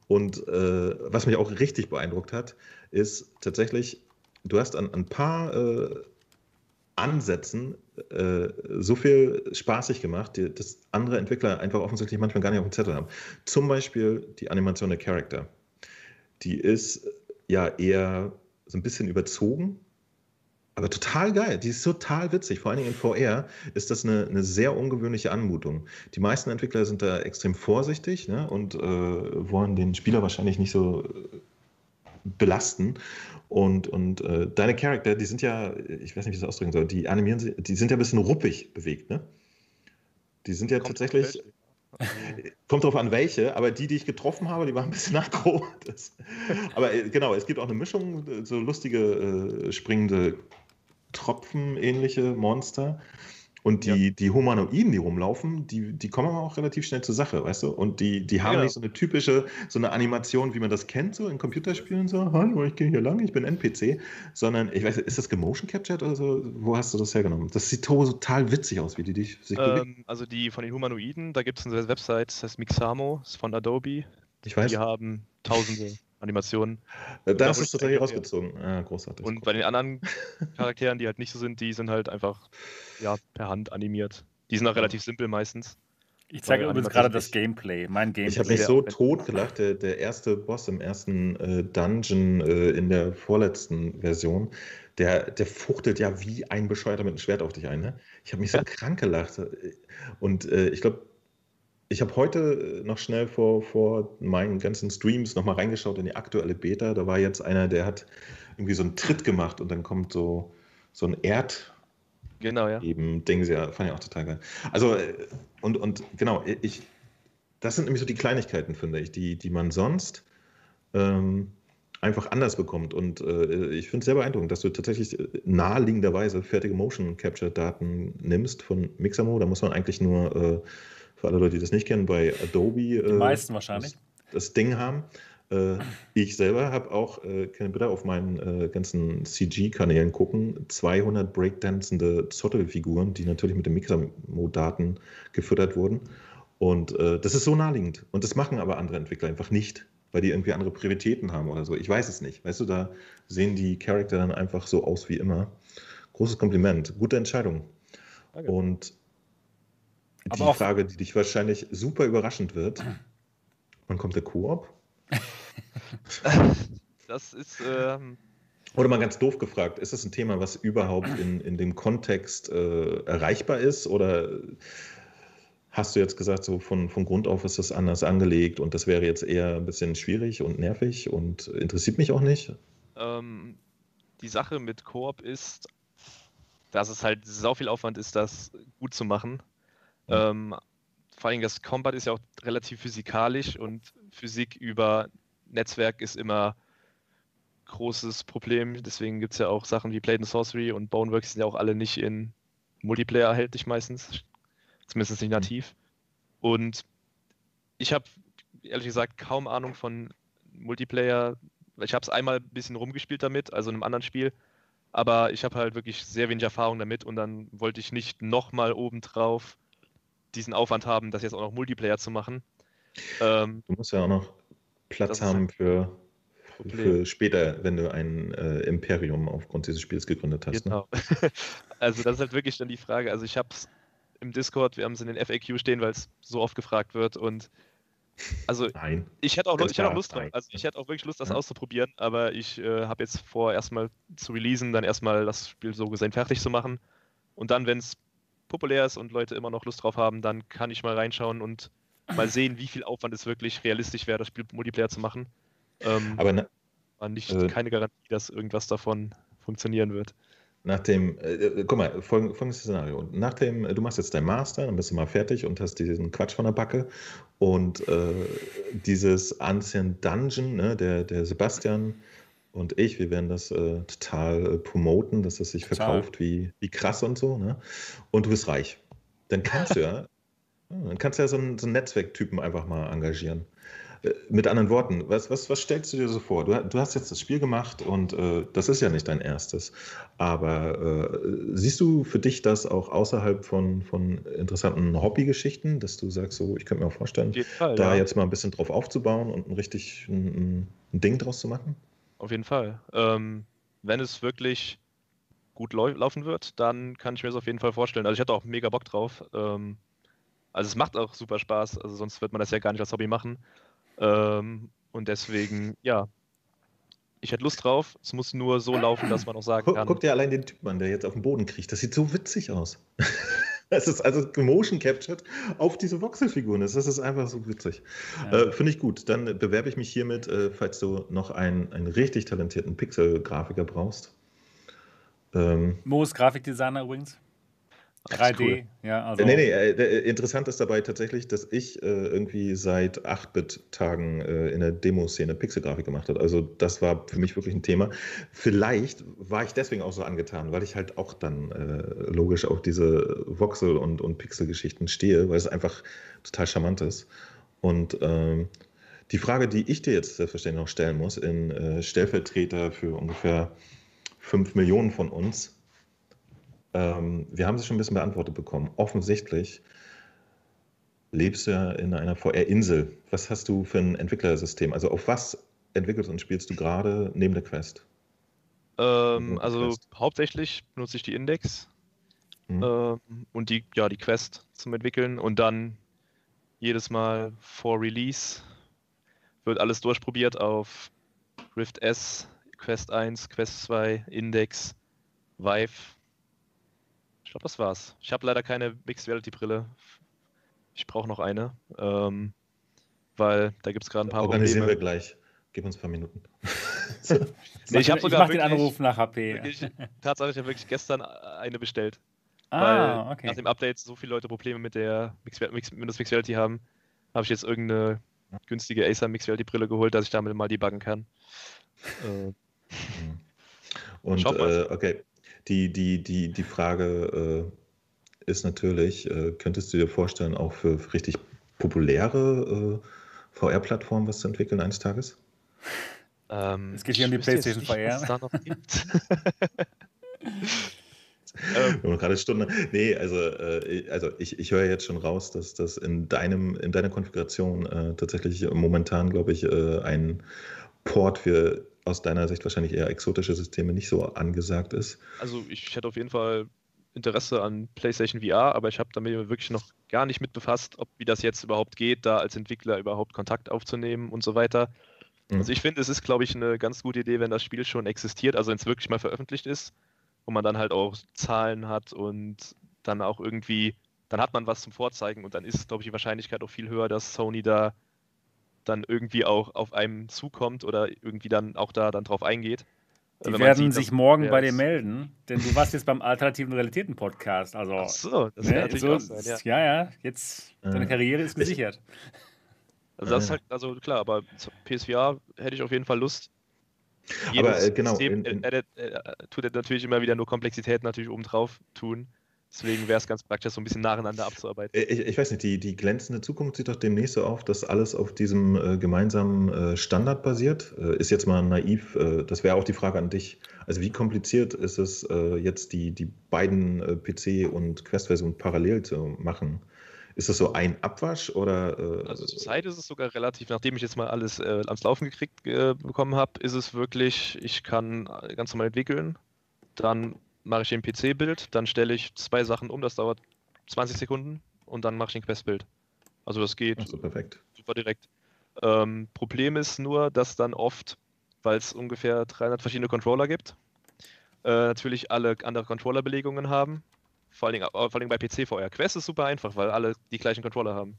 Und äh, was mich auch richtig beeindruckt hat, ist tatsächlich, du hast an ein paar äh, Ansätzen äh, so viel spaßig gemacht, die, dass andere Entwickler einfach offensichtlich manchmal gar nicht auf dem Zettel haben. Zum Beispiel die Animation der Charakter. Die ist ja eher so ein bisschen überzogen, aber total geil. Die ist total witzig. Vor allen Dingen in VR ist das eine, eine sehr ungewöhnliche Anmutung. Die meisten Entwickler sind da extrem vorsichtig ne, und äh, wollen den Spieler wahrscheinlich nicht so äh, belasten. Und, und äh, deine Charakter, die sind ja, ich weiß nicht, wie ich das ausdrücken soll, die animieren sie, die sind ja ein bisschen ruppig bewegt, ne? Die sind ja Kommt tatsächlich, kommt drauf an welche, aber die, die ich getroffen habe, die waren ein bisschen aggro. Das, aber äh, genau, es gibt auch eine Mischung, äh, so lustige äh, springende Tropfen-ähnliche Monster. Und die, die Humanoiden, die rumlaufen, die, die kommen aber auch relativ schnell zur Sache, weißt du? Und die, die haben genau. nicht so eine typische, so eine Animation, wie man das kennt, so in Computerspielen, so, hallo, ich gehe hier lang, ich bin NPC, sondern, ich weiß nicht, ist das gemotion captured oder so? Wo hast du das hergenommen? Das sieht to- total witzig aus, wie die dich sich bewegen. Ähm, also die von den Humanoiden, da gibt es eine Website, das heißt Mixamo, ist von Adobe. Ich weiß, Die haben tausende Animationen. äh, da da ist es tatsächlich denke, ja. rausgezogen. Ah, großartig. Und bei den anderen Charakteren, die halt nicht so sind, die sind halt einfach ja, per Hand animiert. Die sind auch relativ simpel meistens. Ich zeige übrigens gerade das Gameplay. Mein Gameplay. Ich habe mich so tot gelacht, der, der erste Boss im ersten äh, Dungeon äh, in der vorletzten Version, der, der fuchtelt ja wie ein Bescheuerter mit einem Schwert auf dich ein. Ne? Ich habe mich so Ja. krank gelacht. Und äh, ich glaube, ich habe heute noch schnell vor, vor meinen ganzen Streams nochmal reingeschaut in die aktuelle Beta. Da war jetzt einer, der hat irgendwie so einen Tritt gemacht und dann kommt so, so ein Erd, Genau, ja. eben Ding, ja, fand ich auch total geil. Also, äh, und, und genau, ich, das sind nämlich so die Kleinigkeiten, finde ich, die, die man sonst ähm, einfach anders bekommt. Und äh, ich finde es sehr beeindruckend, dass du tatsächlich äh, naheliegenderweise fertige Motion Capture Daten nimmst von Mixamo. Da muss man eigentlich nur, äh, für alle Leute, die das nicht kennen, bei Adobe Die äh, meisten wahrscheinlich. das, das Ding haben. Äh, ich selber habe auch, äh, kann bitte auf meinen äh, ganzen CG-Kanälen gucken, 200 breakdancende Zottelfiguren, die natürlich mit den Mixamo-Daten gefüttert wurden. Und äh, das ist so naheliegend. Und das machen aber andere Entwickler einfach nicht, weil die irgendwie andere Prioritäten haben oder so. Ich weiß es nicht. Weißt du, da sehen die Charakter dann einfach so aus wie immer. Großes Kompliment. Gute Entscheidung. Danke. Und die Aber Frage, die dich wahrscheinlich super überraschend wird, wann kommt der Koop? Das ist, ähm, Oder mal ganz doof gefragt, ist das ein Thema, was überhaupt in, in dem Kontext äh, erreichbar ist? Oder hast du jetzt gesagt, so von, von Grund auf ist das anders angelegt und das wäre jetzt eher ein bisschen schwierig und nervig und interessiert mich auch nicht? ähm, die Sache mit Koop ist, dass es halt sau viel Aufwand ist, das gut zu machen. Ähm, vor allem das Combat ist ja auch relativ physikalisch und Physik über Netzwerk ist immer großes Problem. Deswegen gibt es ja auch Sachen wie Blade and Sorcery und Boneworks sind ja auch alle nicht in Multiplayer erhältlich meistens. Zumindest nicht nativ. Und ich habe ehrlich gesagt kaum Ahnung von Multiplayer. Ich habe es einmal ein bisschen rumgespielt damit, also in einem anderen Spiel. Aber ich habe halt wirklich sehr wenig Erfahrung damit und dann wollte ich nicht nochmal obendrauf diesen Aufwand haben, das jetzt auch noch Multiplayer zu machen. Ähm, du musst ja auch noch Platz haben für, für, später, wenn du ein äh, Imperium aufgrund dieses Spiels gegründet hast. Ne? Genau. Ne? also das ist halt wirklich dann die Frage. Also ich habe es im Discord, wir haben es in den FAQ stehen, weil es so oft gefragt wird und also nein. ich hätte auch, Lust, ich hätte auch Lust drauf. Also ich hätte auch wirklich Lust, das ja. auszuprobieren, aber ich äh, habe jetzt vor, erstmal zu releasen, dann erstmal das Spiel so gesehen fertig zu machen. Und dann, wenn es populär ist und Leute immer noch Lust drauf haben, dann kann ich mal reinschauen und mal sehen, wie viel Aufwand es wirklich realistisch wäre, das Spiel Multiplayer zu machen. Ähm, aber ne, nicht, äh, keine Garantie, dass irgendwas davon funktionieren wird. Nach dem, äh, äh guck mal, folgendes Szenario. Nach dem, äh, du machst jetzt dein Master, dann bist du mal fertig und hast diesen Quatsch von der Backe. Und äh, dieses Ancient Dungeon, ne, der, der Sebastian und ich, wir werden das äh, total äh, promoten, dass das sich total. verkauft wie, wie krass und so. Ne? Und du bist reich. Dann kannst du ja, dann kannst du ja so einen, so einen Netzwerktypen einfach mal engagieren. Äh, mit anderen Worten, was, was, was stellst du dir so vor? Du, du hast jetzt das Spiel gemacht und äh, das ist ja nicht dein erstes. Aber äh, siehst du für dich das auch außerhalb von, von interessanten Hobbygeschichten, dass du sagst, so, ich könnte mir auch vorstellen, Fall, da ja. jetzt mal ein bisschen drauf aufzubauen und ein richtig ein, ein Ding draus zu machen? Auf jeden Fall. Ähm, wenn es wirklich gut lau laufen wird, dann kann ich mir das auf jeden Fall vorstellen. Also ich hatte auch mega Bock drauf. Ähm, also es macht auch super Spaß, also sonst wird man das ja gar nicht als Hobby machen. Ähm, und deswegen, ja, ich hätte Lust drauf. Es muss nur so laufen, dass man auch sagen kann. Guck dir allein den Typ an, der jetzt auf den Boden kriegt. Das sieht so witzig aus. Das ist also Motion Captured auf diese Voxelfiguren. Das ist einfach so witzig. Ja. Äh, Finde ich gut. Dann bewerbe ich mich hiermit, äh, falls du noch einen, einen richtig talentierten Pixel-Grafiker brauchst. Ähm, Mo ist Grafikdesigner übrigens. 3D, cool. ja. Also nee, nee, äh, äh, interessant ist dabei tatsächlich, dass ich äh, irgendwie seit 8-Bit-Tagen äh, in der Demoszene Pixelgrafik gemacht habe. Also das war für mich wirklich ein Thema. Vielleicht war ich deswegen auch so angetan, weil ich halt auch dann äh, logisch auf diese Voxel- und, und Pixel-Geschichten stehe, weil es einfach total charmant ist. Und ähm, die Frage, die ich dir jetzt selbstverständlich noch stellen muss, in äh, Stellvertreter für ungefähr 5 Millionen von uns, ähm, wir haben sie schon ein bisschen beantwortet bekommen. Offensichtlich lebst du ja in einer VR-Insel. Was hast du für ein Entwicklersystem? Also auf was entwickelst und spielst du gerade neben der Quest? Ähm, also Quest? hauptsächlich benutze ich die Index mhm. ähm, und die, ja, die Quest zum Entwickeln und dann jedes Mal vor Release wird alles durchprobiert auf Rift S, Quest 1, Quest 2, Index, Vive glaube, das war's. Ich habe leider keine Mixed Reality Brille. Ich brauche noch eine. Ähm, weil da gibt es gerade ein paar Organisieren Probleme. wir gleich. Gib uns ein paar Minuten. nee, ich habe sogar ich mach den Anruf nach HP. Wirklich, tatsächlich habe wirklich gestern eine bestellt. Ah, weil okay. nach dem Update so viele Leute Probleme mit der Mixed, Mix, Windows Mixed Reality haben, habe ich jetzt irgendeine günstige Acer Mixed Reality Brille geholt, dass ich damit mal debuggen kann. Äh. Und äh, okay, die, die, die, die Frage äh, ist natürlich, äh, könntest du dir vorstellen, auch für, für richtig populäre äh, VR-Plattformen was zu entwickeln eines Tages? Ähm, es geht hier um die PlayStation VR. Da noch gibt. ähm, gerade Stunde. Nee, also, äh, also ich, ich höre jetzt schon raus, dass das in deinem, in deiner Konfiguration äh, tatsächlich momentan, glaube ich, äh, ein Port für aus deiner Sicht wahrscheinlich eher exotische Systeme nicht so angesagt ist. Also ich hätte auf jeden Fall Interesse an PlayStation VR, aber ich habe damit wirklich noch gar nicht mit befasst, ob wie das jetzt überhaupt geht, da als Entwickler überhaupt Kontakt aufzunehmen und so weiter. Mhm. Also ich finde, es ist, glaube ich, eine ganz gute Idee, wenn das Spiel schon existiert, also wenn es wirklich mal veröffentlicht ist, wo man dann halt auch Zahlen hat und dann auch irgendwie, dann hat man was zum Vorzeigen und dann ist, glaube ich, die Wahrscheinlichkeit auch viel höher, dass Sony da dann irgendwie auch auf einem zukommt oder irgendwie dann auch da dann drauf eingeht. Die werden sieht, sich morgen bei dir melden, denn du warst jetzt beim alternativen Realitäten-Podcast. Also, Ach so, das ne, natürlich so, auch sein, ja. ja, ja, jetzt, deine Karriere ist gesichert. Also das ist halt, also klar, aber PSVR hätte ich auf jeden Fall Lust. Jedes aber äh, genau. System in, in, äh, äh, tut natürlich immer wieder nur Komplexität natürlich obendrauf tun. Deswegen wäre es ganz praktisch, so ein bisschen nacheinander abzuarbeiten. Ich, ich, weiß nicht, die, die glänzende Zukunft sieht doch demnächst so auf, dass alles auf diesem äh, gemeinsamen äh, Standard basiert. Äh, ist jetzt mal naiv, äh, das wäre auch die Frage an dich. Also wie kompliziert ist es äh, jetzt, die, die beiden äh, PC- und Quest-Versionen parallel zu machen? Ist das so ein Abwasch oder? also zurzeit ist es sogar relativ, nachdem ich jetzt mal alles ans Laufen gekriegt bekommen habe, ist es wirklich, ich kann ganz normal entwickeln, dann mache ich den PC-Bild, dann stelle ich zwei Sachen um, das dauert 20 Sekunden und dann mache ich ein Quest-Bild. Also das geht so, perfekt. super direkt. Ähm, Problem ist nur, dass dann oft, weil es ungefähr 300 verschiedene Controller gibt, äh, natürlich alle andere Controller-Belegungen haben. Vor allem, vor allem bei PC-VR. Quest ist super einfach, weil alle die gleichen Controller haben.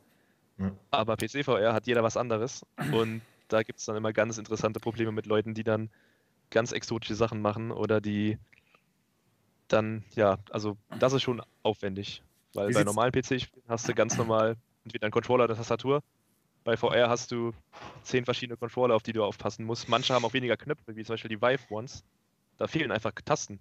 Ja. Aber PC-VR hat jeder was anderes und da gibt es dann immer ganz interessante Probleme mit Leuten, die dann ganz exotische Sachen machen oder die dann, ja, also das ist schon aufwendig. Weil Wie bei normalen PC hast du ganz normal entweder einen Controller oder Tastatur. Bei VR hast du zehn verschiedene Controller, auf die du aufpassen musst. Manche haben auch weniger Knöpfe, wie zum Beispiel die Vive Ones. Da fehlen einfach Tasten.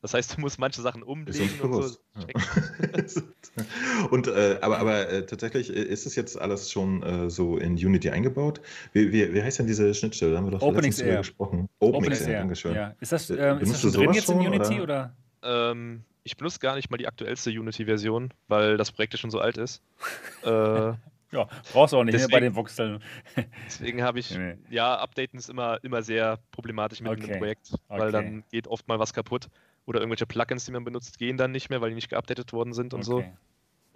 Das heißt, du musst manche Sachen umlegen und so. Ja. und äh, aber, aber äh, tatsächlich äh, ist es jetzt alles schon äh, so in Unity eingebaut. Wie, wie, wie, heißt denn diese Schnittstelle? Da haben wir doch OpenXR gesprochen. OpenXR, Dankeschön. Ja. Ist das, äh, ist das schon drin jetzt in Unity oder? oder? Ähm, ich benutze gar nicht mal die aktuellste Unity-Version, weil das Projekt ja schon so alt ist. äh, ja, brauchst du auch nicht deswegen, bei den Voxeln. deswegen habe ich, nee. ja, Updaten ist immer, immer sehr problematisch mit okay. einem Projekt, weil okay. dann geht oft mal was kaputt oder irgendwelche Plugins, die man benutzt, gehen dann nicht mehr, weil die nicht geupdatet worden sind und okay.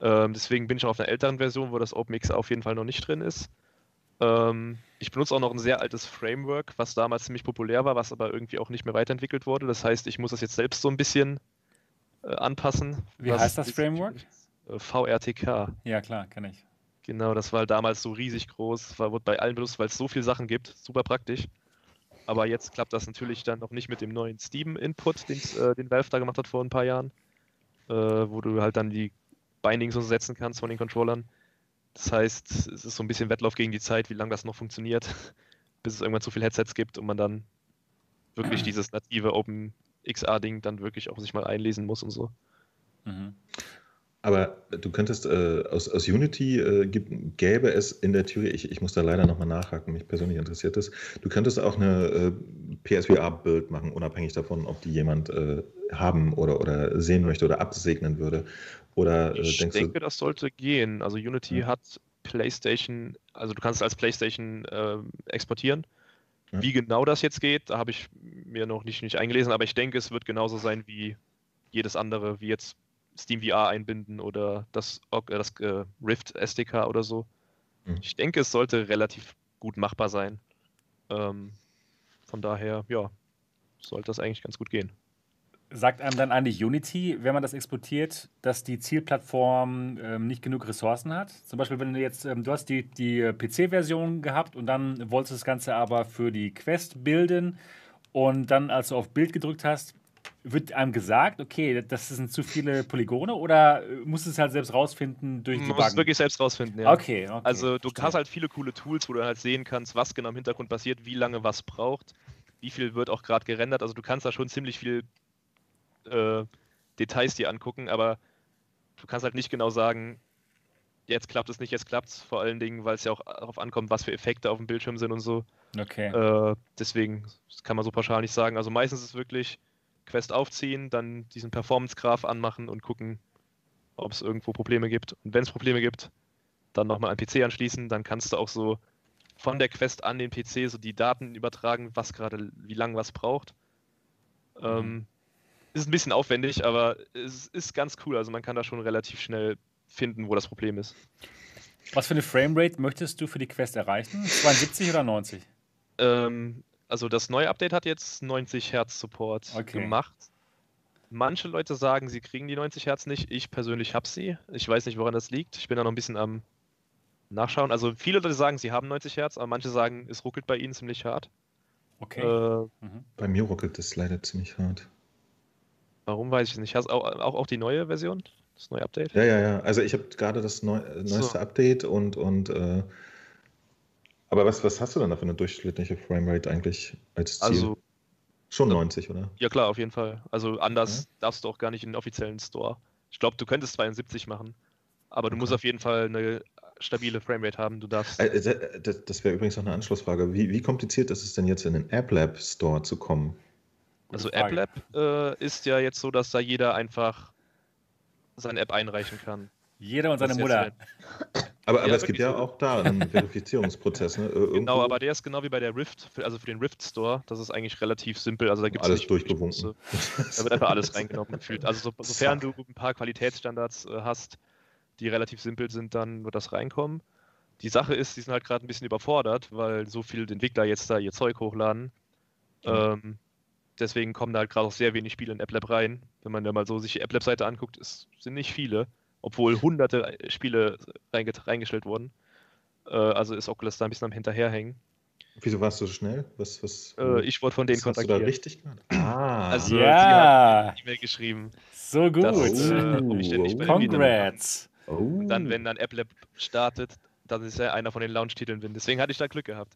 so. Ähm, deswegen bin ich auch auf einer älteren Version, wo das OpenMix auf jeden Fall noch nicht drin ist. Ähm, ich benutze auch noch ein sehr altes Framework, was damals ziemlich populär war, was aber irgendwie auch nicht mehr weiterentwickelt wurde. Das heißt, ich muss das jetzt selbst so ein bisschen äh, anpassen. Wie heißt das Framework? Äh, VRTK. Ja, klar, kenne ich. Genau, das war damals so riesig groß, war, wurde bei allen benutzt, weil es so viele Sachen gibt. Super praktisch. Aber jetzt klappt das natürlich dann noch nicht mit dem neuen Steam-Input, den, äh, den Valve da gemacht hat vor ein paar Jahren, äh, wo du halt dann die Bindings so setzen kannst von den Controllern. Das heißt, es ist so ein bisschen Wettlauf gegen die Zeit, wie lange das noch funktioniert, bis es irgendwann zu viele Headsets gibt und man dann wirklich dieses native Open XR-Ding dann wirklich auch sich mal einlesen muss und so. Mhm. Aber du könntest äh, aus, aus Unity äh, gibt, gäbe es in der Theorie, ich, ich muss da leider nochmal nachhaken, mich persönlich interessiert das, du könntest auch eine äh, PSVR-Bild machen, unabhängig davon, ob die jemand äh, haben oder, oder sehen möchte oder absegnen würde. Oder, äh, ich denke, du, das sollte gehen. Also Unity ja. hat PlayStation, also du kannst es als PlayStation äh, exportieren. Ja. Wie genau das jetzt geht, da habe ich mir noch nicht, nicht eingelesen, aber ich denke, es wird genauso sein wie jedes andere, wie jetzt Steam VR einbinden oder das, äh, das äh, Rift SDK oder so. Mhm. Ich denke, es sollte relativ gut machbar sein. Ähm, von daher, ja, sollte das eigentlich ganz gut gehen. Sagt einem dann eigentlich Unity, wenn man das exportiert, dass die Zielplattform ähm, nicht genug Ressourcen hat? Zum Beispiel, wenn du jetzt, ähm, du hast die, die PC-Version gehabt und dann wolltest du das Ganze aber für die Quest bilden und dann, als du auf Bild gedrückt hast, wird einem gesagt, okay, das sind zu viele Polygone oder musst du es halt selbst rausfinden durch die Man muss es wirklich selbst rausfinden, ja. Okay, okay. Also du Verstehe. hast halt viele coole Tools, wo du halt sehen kannst, was genau im Hintergrund passiert, wie lange was braucht, wie viel wird auch gerade gerendert. Also du kannst da schon ziemlich viel äh, Details dir angucken, aber du kannst halt nicht genau sagen, jetzt klappt es nicht, jetzt klappt es, vor allen Dingen, weil es ja auch darauf ankommt, was für Effekte auf dem Bildschirm sind und so. Okay. Äh, deswegen kann man so pauschal nicht sagen. Also meistens ist es wirklich Quest aufziehen, dann diesen Performance-Graph anmachen und gucken, ob es irgendwo Probleme gibt. Und wenn es Probleme gibt, dann nochmal einen PC anschließen, dann kannst du auch so von der Quest an den PC so die Daten übertragen, was gerade, wie lange was braucht. Mhm. Ähm, ist ein bisschen aufwendig, aber es ist ganz cool. Also man kann da schon relativ schnell finden, wo das Problem ist. Was für eine Framerate möchtest du für die Quest erreichen? 72 oder 90? Ähm, also das neue Update hat jetzt 90 Hertz Support okay. gemacht. Manche Leute sagen, sie kriegen die 90 Hertz nicht. Ich persönlich habe sie. Ich weiß nicht, woran das liegt. Ich bin da noch ein bisschen am Nachschauen. Also viele Leute sagen, sie haben 90 Hertz, aber manche sagen, es ruckelt bei ihnen ziemlich hart. Okay. Äh, mhm. Bei mir ruckelt es leider ziemlich hart. Warum weiß ich nicht? Hast du auch, auch, auch die neue Version? Das neue Update? Ja, ja, ja. Also ich habe gerade das neu, neueste so. Update und, und äh, aber was, was hast du denn da für eine durchschnittliche Framerate eigentlich als Ziel? Also schon 90, oder? Ja klar, auf jeden Fall. Also anders ja. darfst du auch gar nicht in den offiziellen Store. Ich glaube, du könntest 72 machen, aber du Okay. musst auf jeden Fall eine stabile Framerate haben. Du darfst. Äh, äh, Das, das wäre übrigens noch eine Anschlussfrage. Wie, wie kompliziert ist es denn jetzt in den App Lab Store zu kommen? Also Frage. AppLab äh, ist ja jetzt so, dass da jeder einfach seine App einreichen kann. Jeder und seine Mutter. jetzt Aber, Ja, aber es gibt ja so. auch da einen Verifizierungsprozess. Ne? Genau, aber der ist genau wie bei der Rift, also für den Rift Store. Das ist eigentlich relativ simpel. Also da gibt es Alles durchgewunken. Da wird einfach alles reingenommen gefühlt. Also so, sofern du ein paar Qualitätsstandards äh, hast, die relativ simpel sind, dann wird das reinkommen. Die Sache ist, die sind halt gerade ein bisschen überfordert, weil so viele Entwickler jetzt da ihr Zeug hochladen. Ja. Ähm, deswegen kommen da halt gerade auch sehr wenig Spiele in AppLab rein. Wenn man da mal so sich die AppLab-Seite anguckt, es sind nicht viele, obwohl hunderte Spiele reinge reingestellt wurden. Äh, also ist Oculus da ein bisschen am Hinterherhängen. Wieso warst du so schnell? Was, was, Äh, ich wurde von denen was hast du da kontaktiert. richtig gemacht? Ah, Also, Ja, E-Mail geschrieben. so gut. dass, Oh. äh, ob ich denn nicht bei denen mitmachen kann. Congrats. oh. Und dann, wenn dann AppLab startet, dann ist er einer von den Launch-Titeln bin. Deswegen hatte ich da Glück gehabt.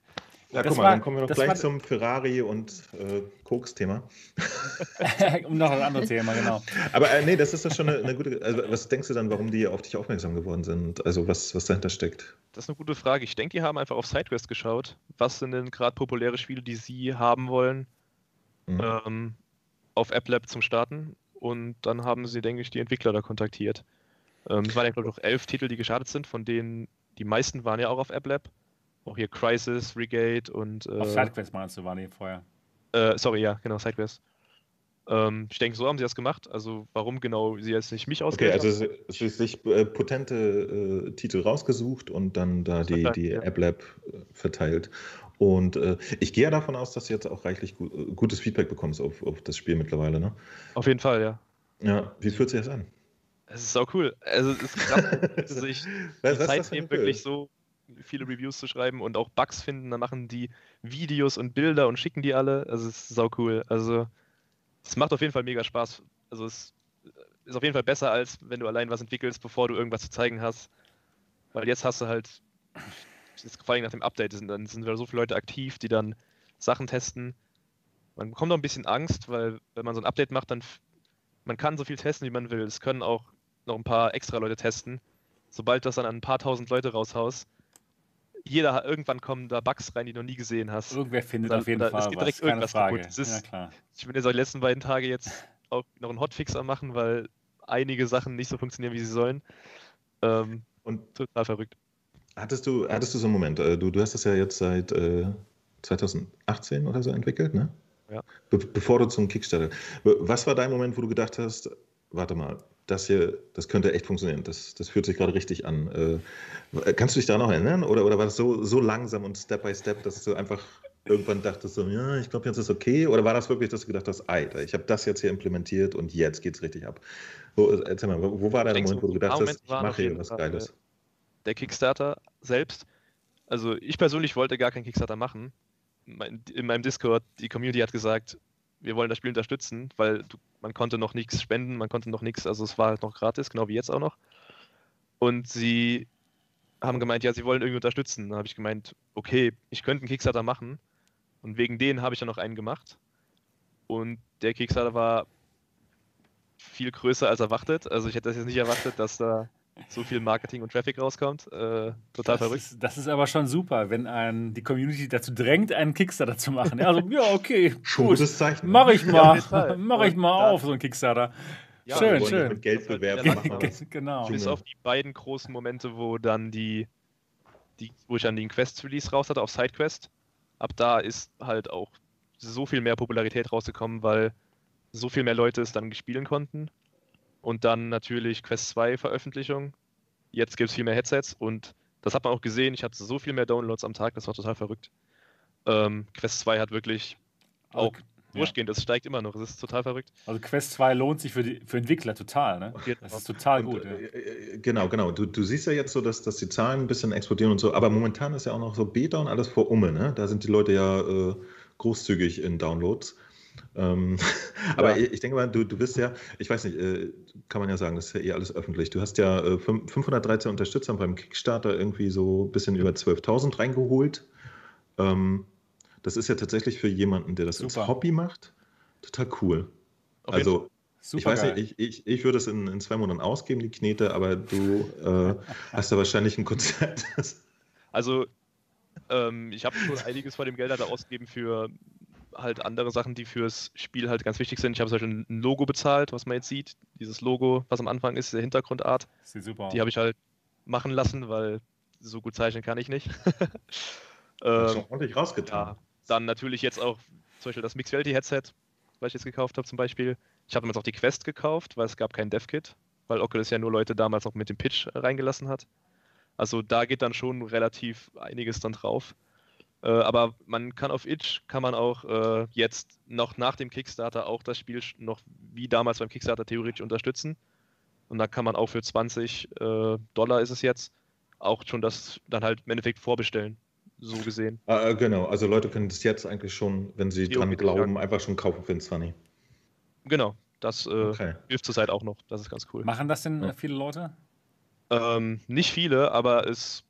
Ja, das guck mal, war- dann kommen wir das gleich war- zum Ferrari und äh, Koks-Thema. um noch ein anderes Thema, genau. Aber äh, nee, das ist doch schon eine, eine gute. Also, was denkst du dann, warum die auf dich aufmerksam geworden sind? Also, was, was dahinter steckt? Das ist eine gute Frage. Ich denke, die haben einfach auf SideQuest geschaut. Was sind denn gerade populäre Spiele, die sie haben wollen, Mhm. ähm, auf AppLab zum Starten? Und dann haben sie, denke ich, die Entwickler da kontaktiert. Ähm, es waren ja, glaube ich, noch elf Titel, die gestartet sind, von denen die meisten waren ja auch auf AppLab. Auch hier Crisis, Regate und. Auf Äh, Sidequest meinst du, waren die vorher. Äh, sorry, ja, genau, SideQuest. Ähm, ich denke, so haben sie das gemacht. Also, warum genau sie jetzt nicht mich Okay, ausgewählt also haben? ist sich äh, potente äh, Titel rausgesucht und dann da die, die ja. App Lab äh, verteilt. Und äh, ich gehe ja davon aus, dass du jetzt auch reichlich gu äh, gutes Feedback bekommst auf, auf das Spiel mittlerweile, ne? Auf jeden Fall, ja. Ja, wie fühlt sich das an? Es ist sau cool. Also, es ist krass, dass Was- die was ist Zeit ein nehmen, wirklich so viele Reviews zu schreiben und auch Bugs finden. Dann machen die Videos und Bilder und schicken die alle. Also, es ist sau cool. Also, es macht auf jeden Fall mega Spaß. Also, es ist auf jeden Fall besser, als wenn du allein was entwickelst, bevor du irgendwas zu zeigen hast. Weil jetzt hast du halt, jetzt vor allem nach dem Update, sind, dann sind wieder so viele Leute aktiv, die dann Sachen testen. Man bekommt auch ein bisschen Angst, weil wenn man so ein Update macht, dann man kann so viel testen, wie man will. Es können auch noch ein paar extra Leute testen. Sobald das dann an ein paar tausend Leute raushaust, jeder hat- irgendwann kommen da Bugs rein, die du noch nie gesehen hast. Irgendwer findet Da- auf jeden da- es Fall geht was, direkt keine irgendwas Frage. kaputt. Es ist- ja, klar. Ich bin jetzt auch die letzten beiden Tage jetzt auch noch einen Hotfix am machen, weil einige Sachen nicht so funktionieren, wie sie sollen. Ähm, Und total verrückt. hattest du, hattest du so einen Moment? äh, Du, du hast das ja jetzt seit äh, 2018 oder so entwickelt, ne? Ja. Be bevor du zum Kickstarter. Was war dein Moment, wo du gedacht hast, warte mal, das hier, das könnte echt funktionieren. Das, das fühlt sich gerade richtig an. Äh, kannst du dich da noch erinnern? Oder, oder war das so, so langsam und Step by Step, dass du einfach irgendwann dachtest, so, ja, ich glaube, jetzt ist okay? Oder war das wirklich, dass du gedacht hast, Alter, ich habe das jetzt hier implementiert und jetzt geht's richtig ab? Wo, erzähl mal, wo, wo war der Moment, wo du gedacht hast, ich mache hier was Fall, Geiles? Der Kickstarter selbst, also ich persönlich wollte gar keinen Kickstarter machen. In meinem Discord, die Community hat gesagt, wir wollen das Spiel unterstützen, weil du, man konnte noch nichts spenden, man konnte noch nichts, also es war halt noch gratis, genau wie jetzt auch noch. Und sie haben gemeint, ja, sie wollen irgendwie unterstützen. Dann habe ich gemeint, okay, ich könnte einen Kickstarter machen. Und wegen denen habe ich dann noch einen gemacht. Und der Kickstarter war viel größer als erwartet. Also ich hätte das jetzt nicht erwartet, dass da so viel Marketing und Traffic rauskommt. Äh, total Das verrückt. ist, das ist aber schon super, wenn ein, die Community dazu drängt, einen Kickstarter zu machen. Ja, also, ja okay, Schon gut. Mach ich Ja, mal. Fall. Mach ich mal auf, so ein Kickstarter. Ja, schön, wollen schön. Mit Geld bewerben. der machen genau. Bis auf die beiden großen Momente, wo dann die, die wo ich dann den Quest-Release raus hatte auf SideQuest. Ab da ist halt auch so viel mehr Popularität rausgekommen, weil so viel mehr Leute es dann spielen konnten. Und dann natürlich Quest 2 Veröffentlichung. Jetzt gibt es viel mehr Headsets und das hat man auch gesehen. Ich hatte so viel mehr Downloads am Tag, das war total verrückt. Ähm, Quest 2 hat wirklich auch Also, durchgehend, das steigt immer noch, das ist total verrückt. Also Quest 2 lohnt sich für, die, für Entwickler total, ne? Das ist total Und, gut. Ja. äh, äh, Genau, genau. Du, du siehst ja jetzt so, dass, dass die Zahlen ein bisschen explodieren und so, aber momentan ist ja auch noch so Beta und alles vor Umme, ne? Da sind die Leute ja äh, großzügig in Downloads. Ähm, aber ich, ich denke mal, du, du bist ja, ich weiß nicht, äh, kann man ja sagen, das ist ja eh alles öffentlich. Du hast ja äh, fünf- 513 Unterstützer beim Kickstarter irgendwie so ein bisschen über 12.000 reingeholt. Ähm, das ist ja tatsächlich für jemanden, der das als Super. Hobby macht, total cool. Jeden Also Super ich weiß geil. nicht, ich, ich, ich würde es in, in zwei Monaten ausgeben, die Knete, aber du äh, hast da wahrscheinlich ein Konzept. also, ähm, ich habe schon einiges von dem Geld da ausgegeben für halt andere Sachen, die fürs Spiel halt ganz wichtig sind. Ich habe zum Beispiel ein Logo bezahlt, was man jetzt sieht. Dieses Logo, was am Anfang ist, der Hintergrundart. Sieht super Die habe ich halt machen lassen, weil so gut zeichnen kann ich nicht. ähm, schon ordentlich rausgetan. Ja, dann natürlich jetzt auch zum Beispiel das Mixed Headset, was ich jetzt gekauft habe zum Beispiel. Ich habe damals auch die Quest gekauft, weil es gab kein Dev-Kit, weil Oculus ja nur Leute damals noch mit dem Pitch reingelassen hat. Also da geht dann schon relativ einiges dann drauf. Äh, aber man kann auf Itch, kann man auch äh, jetzt noch nach dem Kickstarter auch das Spiel noch wie damals beim Kickstarter theoretisch unterstützen. Und da kann man auch für 20 äh, Dollar ist es jetzt auch schon das dann halt im Endeffekt vorbestellen. So gesehen. Ah, äh, genau, also Leute können das jetzt eigentlich schon, wenn sie dran glauben, einfach schon kaufen für den 20. Genau, das äh, okay. hilft zurzeit auch noch. Das ist ganz cool. Machen das denn ja. viele Leute? Ähm, nicht viele, aber es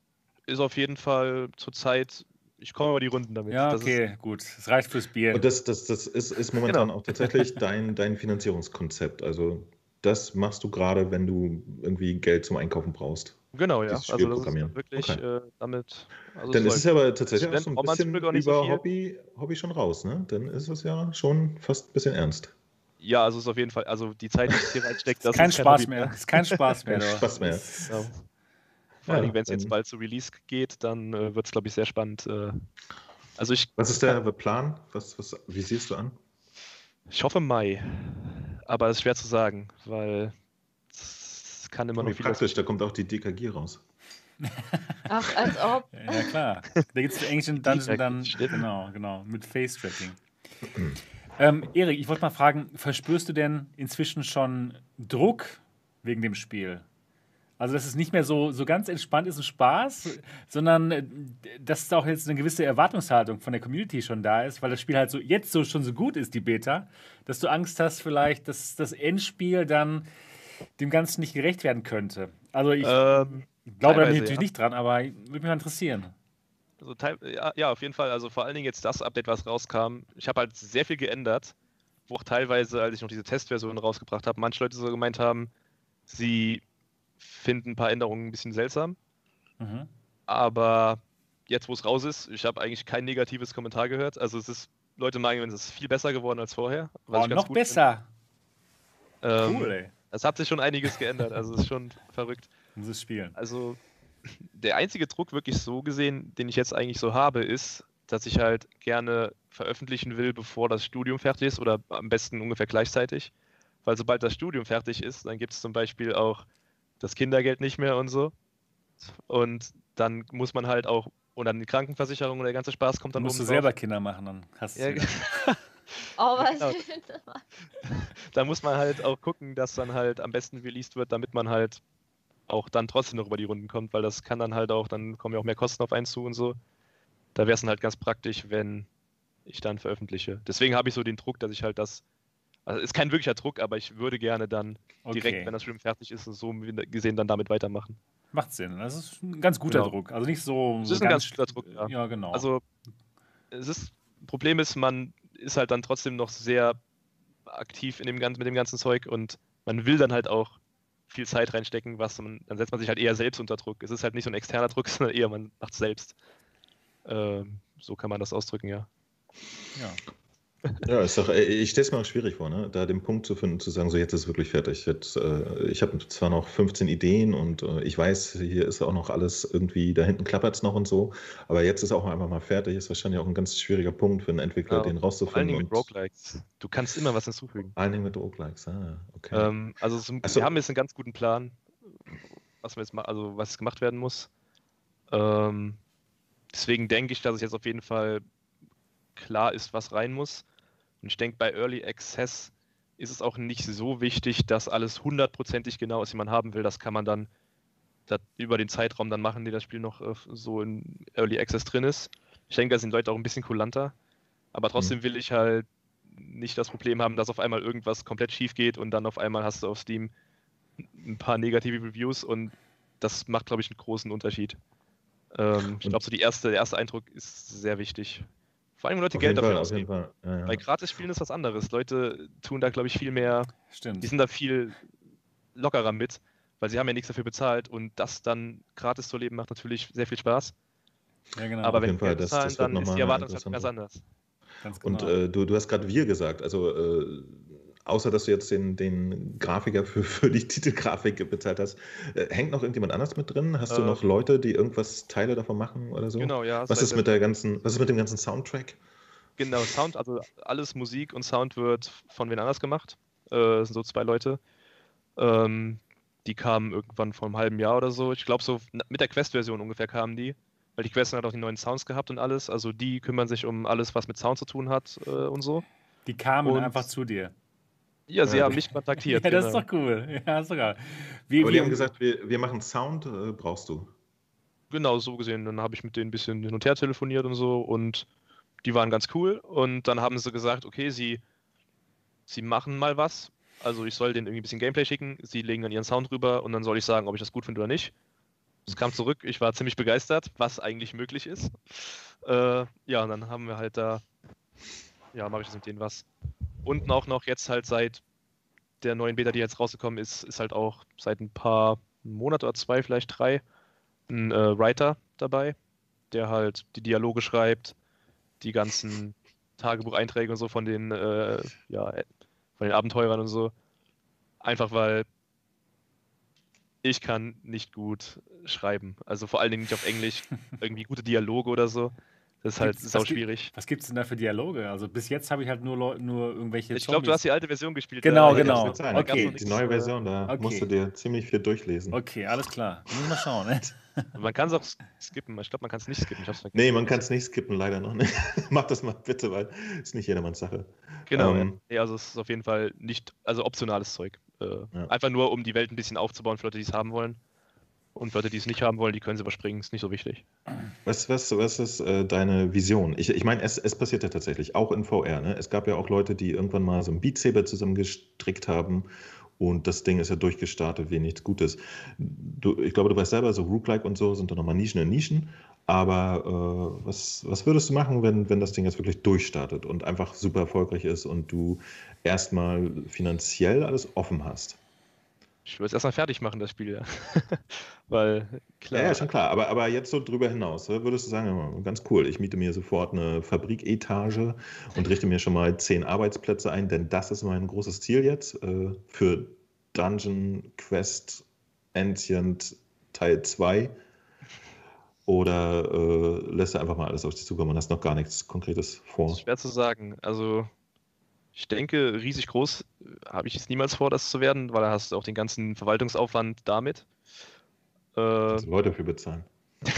ist auf jeden Fall zurzeit ich komme über die Runden damit. Ja, okay, gut. Es reicht fürs Bier. Und das, das, das ist, ist momentan genau. auch tatsächlich dein, dein Finanzierungskonzept. Also das machst du gerade, wenn du irgendwie Geld zum Einkaufen brauchst. Genau, ja. Also das ist wirklich okay. äh, damit. Also Dann ist es ja aber tatsächlich auch so ein bisschen über so Hobby, Hobby schon raus, ne? Dann ist es ja schon fast ein bisschen ernst. Ja, also es ist auf jeden Fall, also die Zeit, die ich hier reinsteckt, das ist kein ist Spaß kein mehr. Ist kein Spaß mehr. kein Spaß mehr. Ja. Vor ja, allem, wenn es jetzt bald zu Release geht, dann äh, wird es, glaube ich, sehr spannend. Äh, also ich, was ist der Plan? Was, was, wie siehst du an? Ich hoffe Mai. Aber es ist schwer zu sagen, weil es kann immer oh, noch viel. Praktisch, da kommt auch die DKG raus. Ach, als ob. Ja, klar. Da gibt es Ancient Dungeon dann. Genau, genau. Mit Face-Tracking. ähm, Erik, ich wollte mal fragen: Verspürst du denn inzwischen schon Druck wegen dem Spiel? Also, dass es nicht mehr so, so ganz entspannt ist und Spaß, sondern äh, dass da auch jetzt eine gewisse Erwartungshaltung von der Community schon da ist, weil das Spiel halt so jetzt so schon so gut ist, die Beta, dass du Angst hast, vielleicht, dass das Endspiel dann dem Ganzen nicht gerecht werden könnte. Also, ich ähm, glaube da natürlich ja. nicht dran, aber würde mich mal interessieren. Also, ja, ja, auf jeden Fall. Also, vor allen Dingen jetzt das Update, was rauskam. Ich habe halt sehr viel geändert, wo auch teilweise, als ich noch diese Testversion rausgebracht habe, manche Leute so gemeint haben, sie finde ein paar Änderungen ein bisschen seltsam. Mhm. Aber jetzt, wo es raus ist, ich habe eigentlich kein negatives Kommentar gehört. Also es ist, Leute meinen, es ist viel besser geworden als vorher. Oh, noch besser. Ähm, cool, ey. Es hat sich schon einiges geändert, also es ist schon verrückt. Muss es spielen. Also der einzige Druck wirklich so gesehen, den ich jetzt eigentlich so habe, ist, dass ich halt gerne veröffentlichen will, bevor das Studium fertig ist oder am besten ungefähr gleichzeitig. Weil sobald das Studium fertig ist, dann gibt es zum Beispiel auch das Kindergeld nicht mehr und so. Und dann muss man halt auch, und dann die Krankenversicherung und der ganze Spaß kommt dann Musst du selber Kinder machen, dann hast du ja, Oh, was? Genau. da muss man halt auch gucken, dass dann halt am besten released wird, damit man halt auch dann trotzdem noch über die Runden kommt, weil das kann dann halt auch, dann kommen ja auch mehr Kosten auf einen zu und so. Da wäre es dann halt ganz praktisch, wenn ich dann veröffentliche. Deswegen habe ich so den Druck, dass ich halt das also ist kein wirklicher Druck, aber ich würde gerne dann okay. direkt, wenn das Film fertig ist, so gesehen dann damit weitermachen. Macht Sinn. Das ist ein ganz guter genau. Druck. Also nicht so. Es ist ein ganz, ganz guter Druck, ja. Ja, genau. Also es ist, Problem ist, man ist halt dann trotzdem noch sehr aktiv in dem, mit dem ganzen Zeug und man will dann halt auch viel Zeit reinstecken, was man, dann setzt man sich halt eher selbst unter Druck. Es ist halt nicht so ein externer Druck, sondern eher man macht es selbst. Ähm, so kann man das ausdrücken, ja. Ja. Ja, ist doch, ich stelle es mir auch schwierig vor, ne? da den Punkt zu finden, zu sagen, so jetzt ist es wirklich fertig. Jetzt, äh, ich habe zwar noch 15 Ideen und äh, ich weiß, hier ist auch noch alles irgendwie, da hinten klappert es noch und so, aber jetzt ist auch einfach mal fertig, ist wahrscheinlich auch ein ganz schwieriger Punkt für einen Entwickler, ja, den rauszufinden. Vor allen Dingen mit Roguelikes. Du kannst immer was hinzufügen. Vor allen Dingen mit Roguelikes, ah, okay. Ähm, also so, wir haben jetzt einen ganz guten Plan, was wir jetzt ma also was gemacht werden muss. Ähm, deswegen denke ich, dass es jetzt auf jeden Fall klar ist, was rein muss. Und ich denke, bei Early Access ist es auch nicht so wichtig, dass alles hundertprozentig genau ist, wie man haben will. Das kann man dann über den Zeitraum dann machen, die das Spiel noch äh, so in Early Access drin ist. Ich denke, da sind Leute auch ein bisschen kulanter. Aber trotzdem mhm. will ich halt nicht das Problem haben, dass auf einmal irgendwas komplett schief geht und dann auf einmal hast du auf Steam ein paar negative Reviews und das macht, glaube ich, einen großen Unterschied. Ähm, ich glaube, so die erste, der erste Eindruck ist sehr wichtig Vor allem, wenn Leute Auf Geld jeden dafür Fall, auf jeden ausgeben. Fall. Ja, Bei ja. Gratis-Spielen ist was anderes. Leute tun da, glaube ich, viel mehr, Stimmt. die sind da viel lockerer mit, weil sie haben ja nichts dafür bezahlt und das dann gratis zu leben macht natürlich sehr viel Spaß. ja, genau. Aber auf wenn Geld das- bezahlen, das wird dann ist die Erwartungshaltung ganz anders. Ganz Und genau. äh, du, du hast gerade wir gesagt, also äh, außer dass du jetzt den, den Grafiker für, für die Titelgrafik bezahlt hast, äh, hängt noch irgendjemand anders mit drin? Hast du Äh, noch Leute, die irgendwas Teile davon machen oder so? Genau, ja. Was ist mit der ganzen, was ist mit dem ganzen Soundtrack? Genau, Sound, also alles Musik und Sound wird von wen anders gemacht. Äh, sind so zwei Leute. Ähm, die kamen irgendwann vor einem halben Jahr oder so. Ich glaube, so mit der Quest-Version ungefähr kamen die. Weil die Quest hat auch die neuen Sounds gehabt und alles. Also die kümmern sich um alles, was mit Sound zu tun hat äh, und so. Die kamen und- einfach zu dir. Ja, sie Ja. haben mich kontaktiert. Ja, das ist genau. doch cool. Ja, sogar. Wie, Aber wie, die haben gesagt, wir, wir machen Sound, äh, brauchst du. Genau, so gesehen. Dann habe ich mit denen ein bisschen hin und her telefoniert und so und die waren ganz cool. Und dann haben sie gesagt, okay, sie, sie machen mal was. Also ich soll denen irgendwie ein bisschen Gameplay schicken. Sie legen dann ihren Sound rüber und dann soll ich sagen, ob ich das gut finde oder nicht. Es kam zurück, ich war ziemlich begeistert, was eigentlich möglich ist. Äh, ja, und dann haben wir halt da, ja, mache ich das mit denen was. Und auch noch jetzt halt seit der neuen Beta, die jetzt rausgekommen ist, ist halt auch seit ein paar Monaten oder zwei, vielleicht drei, ein äh, Writer dabei, der halt die Dialoge schreibt, die ganzen Tagebucheinträge und so von den, äh, ja, äh, von den Abenteurern und so. Einfach weil ich kann nicht gut schreiben. Also vor allen Dingen nicht auf Englisch. Irgendwie gute Dialoge oder so. Das ist halt sau schwierig. was gibt es denn da für Dialoge? Also bis jetzt habe ich halt nur, Leu nur irgendwelche Ich glaube, du hast die alte Version gespielt. Genau, da- genau. da gab's Okay. Die neue äh, Version, da okay. musst du dir ziemlich viel durchlesen. Okay, alles klar. Muss ich mal schauen. Ne? Man kann es auch skippen. Ich glaube, man kann es nicht skippen. Ich hab's vergessen. Nee, man kann es nicht skippen, leider noch nicht. Mach das mal bitte, weil es nicht jedermanns Sache. Genau. Ähm, ja. Nee, also es ist auf jeden Fall nicht, also optionales Zeug. Äh, Ja. Einfach nur, um die Welt ein bisschen aufzubauen für Leute, die es haben wollen. Und Leute, die es nicht haben wollen, die können sie überspringen. Ist nicht so wichtig. Was, was, was ist äh, deine Vision? Ich, ich meine, es, es passiert ja tatsächlich, auch in VR. Ne? Es gab ja auch Leute, die irgendwann mal so ein Beat Saber zusammengestrickt haben und das Ding ist ja durchgestartet wie nichts Gutes. Du, ich glaube, du weißt selber, so Rook-like und so sind da nochmal Nischen in Nischen. Aber äh, was, was würdest du machen, wenn, wenn das Ding jetzt wirklich durchstartet und einfach super erfolgreich ist und du erstmal finanziell alles offen hast? Ich würde es erstmal fertig machen, das Spiel. Ja. Weil, klar. Ja, ja, schon klar. Aber, aber jetzt so drüber hinaus, äh, würdest du sagen, ganz cool, ich miete mir sofort eine Fabriketage und richte mir schon mal zehn Arbeitsplätze ein, denn das ist mein großes Ziel jetzt äh, für Dungeon Quest Ancient Teil 2. Oder äh, lässt du einfach mal alles auf dich zukommen und hast noch gar nichts Konkretes vor? schwer zu sagen. Also, ich denke, riesig groß äh, habe ich es niemals vor, das zu werden, weil da hast du auch den ganzen Verwaltungsaufwand damit. Äh, Also Leute für bezahlen.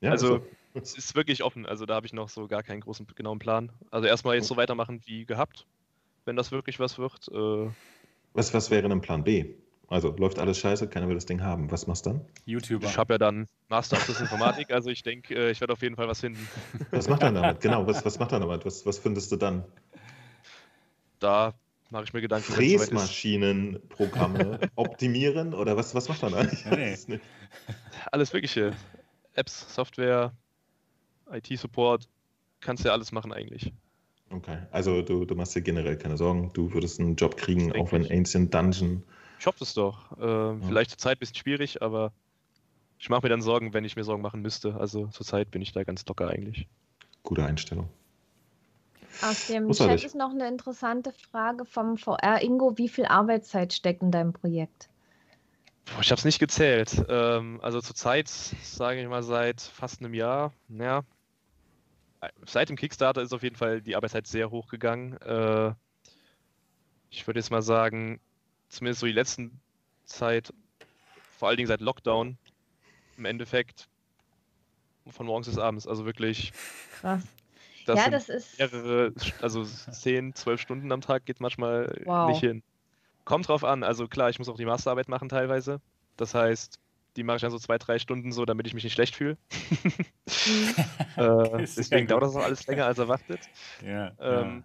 Ja, also, ist so. es ist wirklich offen. Also, da habe ich noch so gar keinen großen, genauen Plan. Also, erstmal jetzt so weitermachen wie gehabt, wenn das wirklich was wird. Äh, was, was wäre denn Plan B? Also läuft alles scheiße, keiner will das Ding haben. Was machst du dann? YouTuber. ich habe ja dann Master of Informatik, also ich denke, äh, ich werde auf jeden Fall was finden. Was macht er damit? Genau, was, was macht er damit? Was, was findest du dann? Da mache ich mir Gedanken. Fräsmaschinenprogramme optimieren oder was, was macht er da? Ich Ja, nee. Alles Mögliche. Apps, Software, IT-Support, kannst ja alles machen eigentlich. Okay, also du, du machst dir generell keine Sorgen. Du würdest einen Job kriegen, auch wenn. Ancient Dungeon. Ich hoffe es doch. Äh, Vielleicht zur Zeit ein bisschen schwierig, aber ich mache mir dann Sorgen, wenn ich mir Sorgen machen müsste. Also zur Zeit bin ich da ganz locker eigentlich. Gute Einstellung. Aus dem. Chat ist noch eine interessante Frage vom VR Ingo. Wie viel Arbeitszeit steckt in deinem Projekt? Boah, ich habe es nicht gezählt. Ähm, also zur Zeit, sage ich mal, seit fast einem Jahr. Ja, seit dem Kickstarter ist auf jeden Fall die Arbeitszeit sehr hoch gegangen. Äh, ich würde jetzt mal sagen, zumindest so die letzten Zeit, vor allen Dingen seit Lockdown, im Endeffekt von morgens bis abends. Also wirklich, Krass. Das ja, das ist. mehrere, also 10, 12 Stunden am Tag geht manchmal Wow. nicht hin. Kommt drauf an, also klar, ich muss auch die Masterarbeit machen teilweise. Das heißt, die mache ich dann so zwei, drei Stunden so, damit ich mich nicht schlecht fühle. Mhm. Äh, deswegen dauert das auch alles länger als erwartet. Ja, Ähm,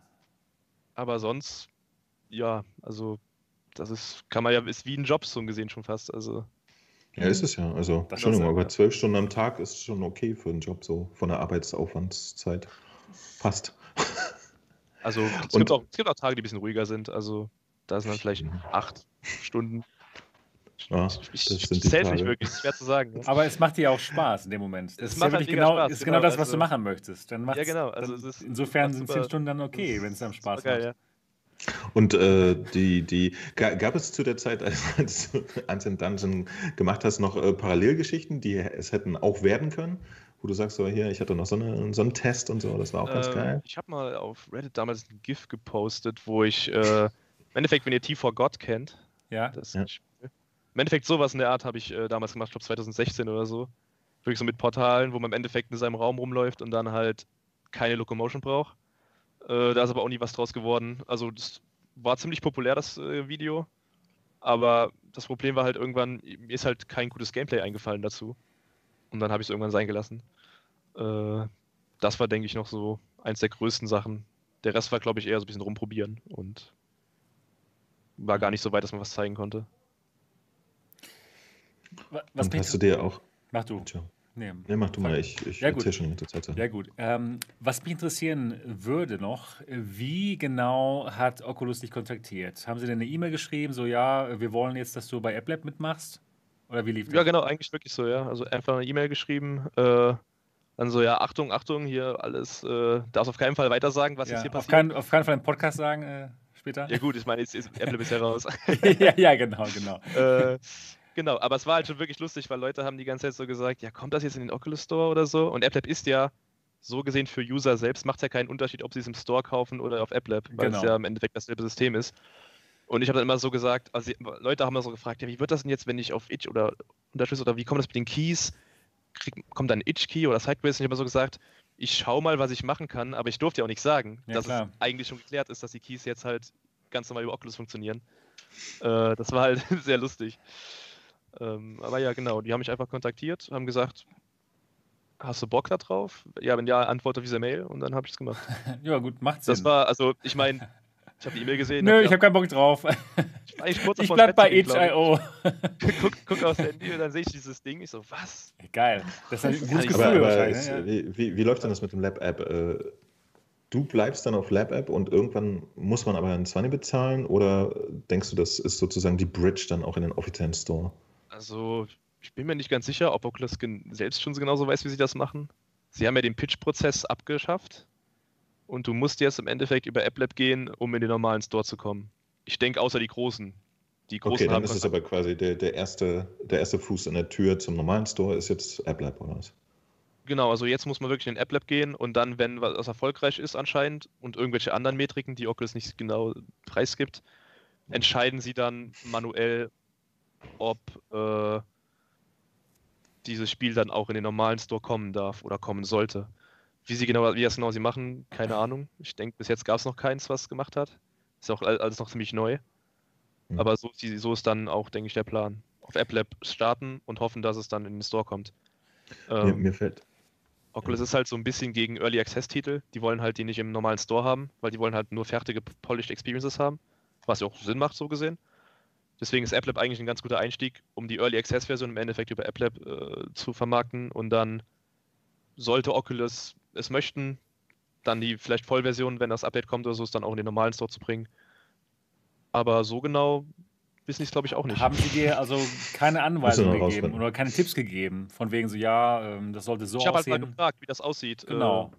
Aber sonst, ja, also das ist, kann man ja, ist wie ein Job so gesehen schon fast. Also Ja, ist es ja. Also, Das Entschuldigung, aber zwölf Stunden am Tag ist schon okay für einen Job, so von der Arbeitsaufwandszeit. Passt. Also es Und- gibt, auch, es gibt auch Tage, die ein bisschen ruhiger sind. Also da sind dann vielleicht Mhm. acht Stunden. Ja, Ich, ich, das ich sind die zähl's nicht wirklich, ist schwer zu sagen. ne? Aber es macht dir auch Spaß in dem Moment. Das Es ist macht ja halt genau, Spaß, ist genau genau, das, was du also- machen möchtest. Dann macht's, genau, also dann, es ist- insofern sind zehn Stunden dann okay, wenn es dann Spaß geil, macht. ja. Und äh, die, die, ga- gab es zu der Zeit, als, als du Ancient Dungeon gemacht hast, noch äh, Parallelgeschichten, die es hätten auch werden können? Wo du sagst, so hier, ich hatte noch so, eine, so einen Test und so, das war auch ganz Ähm, geil. Ich habe mal auf Reddit damals ein GIF gepostet, wo ich äh, im Endeffekt, wenn ihr T4 God kennt, Ja, das Ja. Spiel, im Endeffekt sowas in der Art habe ich äh, damals gemacht, ich glaube 2016 oder so. Wirklich so mit Portalen, wo man im Endeffekt in seinem Raum rumläuft und dann halt keine Locomotion braucht. Äh, da ist aber auch nie was draus geworden. Also das war ziemlich populär, das äh, Video. Aber das Problem war halt irgendwann, mir ist halt kein gutes Gameplay eingefallen dazu. Und dann habe ich es irgendwann sein gelassen. Äh, das war, denke ich, noch so eins der größten Sachen. Der Rest war, glaube ich, eher so ein bisschen rumprobieren und war gar nicht so weit, dass man was zeigen konnte. Wa- was und mich, hast du dir auch. mach du. Tja, Nee. nee, mach du mal, ich, ich Ja, gut. erzähl schon die ganze Zeit. Ja gut. Ähm, was mich interessieren würde noch, wie genau hat Oculus dich kontaktiert? Haben sie denn eine E-Mail geschrieben, so ja, wir wollen jetzt, dass du bei AppLab mitmachst? Oder wie lief das? Ja, genau, eigentlich wirklich so, ja. Also einfach eine E-Mail geschrieben, äh, dann so, ja, Achtung, Achtung, hier alles, äh, darfst auf keinen Fall weitersagen, was Ja, jetzt hier auf, passiert. keinen, auf keinen Fall im Podcast sagen äh, später? Ja gut, ich meine, jetzt ist Apple bisher raus. ja, ja, genau, genau. äh, genau, aber es war halt schon wirklich lustig, weil Leute haben die ganze Zeit so gesagt, ja, kommt das jetzt in den Oculus Store oder so? Und AppLab ist ja so gesehen für User selbst, macht es ja keinen Unterschied, ob sie es im Store kaufen oder auf AppLab, weil es Genau. ja im Endeffekt dasselbe System ist. Und ich habe dann immer so gesagt, also Leute haben immer so gefragt, ja, wie wird das denn jetzt, wenn ich auf Itch oder unterstütze oder wie kommt das mit den Keys? Krieg, kommt dann ein Itch-Key oder Sideways? Und ich habe immer so gesagt, ich schau mal, was ich machen kann, aber ich durfte ja auch nicht sagen, Ja, dass klar. es eigentlich schon geklärt ist, dass die Keys jetzt halt ganz normal über Oculus funktionieren. Äh, das war halt sehr lustig. Ähm, aber ja, genau, die haben mich einfach kontaktiert, haben gesagt, hast du Bock da drauf? Ja, wenn ja, antworte auf diese Mail und dann habe ich es gemacht. Ja, gut, macht Sinn. Das war, also, ich meine, ich habe die E-Mail gesehen. Nö, hab ich habe keinen Bock drauf. ich Ich bleib bei ich. guck, guck aufs Handy und dann sehe ich dieses Ding. Ich so, was? Geil. Das ist ein gutes Gefühl Aber, aber wahrscheinlich. es, ne? wie, wie, wie läuft denn das mit dem Lab-App? Äh, du bleibst dann auf Lab-App und irgendwann muss man aber einen 20 bezahlen oder denkst du, das ist sozusagen die Bridge dann auch in den offiziellen Store? Also, ich bin mir nicht ganz sicher, ob Oculus selbst schon so genauso weiß, wie sie das machen. Sie haben ja den Pitch-Prozess abgeschafft und du musst jetzt im Endeffekt über AppLab gehen, um in den normalen Store zu kommen. Ich denke, außer die Großen. Die Großen Okay, dann ist es aber quasi der, der, erste, der erste Fuß in der Tür zum normalen Store ist jetzt AppLab oder was? Genau, also jetzt muss man wirklich in den AppLab gehen und dann, wenn was erfolgreich ist anscheinend und irgendwelche anderen Metriken, die Oculus nicht genau preisgibt, entscheiden sie dann manuell, ob äh, dieses Spiel dann auch in den normalen Store kommen darf oder kommen sollte. Wie sie genau, wie das genau sie machen, keine Ahnung. Ich denke, bis jetzt gab es noch keins, was gemacht hat. Ist auch all- alles noch ziemlich neu. Hm. Aber so, so ist dann auch, denke ich, der Plan. Auf AppLab starten und hoffen, dass es dann in den Store kommt. Mir, Ähm, mir fällt. Oculus ist halt so ein bisschen gegen Early Access Titel. Die wollen halt die nicht im normalen Store haben, weil die wollen halt nur fertige Polished Experiences haben, was ja auch Sinn macht, so gesehen. Deswegen ist AppLab eigentlich ein ganz guter Einstieg, um die Early Access Version im Endeffekt über AppLab äh, zu vermarkten und dann sollte Oculus es möchten, dann die vielleicht Vollversion, wenn das Update kommt oder so, es dann auch in den normalen Store zu bringen. Aber so genau wissen die es, glaube ich, auch nicht. Haben sie dir also keine Anweisungen gegeben oder keine Tipps gegeben? Von wegen so, ja, ähm, das sollte so ich habe halt mal aussehen. gefragt, wie das aussieht. genau. Äh,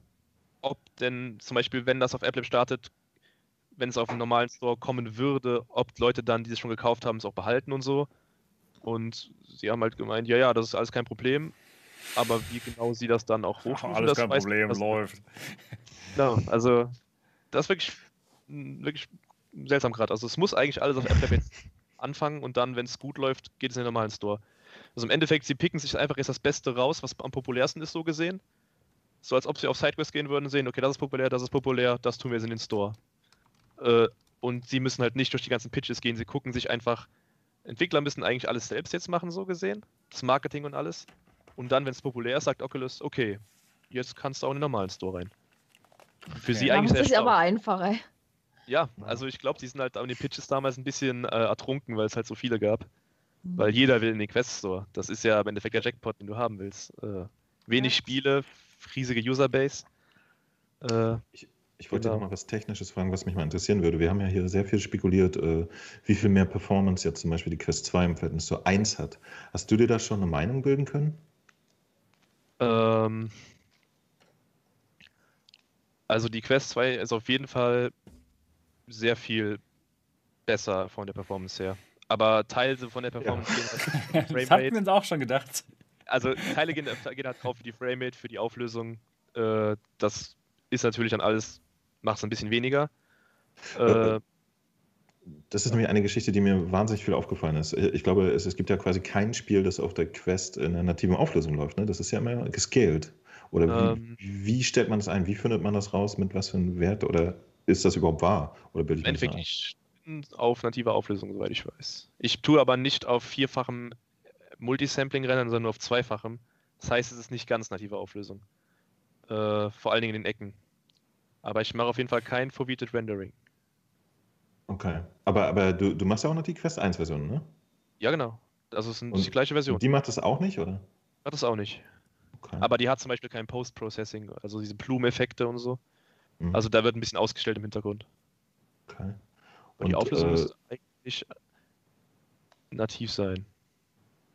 ob denn zum Beispiel, wenn das auf AppLab startet, wenn es auf den normalen Store kommen würde, ob Leute dann, die es schon gekauft haben, es auch behalten und so. Und sie haben halt gemeint, ja, ja, das ist alles kein Problem. Aber wie genau sie das dann auch hochstufen, alles das kein Problem, nicht. läuft. Genau, also das ist wirklich, mm, wirklich seltsam gerade. Also es muss eigentlich alles auf AppLab jetzt anfangen und dann, wenn es gut läuft, geht es in den normalen Store. Also im Endeffekt, sie picken sich einfach jetzt das Beste raus, was am populärsten ist, so gesehen. So als ob sie auf Sidequest gehen würden und sehen, okay, das ist populär, das ist populär, das tun wir jetzt in den Store. Äh, und sie müssen halt nicht durch die ganzen Pitches gehen, sie gucken sich einfach. Entwickler müssen eigentlich alles selbst jetzt machen, so gesehen. Das Marketing und alles. Und dann, wenn es populär ist, sagt Oculus, okay, jetzt kannst du auch in den normalen Store rein. Für Okay. sie eigentlich es sehr sich aber schlau. einfacher. Ja, also ich glaube, die sind halt an den Pitches damals ein bisschen äh, ertrunken, weil es halt so viele gab. Weil jeder will in den Quest Store. Das ist ja im Endeffekt der Jackpot, den du haben willst. Äh, wenig Ja. Spiele, riesige Userbase. Äh, ich, ich wollte genau. noch mal was Technisches fragen, was mich mal interessieren würde. Wir haben ja hier sehr viel spekuliert, äh, wie viel mehr Performance jetzt zum Beispiel die Quest 2 im Verhältnis zu 1 hat. Hast du dir da schon eine Meinung bilden können? Ähm, also die Quest 2 ist auf jeden Fall sehr viel besser von der Performance her. Aber Teile von der Performance ja. gehen halt Das hatten wir uns auch schon gedacht. Also Teile gehen, gehen halt drauf für die Framerate, für die Auflösung. Äh, das ist natürlich dann alles, macht es ein bisschen weniger. Äh, das ist nämlich eine Geschichte, die mir wahnsinnig viel aufgefallen ist. Ich glaube, es, es gibt ja quasi kein Spiel, das auf der Quest in einer nativen Auflösung läuft. Ne? Das ist ja immer gescaled. Oder ähm, wie, wie, stellt man das ein? Wie findet man das raus? Mit was für einem Wert? Oder ist das überhaupt wahr? Oder bilde ich Im Endeffekt nicht auf nativer Auflösung, soweit ich weiß. Ich tue aber nicht auf vierfachem Multisampling-Rennen, sondern nur auf zweifachem. Das heißt, es ist nicht ganz native Auflösung. Äh, vor allen Dingen in den Ecken. Aber ich mache auf jeden Fall kein Forbidden Rendering. Okay. Aber, aber du, du machst ja auch noch die Quest 1-Version, ne? Ja, genau. Also es ist die gleiche Version. Die macht das auch nicht, oder? Macht das auch nicht. Okay. Aber die hat zum Beispiel kein Post-Processing, also diese Blumeneffekte und so. Mhm. Also da wird ein bisschen ausgestellt im Hintergrund. Okay. Und, und die Auflösung äh, muss eigentlich nativ sein.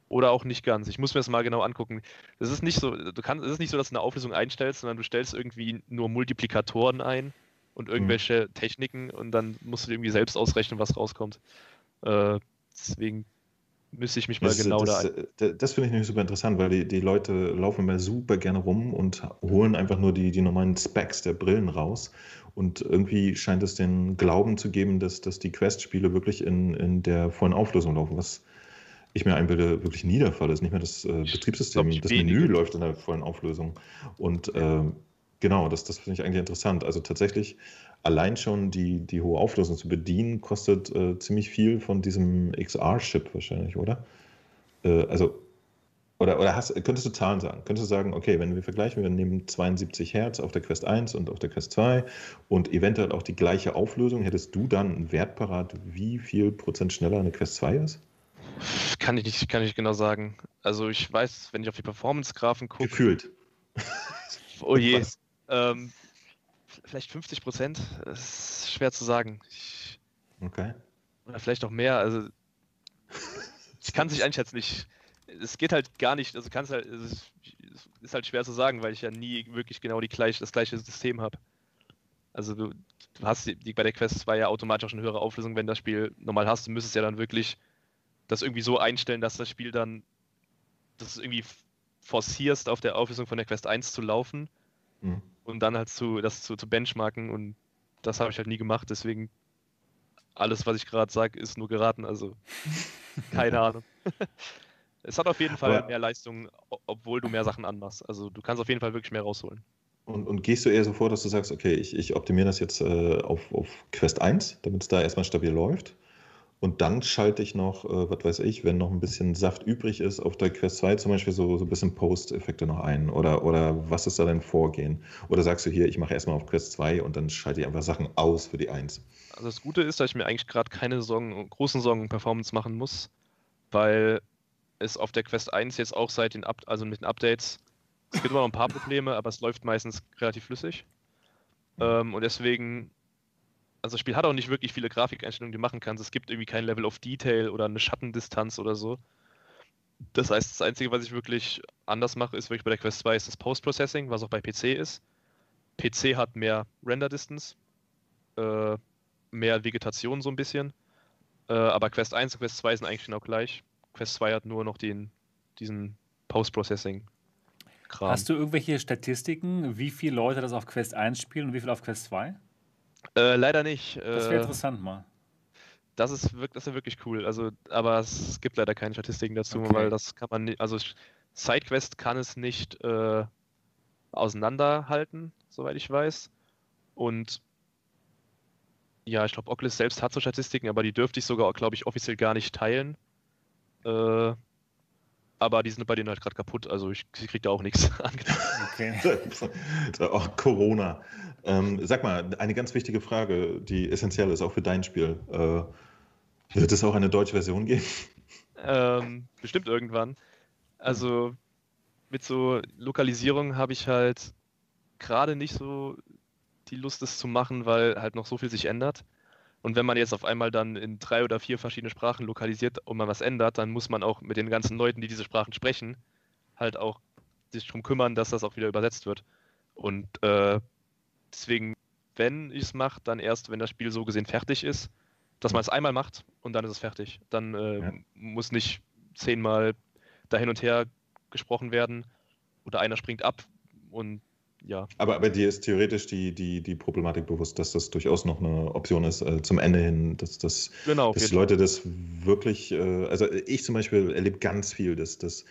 Oder auch nicht ganz. Ich muss mir das mal genau angucken. Das ist nicht so, du kannst, es ist nicht so, dass du eine Auflösung einstellst, sondern du stellst irgendwie nur Multiplikatoren ein und mhm. irgendwelche mhm. Techniken und dann musst du irgendwie selbst ausrechnen, was rauskommt. Äh, deswegen müsste ich mich mal das, genau das, da ein. Das finde ich nämlich super interessant, weil die, die Leute laufen immer super gerne rum und holen einfach nur die, die normalen Specs der Brillen raus. Und irgendwie scheint es den Glauben zu geben, dass, dass die Quest-Spiele wirklich in, in der vollen Auflösung laufen, was ich mir einbilde, wirklich nie der Fall ist. Nicht mehr das äh, Betriebssystem, das Menü läuft in der vollen Auflösung. Und äh, genau, das, das finde ich eigentlich interessant. Also tatsächlich allein schon die, die hohe Auflösung zu bedienen, kostet äh, ziemlich viel von diesem XR-Chip wahrscheinlich, oder? Äh, also, oder, oder hast, könntest du Zahlen sagen? Könntest du sagen, okay, wenn wir vergleichen, wir nehmen 72 Hertz auf der Quest 1 und auf der Quest 2 und eventuell auch die gleiche Auflösung, hättest du dann einen Wert parat, wie viel Prozent schneller eine Quest 2 ist? Kann ich nicht, kann ich genau sagen. Also ich weiß, wenn ich auf die Performance-Graphen gucke. Gefühlt. oh je. Ähm, vielleicht 50 Prozent. Ist schwer zu sagen. Ich, okay. Oder vielleicht auch mehr. Also ich kann sich einschätzen. Ich, es geht halt gar nicht. Also kannst halt. Es ist, halt schwer zu sagen, weil ich ja nie wirklich genau die gleich, das gleiche System habe. Also du, du hast die, bei der Quest 2 ja automatisch auch schon höhere Auflösung, wenn das Spiel normal hast. Du müsstest ja dann wirklich das irgendwie so einstellen, dass das Spiel dann das irgendwie forcierst, auf der Auflösung von der Quest 1 zu laufen mhm. Und dann halt zu, das zu, zu benchmarken und das habe ich halt nie gemacht, deswegen alles, was ich gerade sage, ist nur geraten, also keine Ahnung. es hat auf jeden Fall Aber mehr Leistung, obwohl du mehr Sachen anmachst. Also du kannst auf jeden Fall wirklich mehr rausholen. Und, und gehst du eher so vor, dass du sagst, okay, ich, ich optimiere das jetzt äh, auf, auf Quest 1, damit es da erstmal stabil läuft? Und dann schalte ich noch, äh, was weiß ich, wenn noch ein bisschen Saft übrig ist, auf der Quest 2 zum Beispiel so, so ein bisschen Post-Effekte noch ein. Oder, oder was ist da dein Vorgehen? Oder sagst du hier, ich mache erstmal auf Quest 2 und dann schalte ich einfach Sachen aus für die 1? Also das Gute ist, dass ich mir eigentlich gerade keine Sorgen, großen Sorgen um Performance machen muss, weil es auf der Quest 1 jetzt auch seit den, Up also mit den Updates, es gibt immer noch ein paar Probleme, aber es läuft meistens relativ flüssig. Mhm. Ähm, und deswegen also das Spiel hat auch nicht wirklich viele Grafikeinstellungen, die du machen kannst. Es gibt irgendwie kein Level of Detail oder eine Schattendistanz oder so. Das heißt, das Einzige, was ich wirklich anders mache, ist wirklich bei der Quest 2 ist das Post-Processing, was auch bei PC ist. PC hat mehr Render-Distance, äh, mehr Vegetation so ein bisschen. Äh, aber Quest 1 und Quest 2 sind eigentlich genau gleich. Quest 2 hat nur noch den, diesen Post-Processing. Hast du irgendwelche Statistiken, wie viele Leute das auf Quest 1 spielen und wie viele auf Quest 2? Äh, leider nicht. Das wäre äh, interessant mal. Das ist, wirklich, das ist wirklich cool. Also, aber es gibt leider keine Statistiken dazu, okay. weil das kann man nicht. Also SideQuest kann es nicht äh, auseinanderhalten, soweit ich weiß. Und ja, ich glaube, Oculus selbst hat so Statistiken, aber die dürfte ich sogar, glaube ich, offiziell gar nicht teilen. Äh, aber die sind bei denen halt gerade kaputt, also ich, kriege da auch nichts angetan. Okay. auch Corona. Ähm, sag mal, eine ganz wichtige Frage, die essentiell ist, auch für dein Spiel. Äh, wird es auch eine deutsche Version geben? Ähm, bestimmt irgendwann. Also mit so Lokalisierung habe ich halt gerade nicht so die Lust, es zu machen, weil halt noch so viel sich ändert. Und wenn man jetzt auf einmal dann in drei oder vier verschiedene Sprachen lokalisiert und man was ändert, dann muss man auch mit den ganzen Leuten, die diese Sprachen sprechen, halt auch sich darum kümmern, dass das auch wieder übersetzt wird. Und äh, deswegen, wenn ich es mache, dann erst, wenn das Spiel so gesehen fertig ist, dass man es einmal macht und dann ist es fertig. Dann äh, Ja. muss nicht zehnmal da hin und her gesprochen werden oder einer springt ab und ja. Aber, aber dir ist theoretisch die, die, die Problematik bewusst, dass das durchaus noch eine Option ist, äh, zum Ende hin, dass, dass, Genau, dass die. Leute das wirklich, äh, also ich zum Beispiel erlebe ganz viel, dass, dass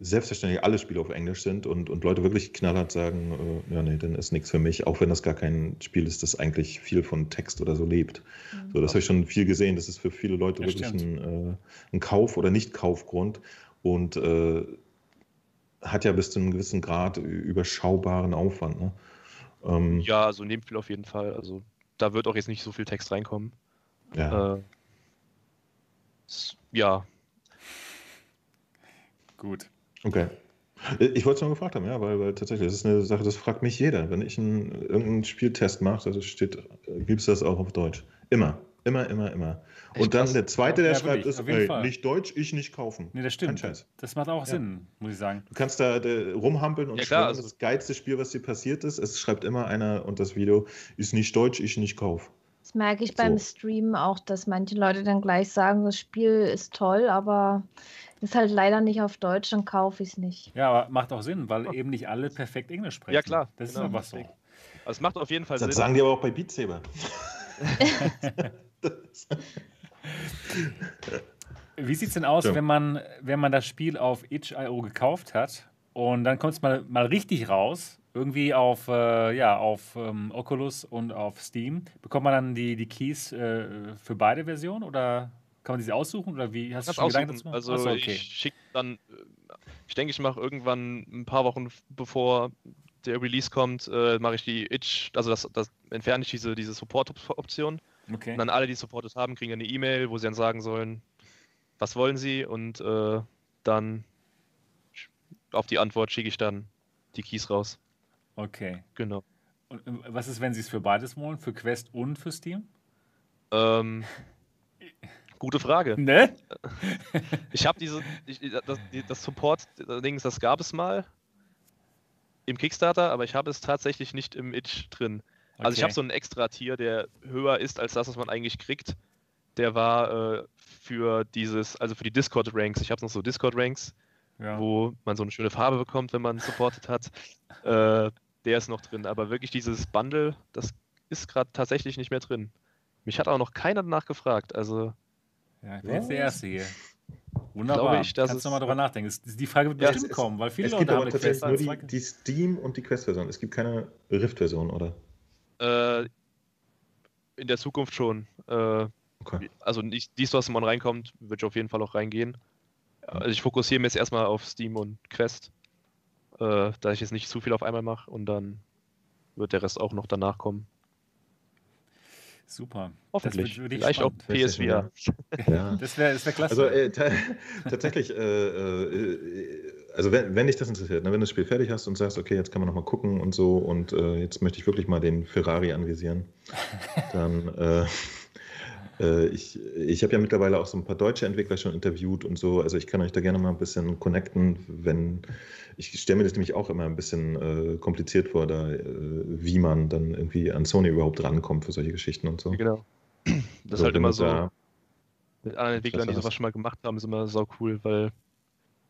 selbstverständlich alle Spiele auf Englisch sind und, und Leute wirklich knallhart sagen, äh, ja, nee, dann ist nichts für mich, auch wenn das gar kein Spiel ist, das eigentlich viel von Text oder so lebt. So, das habe ich schon viel gesehen. Das ist für viele Leute Ja, wirklich ein, äh, ein Kauf- oder Nicht-Kaufgrund und äh, hat ja bis zu einem gewissen Grad überschaubaren Aufwand. Ne? Ähm, Ja, also in dem Spiel auf jeden Fall. Also da wird auch jetzt nicht so viel Text reinkommen. ja. Äh, ja, Gut. Okay. Ich wollte es nur gefragt haben, ja, weil, weil tatsächlich, das ist eine Sache, das fragt mich jeder. Wenn ich einen, irgendeinen Spieltest mache, also steht, gibt es das auch auf Deutsch. Immer, immer, immer, immer. Echt Und dann krass. der zweite, der Ja, schreibt, wirklich, ist, ey, nicht Deutsch, ich nicht kaufen. Nee, das Kein stimmt. Scheiß. Das macht auch Ja. Sinn, muss ich sagen. Du kannst da äh, rumhampeln und Ja, schreiben, also- das ist das geilste Spiel, was dir passiert ist. Es schreibt immer einer und das Video ist nicht Deutsch, ich nicht kauf. Das merke ich beim So. Streamen auch, dass manche Leute dann gleich sagen, das Spiel ist toll, aber ist halt leider nicht auf Deutsch, dann kaufe ich es nicht. Ja, aber macht auch Sinn, weil eben nicht alle perfekt Englisch sprechen. Ja, klar, Das genau, ist einfach so. deswegen. also es macht auf jeden Fall Das Sinn. sagen die aber auch bei Beat Saber. Wie sieht es denn aus, Ja. wenn, man, wenn man das Spiel auf itch.io gekauft hat und dann kommt es mal, mal richtig raus, irgendwie auf, äh, ja, auf ähm, Oculus und auf Steam? Bekommt man dann die, die Keys äh, für beide Versionen oder kann man diese aussuchen oder wie? Hast du schon Gedanken aussuchen. dazu? Also Achso, okay. ich schicke dann, äh, ich denke, ich mache irgendwann ein paar Wochen bevor der Release kommt, äh, mache ich die Itch, also das, das entferne ich diese, diese Support-Option. Okay. Und dann alle, die Supportet haben, kriegen eine E-Mail, wo sie dann sagen sollen, was wollen sie und äh, dann auf die Antwort schicke ich dann die Keys raus. okay. Genau. Und äh, was ist, wenn sie es für beides wollen, für Quest und für Steam? Ähm, gute Frage. Ne? Ich habe diese, ich, das, das Support-Dings, das gab es mal im Kickstarter, aber ich habe es tatsächlich nicht im Itch drin. Also ich Okay. habe so einen Extra-Tier, der höher ist als das, was man eigentlich kriegt. Der war äh, für dieses, also für die Discord-Ranks. Ich habe noch so Discord-Ranks, Ja. wo man so eine schöne Farbe bekommt, wenn man supported hat. Äh, der ist noch drin. Aber wirklich dieses Bundle, das ist gerade tatsächlich nicht mehr drin. Mich hat auch noch keiner danach gefragt. Also Ja, bin jetzt der Erste hier. Wunderbar. Glaube ich, dass Kannst du es- mal drüber nachdenken. Die Frage wird Ja, bestimmt es- kommen, weil viele Es Leute gibt haben aber eine tatsächlich Quest. nur die, die Steam- und die Quest-Version. Es gibt keine Rift-Version, oder? Äh, in der Zukunft schon. Äh, Okay. also nicht dies, was man reinkommt, wird auf jeden Fall auch reingehen. Also ich fokussiere mich jetzt erstmal auf Steam und Quest, äh, da ich jetzt nicht zu viel auf einmal mache und dann wird der Rest auch noch danach kommen. Super. Hoffentlich. Vielleicht auch spannend. PSVR. Ja. Das wäre das wär klasse. Also äh, ta tatsächlich, äh, äh, also wenn, wenn dich das interessiert, ne, wenn du das Spiel fertig hast und sagst, okay, jetzt kann man nochmal gucken und so und äh, jetzt möchte ich wirklich mal den Ferrari anvisieren, dann äh, äh, ich, ich habe ja mittlerweile auch so ein paar deutsche Entwickler schon interviewt und so, also ich kann euch da gerne mal ein bisschen connecten, wenn ich stelle mir das nämlich auch immer ein bisschen äh, kompliziert vor, da äh, wie man dann irgendwie an Sony überhaupt rankommt für solche Geschichten und so. Genau. Das ist halt immer so, da- mit anderen Entwicklern, die sowas schon mal gemacht haben, ist immer sau cool, weil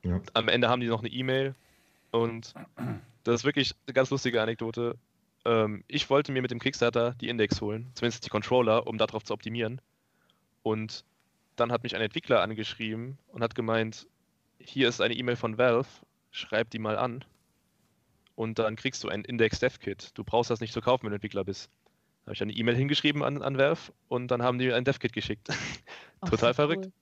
Ja. am Ende haben die noch eine E-Mail und das ist wirklich eine ganz lustige Anekdote. Ähm, ich wollte mir mit dem Kickstarter die Index holen, zumindest die Controller, um darauf zu optimieren. Und dann hat mich ein Entwickler angeschrieben und hat gemeint, hier ist eine E-Mail von Valve, schreib die mal an und dann kriegst du ein Index Dev Kit. Du brauchst das nicht zu kaufen, wenn du Entwickler bist. Da habe ich eine E-Mail hingeschrieben an, an Valve und dann haben die mir ein Dev Kit geschickt. Total wie verrückt. cool.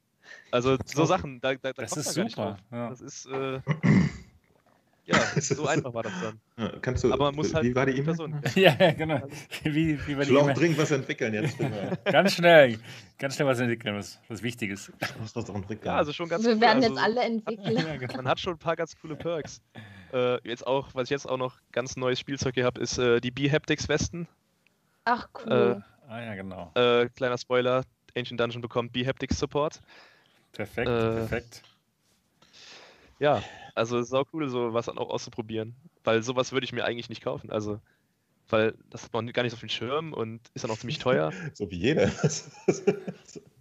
Also so Sachen, da, da, da das kommt ist man super. Ja. Das ist, äh, ja, so einfach war das dann. Ja, Kannst du, Aber man muss halt wie war die die E-Mail? Person ja, ja, genau. Wie, wie bei Ich will auch die dringend was entwickeln jetzt. Ganz schnell. Ganz schnell was entwickeln, was, was Wichtiges. Was das auch entwickeln? Ja, also schon ganz Wir cool. werden also, jetzt alle Entwickler. Ja, genau. Man hat schon ein paar ganz coole Perks. Äh, jetzt auch, was ich jetzt auch noch ganz neues Spielzeug hier habe, ist äh, die B-Haptics Westen. Ach, cool. Ah ja, genau. Äh, kleiner Spoiler, Ancient Dungeon bekommt B-Haptics Support. Perfekt, Äh, perfekt. Ja, also sau cool, so was dann auch auszuprobieren. Weil sowas würde ich mir eigentlich nicht kaufen. Also, weil das hat man gar nicht so auf dem Schirm und ist dann auch ziemlich teuer. So wie jeder.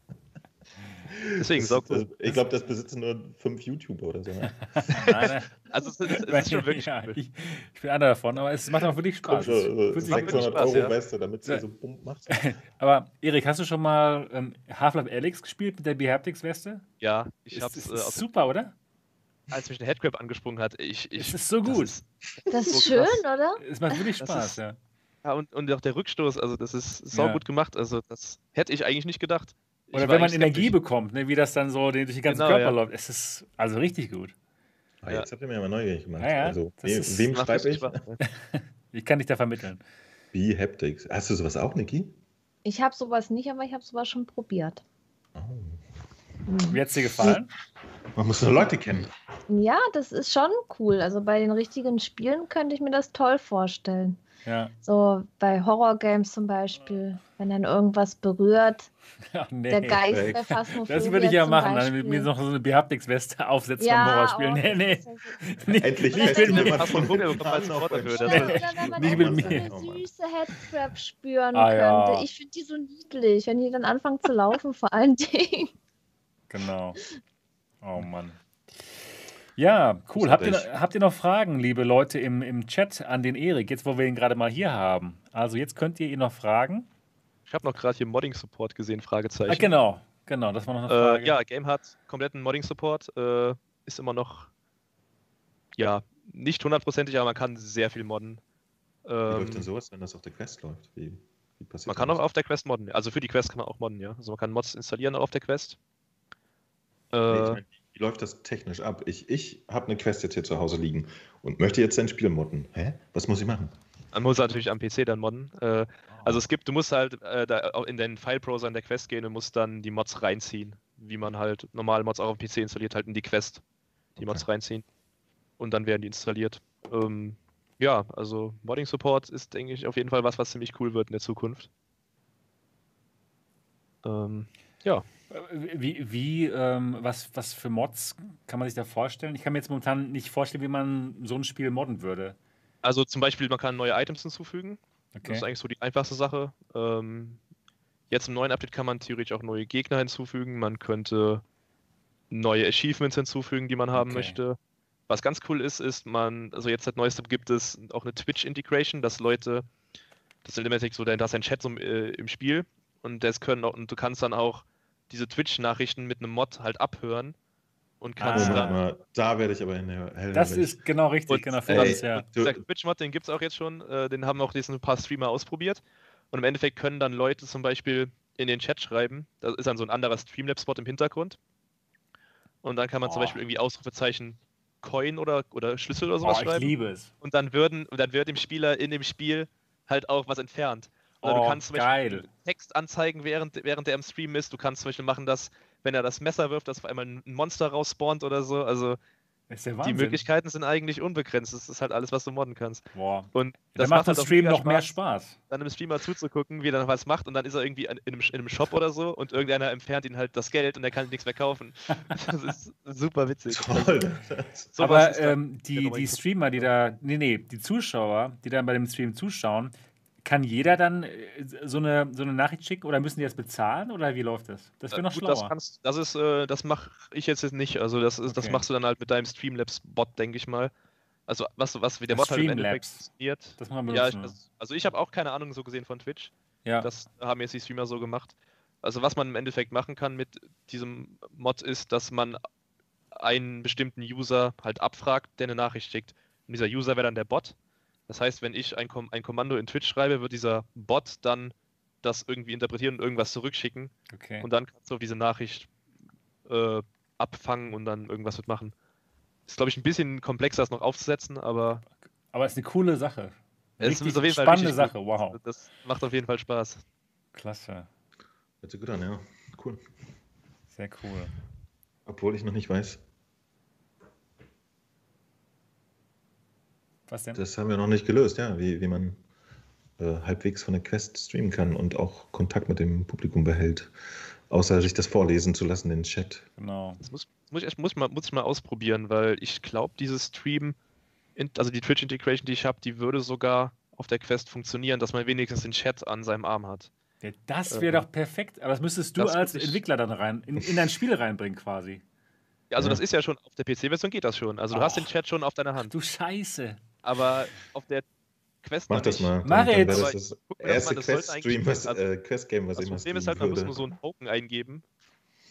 Deswegen, Das- sau cool. das- Ich glaube, das besitzen nur fünf YouTuber oder so. Ne? Nein, Also es ist, es ist schon wirklich ja, ich, ich bin einer davon, aber es macht auch wirklich Spaß. so macht wirklich 600 Spaß, Euro ja. Weste, damit sie Ja. so bumm macht. aber Erik, hast du schon mal ähm, Half-Life Alyx gespielt mit der B-Haptics-Weste? Ja, ich hab's, ist, äh, super, oder? als mich der Headcrab angesprungen hat, ich, ich Es ist so das gut. ist- Das ist so schön, krass. oder? Es macht wirklich Das Spaß, ist- ja. Ja, und, und auch der Rückstoß, also das ist sau Ja. gut gemacht. Also das hätte ich eigentlich nicht gedacht. Oder wenn man Energie skeptisch. bekommt, ne, wie das dann so durch den ganzen Genau, Körper ja. läuft. Es ist also richtig gut. Ah, Ja. jetzt habt ihr mir aber neugierig gemacht. Ja, ja, Also, wem Macht schreibe ich? Ich kann dich da vermitteln. B-Haptics. Hast du sowas auch, Niki? Ich habe sowas nicht, aber ich habe sowas schon probiert. Oh. Wie hat es dir gefallen? Man muss nur Leute kennen. Ja, das ist schon cool. Also bei den richtigen Spielen könnte ich mir das toll vorstellen. Ja. So bei Horror-Games zum Beispiel, wenn dann irgendwas berührt. Ach, nee. Der Geist bei Phasmophobia Das würde ich ja machen, dann Beispiel. mit mir noch so eine Behaptics-Weste aufsetzen ja, beim Horrorspiel. oh, Nee, nee. ja so- Nicht, Endlich Ja, oder wenn man Nicht mit so mir. eine Oh süße Headcrab spüren Ah, ja. könnte. Ich finde die so niedlich, wenn die dann anfangen zu laufen, vor allen Dingen. Genau. Oh Mann. Ja, cool. Habt ihr, habt ihr noch Fragen, liebe Leute im, im Chat an den Erik, jetzt wo wir ihn gerade mal hier haben? Also jetzt könnt ihr ihn noch fragen. Ich habe noch gerade hier Modding-Support gesehen, Fragezeichen. Ah, genau, genau, das war noch eine Frage. Äh, ja, Game hat kompletten Modding-Support. Äh, ist immer noch, ja, nicht hundertprozentig, aber man kann sehr viel modden. Wie läuft denn Ähm, sowas, wenn das auf der Quest läuft? Wie, wie passiert man kann das? auch auf der Quest modden. Also für die Quest kann man auch modden, ja. Also man kann Mods installieren auch auf der Quest. Äh, Nee, ich mein, wie läuft das technisch ab? Ich, ich habe eine Quest jetzt hier zu Hause liegen und möchte jetzt ein Spiel modden. Hä? Was muss ich machen? man muss natürlich am PC dann modden. Äh, also es gibt, du musst halt äh, in den File-Browser in der Quest gehen und musst dann die Mods reinziehen, wie man halt normal Mods auch auf dem PC installiert, halt in die Quest die Mods Okay. reinziehen. Und dann werden die installiert. Ähm, ja, also Modding Support ist, denke ich, auf jeden Fall was, was ziemlich cool wird in der Zukunft. Ähm, ja, Wie, wie ähm, was, was für Mods kann man sich da vorstellen? Ich kann mir jetzt momentan nicht vorstellen, wie man so ein Spiel modden würde. also zum Beispiel, man kann neue Items hinzufügen. Das Okay. ist eigentlich so die einfachste Sache. Ähm, jetzt im neuen Update kann man theoretisch auch neue Gegner hinzufügen. Man könnte neue Achievements hinzufügen, die man haben Okay. möchte. Was ganz cool ist, ist man, also jetzt seit neuestem gibt es auch eine Twitch-Integration, dass Leute, das ist so, da ist ein Chat so, äh, im Spiel und das können auch, und du kannst dann auch diese Twitch-Nachrichten mit einem Mod halt abhören und kannst Ah. dann da werde ich aber in der Hell Das ist genau richtig, Und- genau für Ey, das, ja. Der Twitch-Mod, den gibt es auch jetzt schon, äh, den haben auch diesen ein paar Streamer ausprobiert. Und im Endeffekt können dann Leute zum Beispiel in den Chat schreiben, da ist dann so ein anderer Streamlab-Spot im Hintergrund. Und dann kann man zum Oh. Beispiel irgendwie Ausrufezeichen Coin oder, oder Schlüssel oder Oh, sowas ich schreiben. liebe es. Und dann würden, und dann wird dem Spieler in dem Spiel halt auch was entfernt. Oder Oh, du kannst zum geil. Beispiel Text anzeigen, während, während der im Stream ist. Du kannst zum Beispiel machen, dass, wenn er das Messer wirft, dass auf einmal ein Monster rausspawnt oder so. Also Das ist der die. Möglichkeiten sind eigentlich unbegrenzt. Das ist halt alles, was du modden kannst. Boah. Und Da das macht halt das auch Stream noch mehr Spaß, Spaß. dann dem Streamer zuzugucken, wie er dann was macht und dann ist er irgendwie in einem, in einem Shop oder so und irgendeiner entfernt ihn halt das Geld und er kann nichts mehr kaufen. Das ist super witzig. Toll. Sowas Aber ist dann ähm, die, die. Streamer, die da, nee, nee, die Zuschauer, die dann bei dem Stream zuschauen, kann jeder dann äh, so eine, so eine Nachricht schicken oder müssen die das bezahlen oder wie läuft das? Das wäre noch Gut, das, schlauer. kannst, das ist, äh, das mache ich jetzt nicht. Also das ist, das Okay. machst du dann halt mit deinem Streamlabs-Bot, denke ich mal. Also was, was wie der Das Bot halt im Endeffekt funktioniert. Das man Ja, ich, das, also ich habe auch keine Ahnung so gesehen von Twitch. ja. Das haben jetzt die Streamer so gemacht. Also was man im Endeffekt machen kann mit diesem Mod ist, dass man einen bestimmten User halt abfragt, der eine Nachricht schickt. Und dieser User wäre dann der Bot. Das heißt, wenn ich ein, Kom ein Kommando in Twitch schreibe, wird dieser Bot dann das irgendwie interpretieren und irgendwas zurückschicken. okay. Und dann kannst du diese Nachricht äh, abfangen und dann irgendwas mitmachen. Ist, glaube ich, ein bisschen komplexer, das noch aufzusetzen, aber Aber es ist eine coole Sache. es ist auf jeden Fall spannende richtig Sache, gut. wow. Das macht auf jeden Fall Spaß. Klasse. Hört sich gut an, ja. Cool. Sehr cool. Obwohl ich noch nicht weiß, Was denn? das haben wir noch nicht gelöst, ja, wie, wie man äh, halbwegs von der Quest streamen kann und auch Kontakt mit dem Publikum behält. Außer sich das vorlesen zu lassen in den Chat. Genau. Das muss, muss, ich, muss, mal, muss ich mal ausprobieren, weil ich glaube, dieses Stream, also die Twitch-Integration, die ich habe, die würde sogar auf der Quest funktionieren, dass man wenigstens den Chat an seinem Arm hat. Ja, das wäre Ähm, doch perfekt. Aber das müsstest du das als Entwickler dann rein, in, in dein Spiel reinbringen quasi. Ja, also Ja. das ist ja schon, auf der PC-Version geht das schon. Also du hast den Och. Chat schon auf deiner Hand. Du Scheiße. Aber auf der Quest Mach das mal. Mach jetzt. das das erste das Quest-Stream, eigentlich- was, also äh, Quest-Game, was Das ich mal Problem ist halt, man muss nur so einen Token eingeben.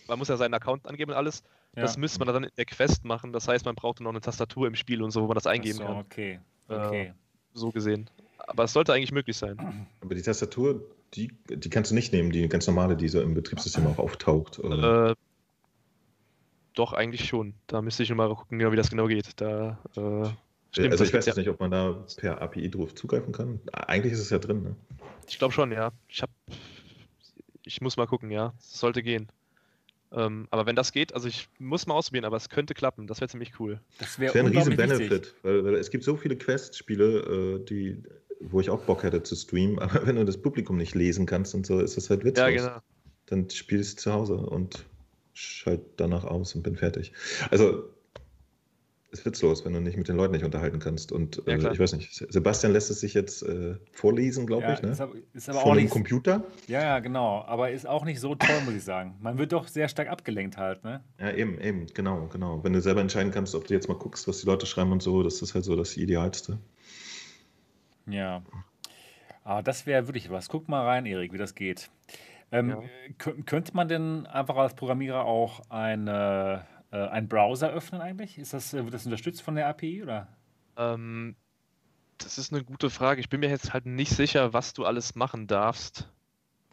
Man muss ja seinen Account angeben und alles. Das Ja. müsste man dann in der Quest machen. Das heißt, man braucht noch eine Tastatur im Spiel und so, wo man das eingeben so, kann. okay. Äh, Okay. So gesehen. Aber es sollte eigentlich möglich sein. Aber die Tastatur, die, die kannst du nicht nehmen, die ganz normale, die so im Betriebssystem auch auftaucht. Oder? Äh, doch, eigentlich schon. Da müsste ich mal gucken, genau, wie das genau geht. Da, äh, stimmt, also das ich weiß jetzt nicht, ob man da per API drauf zugreifen kann. Eigentlich ist es ja drin, ne? Ich glaube schon, ja. Ich hab. Ich muss mal gucken, ja. Es sollte gehen. Ähm, aber wenn das geht, also ich muss mal ausprobieren, aber es könnte klappen. Das wäre ziemlich cool. Das wäre Das wäre ein riesen wichtig. Benefit, weil, weil es gibt so viele Quest-Spiele, äh, die, wo ich auch Bock hätte zu streamen, aber wenn du das Publikum nicht lesen kannst und so, ist das halt witzlos. Ja, genau. Dann spiel ich zu Hause und schalte danach aus und bin fertig. Also ist witzlos, wenn du nicht mit den Leuten nicht unterhalten kannst. Und Ja, äh, ich weiß nicht, Sebastian lässt es sich jetzt äh, vorlesen, glaube Ja, ich, ne? ist aber, ist aber Von auch dem nicht, Computer. ja, ja, genau. Aber ist auch nicht so toll, muss ich sagen. Man wird doch sehr stark abgelenkt halt, ne? Ja, eben, eben, genau, genau. Wenn du selber entscheiden kannst, ob du jetzt mal guckst, was die Leute schreiben und so, das ist halt so das Idealste. Ja. Aber das wäre wirklich was. Guck mal rein, Erik, wie das geht. Ähm, Ja. kö- Könnte man denn einfach als Programmierer auch eine, äh, einen Browser öffnen eigentlich? Ist das, äh, wird das unterstützt von der API oder? Ähm, das ist eine gute Frage. Ich bin mir jetzt halt nicht sicher, was du alles machen darfst.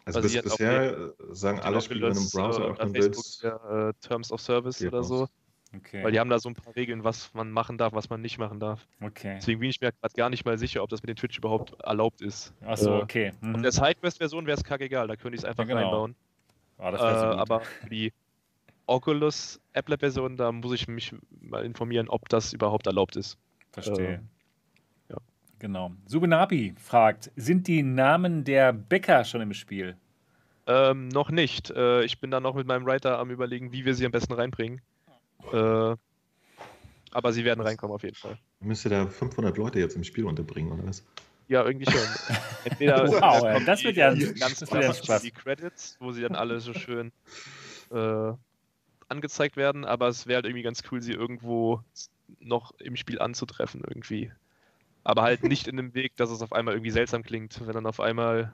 Also bis, bisher äh, sagen Die alle Spiele, wenn du einen Browser äh, öffnen willst, der, äh, Terms of Service oder was. so. Okay. Weil die haben da so ein paar Regeln, was man machen darf, was man nicht machen darf. okay. Deswegen bin ich mir gerade gar nicht mal sicher, ob das mit den Twitch überhaupt erlaubt ist. Achso, Äh, okay. Mhm. der Sidequest-Version wäre es kackegal, da könnte ich es einfach Ja, genau. reinbauen. Ah, das Äh, aber für die Oculus Apple-Version, da muss ich mich mal informieren, ob das überhaupt erlaubt ist. Verstehe. äh, ja. Genau. Subenabi fragt: Sind die Namen der Bäcker schon im Spiel? Ähm, noch nicht. Äh, ich bin da noch mit meinem Writer am überlegen, wie wir sie am besten reinbringen. Äh, aber sie werden reinkommen auf jeden Fall. müsste da 500 Leute jetzt im Spiel unterbringen, oder was? Ja, irgendwie schon. Entweder Wow, das wird ja- die ganz Spaß. die Credits, wo sie dann alle so schön äh, angezeigt werden, aber es wäre halt irgendwie ganz cool, sie irgendwo noch im Spiel anzutreffen irgendwie. Aber halt nicht in dem Weg, dass es auf einmal irgendwie seltsam klingt, wenn dann auf einmal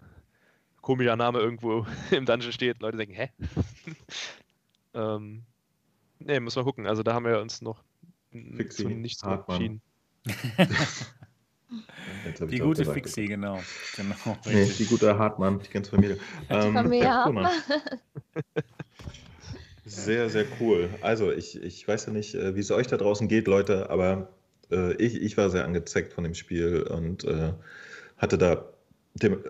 komischer Name irgendwo im Dungeon steht. Leute denken, hä? ähm, ne, muss mal gucken. Also da haben wir uns noch Fixi, zu nichts entschieden. Die gute gesagt. Fixie, genau. genau Nee, die gute Hartmann, die ganze Familie. Ähm, Familie ja, cool. Sehr, sehr cool. Also, ich, ich weiß ja nicht, äh, wie es euch da draußen geht, Leute, aber äh, ich, ich war sehr angezeckt von dem Spiel und äh, hatte da. Dem,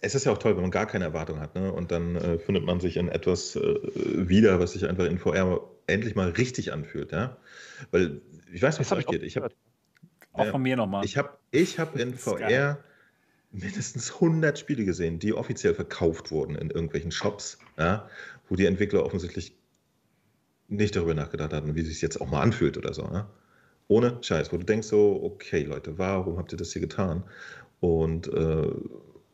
es ist ja auch toll, wenn man gar keine Erwartung hat, ne? Und dann äh, findet man sich in etwas äh, wieder, was sich einfach in VR endlich mal richtig anfühlt, ja? Weil ich weiß nicht, Das wie es hab euch geht. Ich habe. Auch von mir nochmal. ich hab, ich hab in VR geil. mindestens 100 Spiele gesehen, die offiziell verkauft wurden in irgendwelchen Shops, ja, wo die Entwickler offensichtlich nicht darüber nachgedacht hatten, wie sich jetzt auch mal anfühlt oder so. Ja. Ohne Scheiß, wo du denkst so, okay Leute, warum habt ihr das hier getan? Und äh,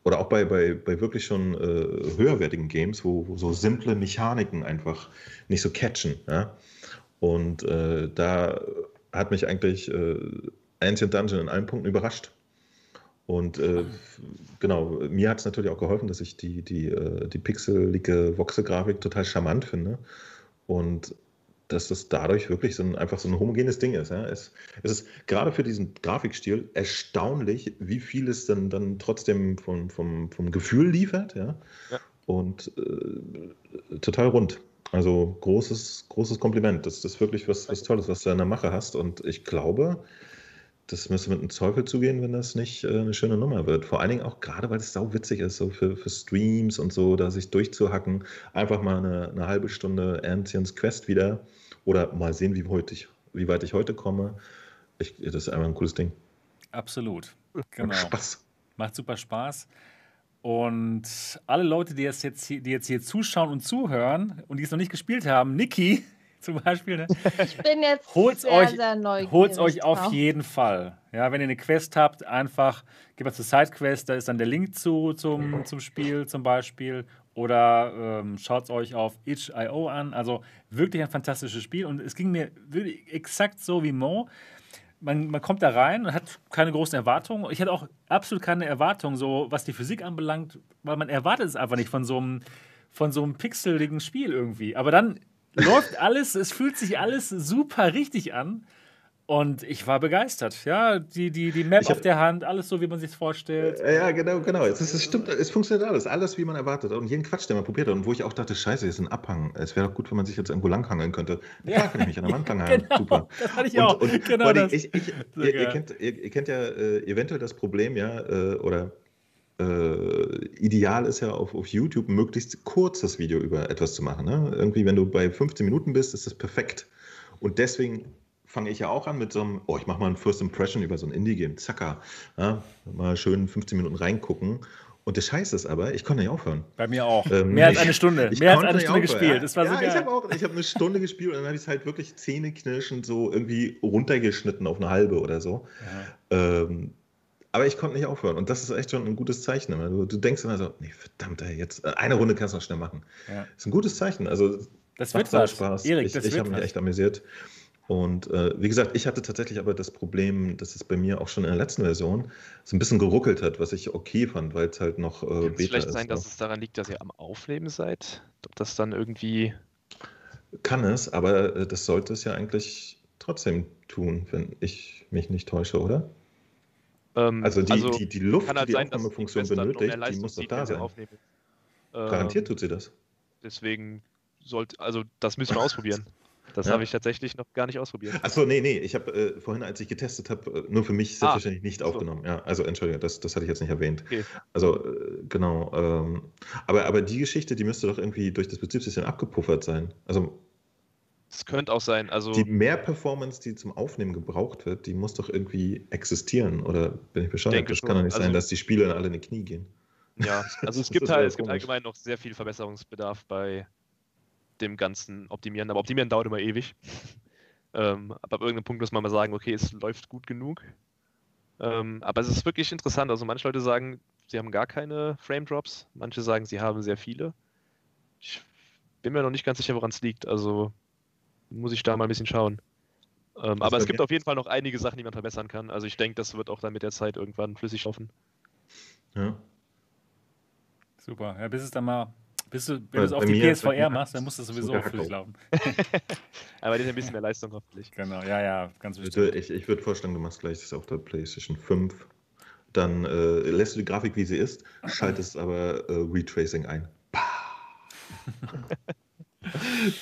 oder auch bei, bei, bei wirklich schon äh, höherwertigen Games, wo, wo so simple Mechaniken einfach nicht so catchen. Ja? Und äh, da hat mich eigentlich äh, Ancient Dungeon in allen Punkten überrascht. Und äh, genau, mir hat es natürlich auch geholfen, dass ich die, die, äh, die pixelige Voxel-Grafik total charmant finde. Und dass das dadurch wirklich so ein, einfach so ein homogenes Ding ist. Ja? Es, es ist gerade für diesen Grafikstil erstaunlich, wie viel es dann, dann trotzdem vom, vom, vom Gefühl liefert. Ja? Ja. Und äh, total rund. Also großes, großes Kompliment. Das, das ist wirklich was, was Tolles, was du in der Mache hast. Und ich glaube, das müsste mit einem Teufel zugehen, wenn das nicht äh, eine schöne Nummer wird. Vor allen Dingen auch gerade, weil es sau witzig ist, so für, für Streams und so, da sich durchzuhacken. Einfach mal eine, eine halbe Stunde Ancients Quest wieder oder mal sehen, wie, heute ich, wie weit ich heute komme. Ich, das ist einfach ein cooles Ding. Absolut. Macht Genau. Spaß. Macht super Spaß. Und alle Leute, die jetzt, jetzt, hier, die jetzt hier zuschauen und zuhören und die es noch nicht gespielt haben, Niki zum Beispiel, ne? Ich bin jetzt Holt's sehr, euch- sehr neugierig. Holt euch auf drauf. jeden Fall. Ja, wenn ihr eine Quest habt, einfach geht mal zur Sidequest, da ist dann der Link zu, zum, zum Spiel zum Beispiel. Oder ähm, schaut es euch auf itch.io an. Also wirklich ein fantastisches Spiel. Und es ging mir wirklich exakt so wie Mo. Man, man kommt da rein und hat keine großen Erwartungen. Ich hatte auch absolut keine Erwartungen, so was die Physik anbelangt, weil man erwartet es einfach nicht von so einem, von so einem pixeligen Spiel irgendwie. Aber dann läuft alles, es fühlt sich alles super richtig an. Und ich war begeistert. Ja, die, die, die Map Ich hab- auf der Hand, alles so, wie man sich vorstellt. Äh, Ja, genau, genau. Es, ist, es stimmt, es funktioniert alles. Alles, wie man erwartet. Und jeden Quatsch, den man probiert hat. Und wo ich auch dachte, scheiße, hier ist ein Abhang. Es wäre doch gut, wenn man sich jetzt irgendwo langhangeln könnte. Ja. Da kann ich mich an der Wand langhangeln. Genau, Super. das hatte ich Und, auch. und genau allem, das. ich, ich, Sehr ihr, ihr, kennt, ihr, ihr kennt ja äh, eventuell das Problem, ja, äh, oder äh, ideal ist ja auf, auf YouTube möglichst kurzes Video über etwas zu machen. Ne? Irgendwie, wenn du bei 15 Minuten bist, ist das perfekt. Und deswegen fange ich ja auch an mit so einem, oh, ich mache mal ein First Impression über so ein Indie-Game, zacker. Ja? Mal schön 15 Minuten reingucken. Und der Scheiß ist aber, ich konnte nicht aufhören. Bei mir auch. Ähm, Mehr als ich- eine Stunde. Ich Mehr als eine Stunde gespielt. Ja, Das war so ja, ich geil. habe auch, ich habe eine Stunde gespielt und dann habe ich es halt wirklich zähneknirschend so irgendwie runtergeschnitten auf eine halbe oder so. Ähm, aber ich konnte nicht aufhören und das ist echt schon ein gutes Zeichen. immer. Du, du denkst immer so, nee, verdammt, ey, jetzt äh, eine Runde kannst du noch schnell machen. Ja. Das ist ein gutes Zeichen. Also Das wird was. Spaß. Erik, ich das ich habe mich echt amüsiert. Und äh, wie gesagt, ich hatte tatsächlich aber das Problem, dass es bei mir auch schon in der letzten Version so ein bisschen geruckelt hat, was ich okay fand, weil es halt noch äh, Kann es Beta vielleicht ist. sein, noch. dass es daran liegt, dass ihr am Aufnehmen seid? Ob das dann irgendwie. Kann es, aber äh, das sollte es ja eigentlich trotzdem tun, wenn ich mich nicht täusche, oder? Ähm, Also die, die, die Luft, kann halt die die Aufnahmefunktion benötigt, die muss doch da sein. aufnehmen. Ähm, Garantiert tut sie das. Deswegen sollte, also das müssen wir ausprobieren. Das Ja. habe ich tatsächlich noch gar nicht ausprobiert. Achso, nee, nee, ich habe äh, vorhin, als ich getestet habe, äh, nur für mich Ah, selbstverständlich nicht so. aufgenommen. Ja, also entschuldige, das, das hatte ich jetzt nicht erwähnt. Okay. Also äh, genau. Ähm, aber, aber die Geschichte, die müsste doch irgendwie durch das Betriebssystem abgepuffert sein. Also Es könnte auch sein, also die Mehr-Performance, die zum Aufnehmen gebraucht wird, die muss doch irgendwie existieren. Oder bin ich bescheuert? Denke Das schon. kann doch nicht sein, Also- dass die Spieler alle in die Knie gehen. ja, also es gibt halt, es gibt allgemein noch sehr viel Verbesserungsbedarf bei dem ganzen Optimieren, aber Optimieren dauert immer ewig. ähm, aber ab irgendeinem Punkt muss man mal sagen, okay, es läuft gut genug. Ähm, aber es ist wirklich interessant. Also manche Leute sagen, sie haben gar keine Frame Drops, manche sagen, sie haben sehr viele. Ich bin mir noch nicht ganz sicher, woran es liegt. Also muss ich da mal ein bisschen schauen. Ähm, aber es gibt auf jeden Fall noch einige Sachen, die man verbessern kann. Also ich denke, das wird auch dann mit der Zeit irgendwann flüssig laufen. Ja. Super. Ja, bis es dann mal. Bis du, wenn du es auf die PSVR mir machst, dann muss das sowieso sogar flüssig laufen. Aber die hat ein bisschen mehr Leistung hoffentlich. Genau, ja, ja, ganz wichtig. ich ich würde vorschlagen, du machst gleich das auf der PlayStation 5. Dann äh, lässt du die Grafik, wie sie ist, schaltest aber äh, Retracing ein.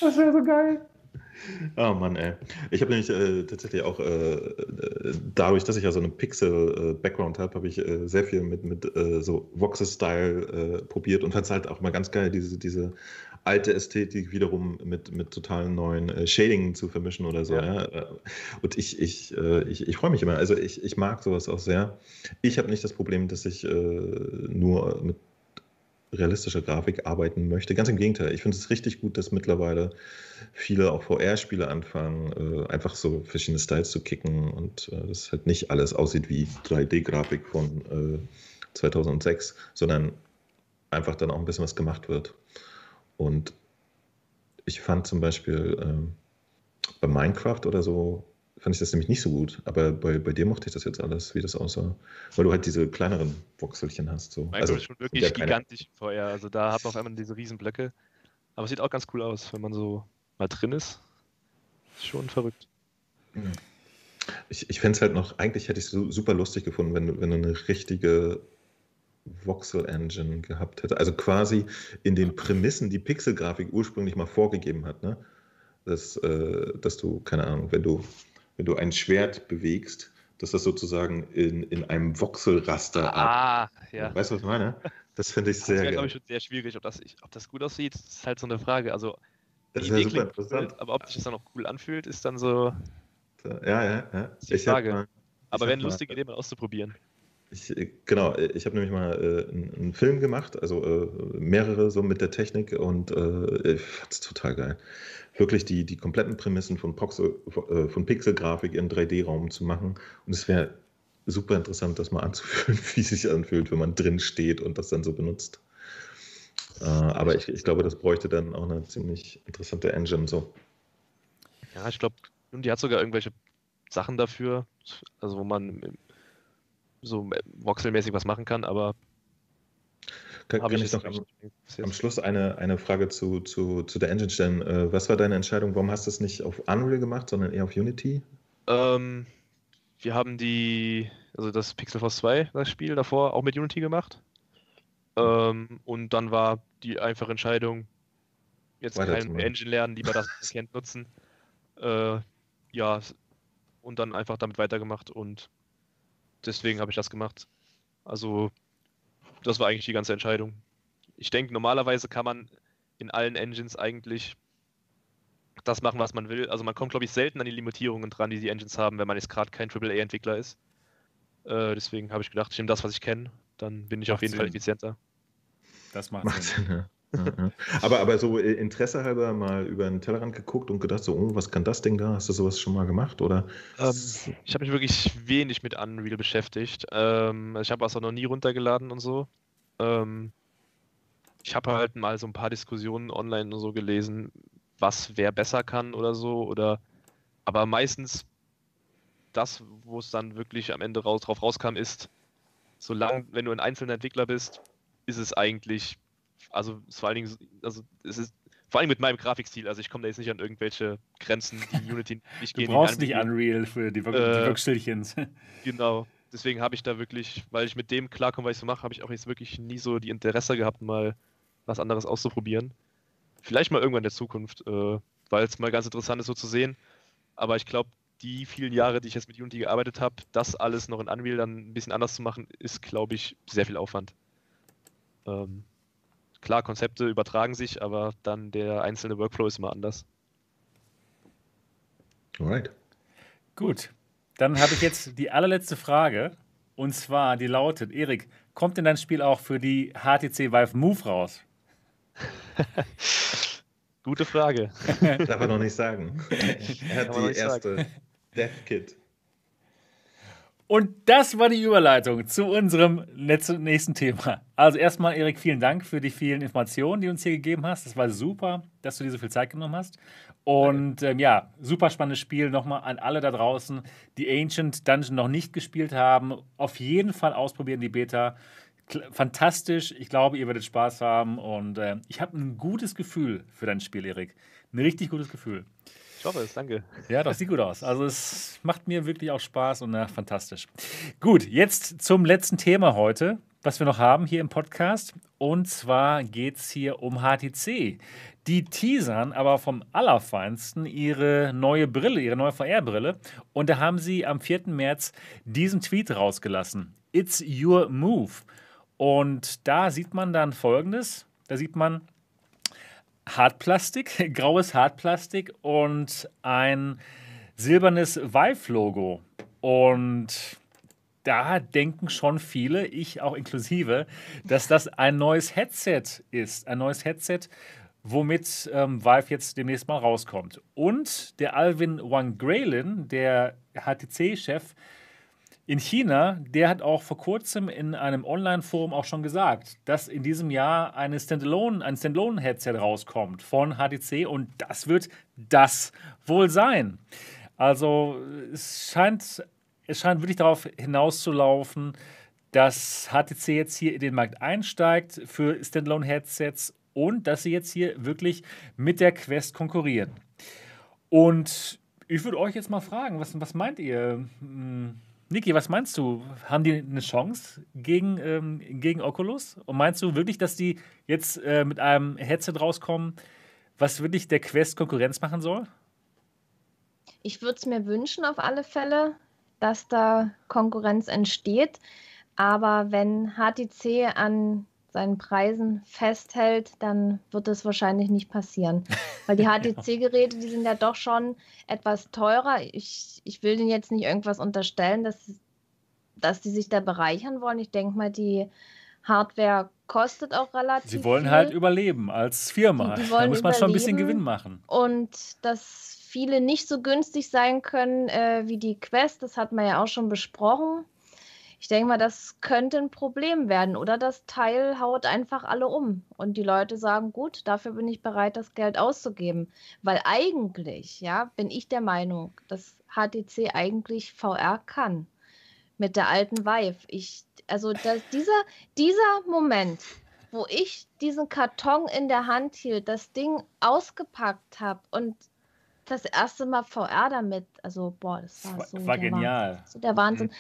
das wäre so geil. Oh Mann, ey. Ich habe nämlich äh, tatsächlich auch, äh, äh, dadurch, dass ich ja so eine Pixel-Background habe, habe ich äh, sehr viel mit, mit äh, so Voxel-Style äh, probiert und fand es halt auch mal ganz geil, diese, diese alte Ästhetik wiederum mit, mit totalen neuen äh, Shading zu vermischen oder so. Ja. Ja. Äh, Und ich, ich, äh, ich, ich freue mich immer. Also ich, ich mag sowas auch sehr. Ich habe nicht das Problem, dass ich äh, nur mit realistischer Grafik arbeiten möchte. Ganz im Gegenteil. Ich finde es richtig gut, dass mittlerweile viele auch VR-Spiele anfangen, äh, einfach so verschiedene Styles zu kicken und äh, dass halt nicht alles aussieht wie 3D-Grafik von äh, 2006, sondern einfach dann auch ein bisschen was gemacht wird. Und ich fand zum Beispiel ähm, bei Minecraft oder so, fand ich das nämlich nicht so gut. Aber bei, bei dir mochte ich das jetzt alles, wie das aussah. Weil du halt diese kleineren Voxelchen hast. So. Minecraft Also, ist schon wirklich ja keine- gigantisch vorher. Also da hat man auf einmal diese Riesenblöcke. Aber es sieht auch ganz cool aus, wenn man so mal drin ist. Ist schon verrückt. Ich, ich fände es halt noch, eigentlich hätte ich es su- super lustig gefunden, wenn, du- wenn du eine richtige Voxel-Engine gehabt hätte. Also quasi in den Prämissen, die Pixelgrafik ursprünglich mal vorgegeben hat. Ne? Dass, äh, dass du, keine Ahnung, wenn du, wenn du ein Schwert bewegst, dass das sozusagen in, in einem Voxelraster ab. Ah, ja. Weißt du, was ich meine? Das finde ich Das sehr wäre, geil. glaube ich, schon sehr schwierig. Ob das, ich- ob das gut aussieht, ist halt so eine Frage. Also, das wäre Idee super interessant. cool, aber ob sich das dann auch cool anfühlt, ist dann so. Ja, ja, ja. ist die Ich Frage. mal- Aber wäre eine lustige Idee, mal auszuprobieren. Ich, genau, ich habe nämlich mal äh, einen, einen, Film gemacht, also äh, mehrere so mit der Technik und äh, ich fand es total geil. Wirklich die, die kompletten Prämissen von, Poxel, äh, von Pixelgrafik in 3D-Raum zu machen. Und es wäre super interessant, das mal anzufühlen, wie es sich anfühlt, wenn man drin steht und das dann so benutzt. Äh, aber ich, ich glaube, das bräuchte dann auch eine ziemlich interessante Engine. So. Ja, ich glaube, die hat sogar irgendwelche Sachen dafür, also wo man so voxelmäßig was machen kann, aber kann, kann ich, noch am, am, Schluss eine, eine Frage zu, zu, zu der Engine stellen? Äh, was war deine Entscheidung? Warum hast du es nicht auf Unreal gemacht, sondern eher auf Unity? Ähm, wir haben die, also das Pixel Force 2, das Spiel davor, auch mit Unity gemacht. Ähm, und dann war die einfache Entscheidung, jetzt kein Engine lernen, lieber das, was kennt, nutzen. Äh, ja, und dann einfach damit weitergemacht und deswegen habe ich das gemacht. Also, das war eigentlich die ganze Entscheidung. Ich denke, normalerweise kann man in allen Engines eigentlich das machen, was man will. Also man kommt, glaube ich, selten an die Limitierungen dran, die die Engines haben, wenn man jetzt gerade kein AAA-Entwickler ist. Äh, deswegen habe ich gedacht, ich nehme das, was ich kenne, dann bin ich macht auf jeden Sinn. Fall effizienter. Das macht, macht Sinn. Sinn ja. aber, aber so äh, Interesse halber mal über den Tellerrand geguckt und gedacht, so, oh, was kann das Ding da? Hast du sowas schon mal gemacht? Oder? Ähm, ich habe mich wirklich wenig mit Unreal beschäftigt. Ähm, ich habe es auch noch nie runtergeladen und so. Ähm, ich habe halt mal so ein paar Diskussionen online und so gelesen, was wer besser kann oder so. Oder aber meistens das, wo es dann wirklich am Ende raus, drauf rauskam, ist, solange, wenn du ein einzelner Entwickler bist, ist es eigentlich also vor allen Dingen, also es ist vor allem mit meinem Grafikstil, also ich komme da jetzt nicht an irgendwelche Grenzen, die Unity nicht gehen. Du brauchst nicht Unreal für die, Wir äh, Genau. Deswegen habe ich da wirklich, weil ich mit dem klarkomme, was ich so mache, habe ich auch jetzt wirklich nie so die Interesse gehabt, mal was anderes auszuprobieren. Vielleicht mal irgendwann in der Zukunft, äh, weil es mal ganz interessant ist, so zu sehen. Aber ich glaube, die vielen Jahre, die ich jetzt mit Unity gearbeitet habe, das alles noch in Unreal dann ein bisschen anders zu machen, ist, glaube ich, sehr viel Aufwand. Ähm, klar, Konzepte übertragen sich, aber dann der einzelne Workflow ist immer anders. Alright. Gut, dann habe ich jetzt die allerletzte Frage. Und zwar, die lautet: Erik, kommt denn dein Spiel auch für die HTC Vive Move raus? Gute Frage. Darf er noch nicht sagen. Er hat die erste Death Kit. Und das war die Überleitung zu unserem nächsten Thema. Also erstmal, Erik, vielen Dank für die vielen Informationen, die du uns hier gegeben hast. Das war super, dass du dir so viel Zeit genommen hast. Und ähm, ja, super spannendes Spiel. Nochmal an alle da draußen, die Ancient Dungeon noch nicht gespielt haben. Auf jeden Fall ausprobieren die Beta. Fantastisch. Ich glaube, ihr werdet Spaß haben. Und äh, ich habe ein gutes Gefühl für dein Spiel, Erik. Ein richtig gutes Gefühl. Ich hoffe es, danke. Ja, das sieht gut aus. Also es macht mir wirklich auch Spaß und na, fantastisch. Gut, jetzt zum letzten Thema heute, was wir noch haben hier im Podcast. Und zwar geht es hier um HTC. Die teasern aber vom Allerfeinsten ihre neue Brille, ihre neue VR-Brille. Und da haben sie am 4. März diesen Tweet rausgelassen. It's your move. Und da sieht man dann folgendes. Da sieht man Hartplastik, graues Hartplastik und ein silbernes Vive-Logo. Und da denken schon viele, ich auch inklusive, dass das ein neues Headset ist. Ein neues Headset, womit ähm, Vive jetzt demnächst mal rauskommt. Und der Alvin Wang Graylin, der HTC-Chef, in China, der hat auch vor kurzem in einem Online-Forum auch schon gesagt, dass in diesem Jahr eine Standalone, ein Standalone-Headset rauskommt von HTC und das wird das wohl sein. Also es scheint, es scheint wirklich darauf hinauszulaufen, dass HTC jetzt hier in den Markt einsteigt für Standalone-Headsets und dass sie jetzt hier wirklich mit der Quest konkurrieren. Und ich würde euch jetzt mal fragen, was, was meint ihr? Hm, Niki, was meinst du? Haben die eine Chance gegen, ähm, gegen Oculus? Und meinst du wirklich, dass die jetzt äh, mit einem Headset rauskommen, was wirklich der Quest Konkurrenz machen soll? Ich würde es mir wünschen, auf alle Fälle, dass da Konkurrenz entsteht. Aber wenn HTC an seinen Preisen festhält, dann wird das wahrscheinlich nicht passieren. Weil die HTC-Geräte, die sind ja doch schon etwas teurer. Ich, ich will denen jetzt nicht irgendwas unterstellen, dass dass die sich da bereichern wollen. Ich denke mal, die Hardware kostet auch relativ Sie wollen viel. halt überleben als Firma. Die- die da muss man schon ein bisschen. Gewinn machen. und dass viele nicht so günstig sein können äh, wie die Quest, das hat man ja auch schon besprochen. Ich denke mal, das könnte ein Problem werden. Oder das Teil haut einfach alle um. Und die Leute sagen, gut, dafür bin ich bereit, das Geld auszugeben. Weil eigentlich, ja, bin ich der Meinung, dass HTC eigentlich VR kann. Mit der alten Vive. Ich, also das, dieser, dieser Moment, wo ich diesen Karton in der Hand hielt, das Ding ausgepackt habe und das erste Mal VR damit, also boah, das war so war der genial. Wahnsinn, so der Wahnsinn.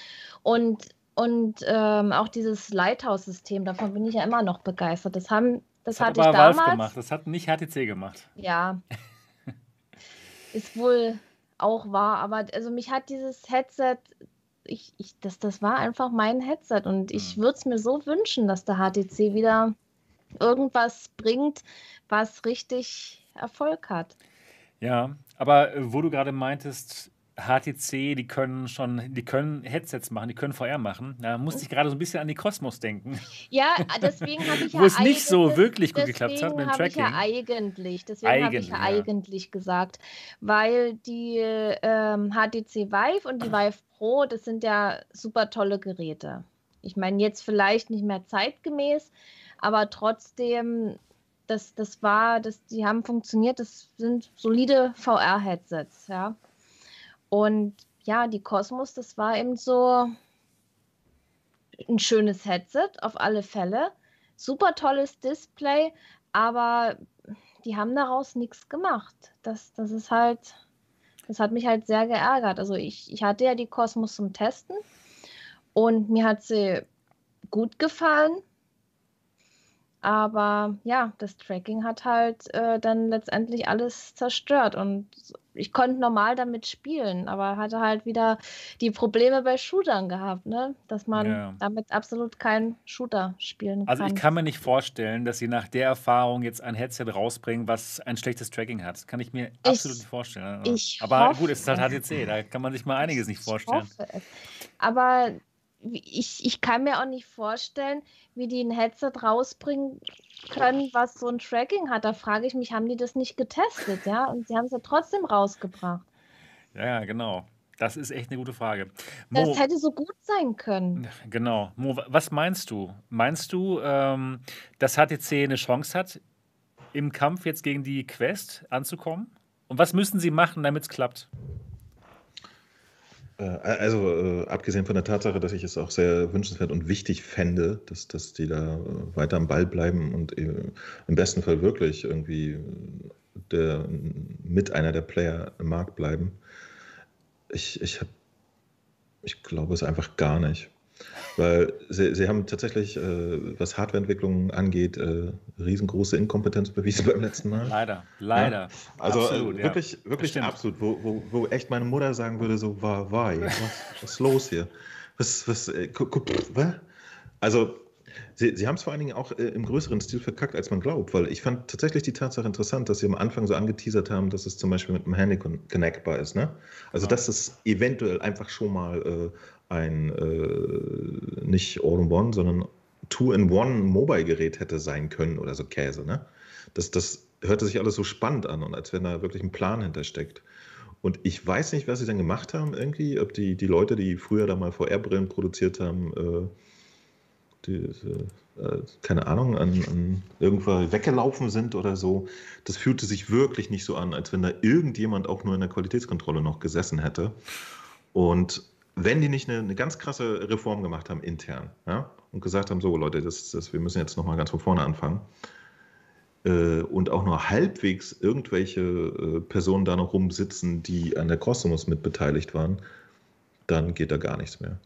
Und und ähm, auch dieses Lighthouse-System, davon bin ich ja immer noch begeistert. Das haben, das, Das hat hatte ich aber Valve damals. gemacht. Das hat nicht HTC gemacht. Ja. Ist wohl auch wahr, aber also mich hat dieses Headset, ich, ich, das, das war einfach mein Headset und ich Mhm. würde es mir so wünschen, dass der HTC wieder irgendwas bringt, was richtig Erfolg hat. Ja, aber äh, wo du gerade meintest, HTC, die können schon, die können Headsets machen, die können VR machen. Da musste ich gerade so ein bisschen an die Kosmos denken, Ja, deswegen habe ich ja wo es nicht so wirklich gut geklappt hat mit dem habe ich ja Tracking. eigentlich, deswegen habe ich ja Eigentlich, ja. eigentlich gesagt, weil die ähm, HTC Vive und die Vive Pro, das sind ja super tolle Geräte. Ich meine, jetzt vielleicht nicht mehr zeitgemäß, aber trotzdem, das, das war, das, die haben funktioniert, das sind solide VR-Headsets, ja. Und ja, die Cosmos, das war eben so ein schönes Headset, auf alle Fälle. Super tolles Display, aber die haben daraus nichts gemacht. Das, das ist halt, das hat mich halt sehr geärgert. Also ich, ich hatte ja die Cosmos zum Testen und mir hat sie gut gefallen. Aber ja, das Tracking hat halt äh, dann letztendlich alles zerstört und ich konnte normal damit spielen, aber hatte halt wieder die Probleme bei Shootern gehabt, ne? Dass man Ja. damit absolut keinen Shooter spielen Also kann. ich kann mir nicht vorstellen, dass sie nach der Erfahrung jetzt ein Headset rausbringen, was ein schlechtes Tracking hat. Das kann ich mir absolut nicht vorstellen. ich Aber hoffe gut, es ist halt. HTC, da kann man sich mal einiges nicht Ich vorstellen. Aber ich, ich kann mir auch nicht vorstellen, wie die ein Headset rausbringen können, was so ein Tracking hat. Da frage ich mich, haben die das nicht getestet, ja? Und sie haben es ja trotzdem rausgebracht. Ja, genau. Das ist echt eine gute Frage. Mo, Das hätte so gut sein können. genau. Mo, wa- was meinst du? Meinst du, ähm, dass HTC eine Chance hat, im Kampf jetzt gegen die Quest anzukommen? Und was müssen sie machen, damit es klappt? Äh, Also, äh, abgesehen von der Tatsache, dass ich es auch sehr wünschenswert und wichtig fände, dass, dass die da äh, weiter am Ball bleiben und äh, im besten Fall wirklich irgendwie äh, der, mit einer der Player im Markt bleiben. Ich, ich, ich glaube es einfach gar nicht. Weil sie, sie haben tatsächlich, äh, was Hardwareentwicklung angeht, äh, riesengroße Inkompetenz bewiesen beim letzten Mal. Leider, leider. Also Absolut, äh, ja. wirklich, wirklich stimmt. absolut, wo, wo, wo echt meine Mutter sagen würde, so, war, war, was, was ist los hier? Was, was, äh, was? Also, sie, sie haben es vor allen Dingen auch äh, im größeren Stil verkackt, als man glaubt, weil ich fand tatsächlich die Tatsache interessant, dass sie am Anfang so angeteasert haben, dass es zum Beispiel mit dem Handy con- connectbar ist, ne? Also, Ja. dass es eventuell einfach schon mal äh, ein, äh, nicht All-in-One, sondern Two-in-One Mobile-Gerät hätte sein können oder so Käse, ne? Das, das hörte sich alles so spannend an und als wenn da wirklich ein Plan hintersteckt. Und ich weiß nicht, was sie dann gemacht haben irgendwie, ob die, die Leute, die früher da mal VR-Brillen produziert haben, äh, die, äh, keine Ahnung, an, an irgendwo weggelaufen sind oder so. Das fühlte sich wirklich nicht so an, als wenn da irgendjemand auch nur in der Qualitätskontrolle noch gesessen hätte. Und wenn die nicht eine, eine ganz krasse Reform gemacht haben intern ja, und gesagt haben, so Leute, das, das, wir müssen jetzt nochmal ganz von vorne anfangen äh, und auch nur halbwegs irgendwelche äh, Personen da noch rumsitzen, die an der Cosmos mit beteiligt waren, dann geht da gar nichts mehr.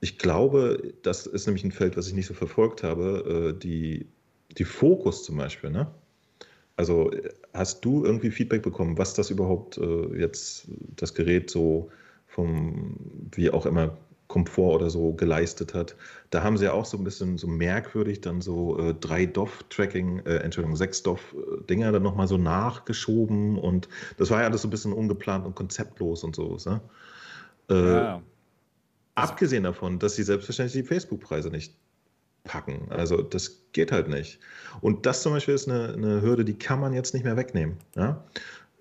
Ich glaube, das ist nämlich ein Feld, was ich nicht so verfolgt habe, äh, die, die Fokus zum Beispiel, ne? Also äh, hast du irgendwie Feedback bekommen, was das überhaupt äh, jetzt das Gerät so vom, wie auch immer, Komfort oder so geleistet hat. Da haben sie ja auch so ein bisschen so merkwürdig dann so äh, drei DOF-Tracking, äh, Entschuldigung, sechs DOF-Dinger dann nochmal so nachgeschoben und das war ja alles so ein bisschen ungeplant und konzeptlos und so. Ne? Äh, Ja. Abgesehen davon, dass sie selbstverständlich die Facebook-Preise nicht packen. Also das geht halt nicht. Und das zum Beispiel ist eine, eine Hürde, die kann man jetzt nicht mehr wegnehmen. Ja?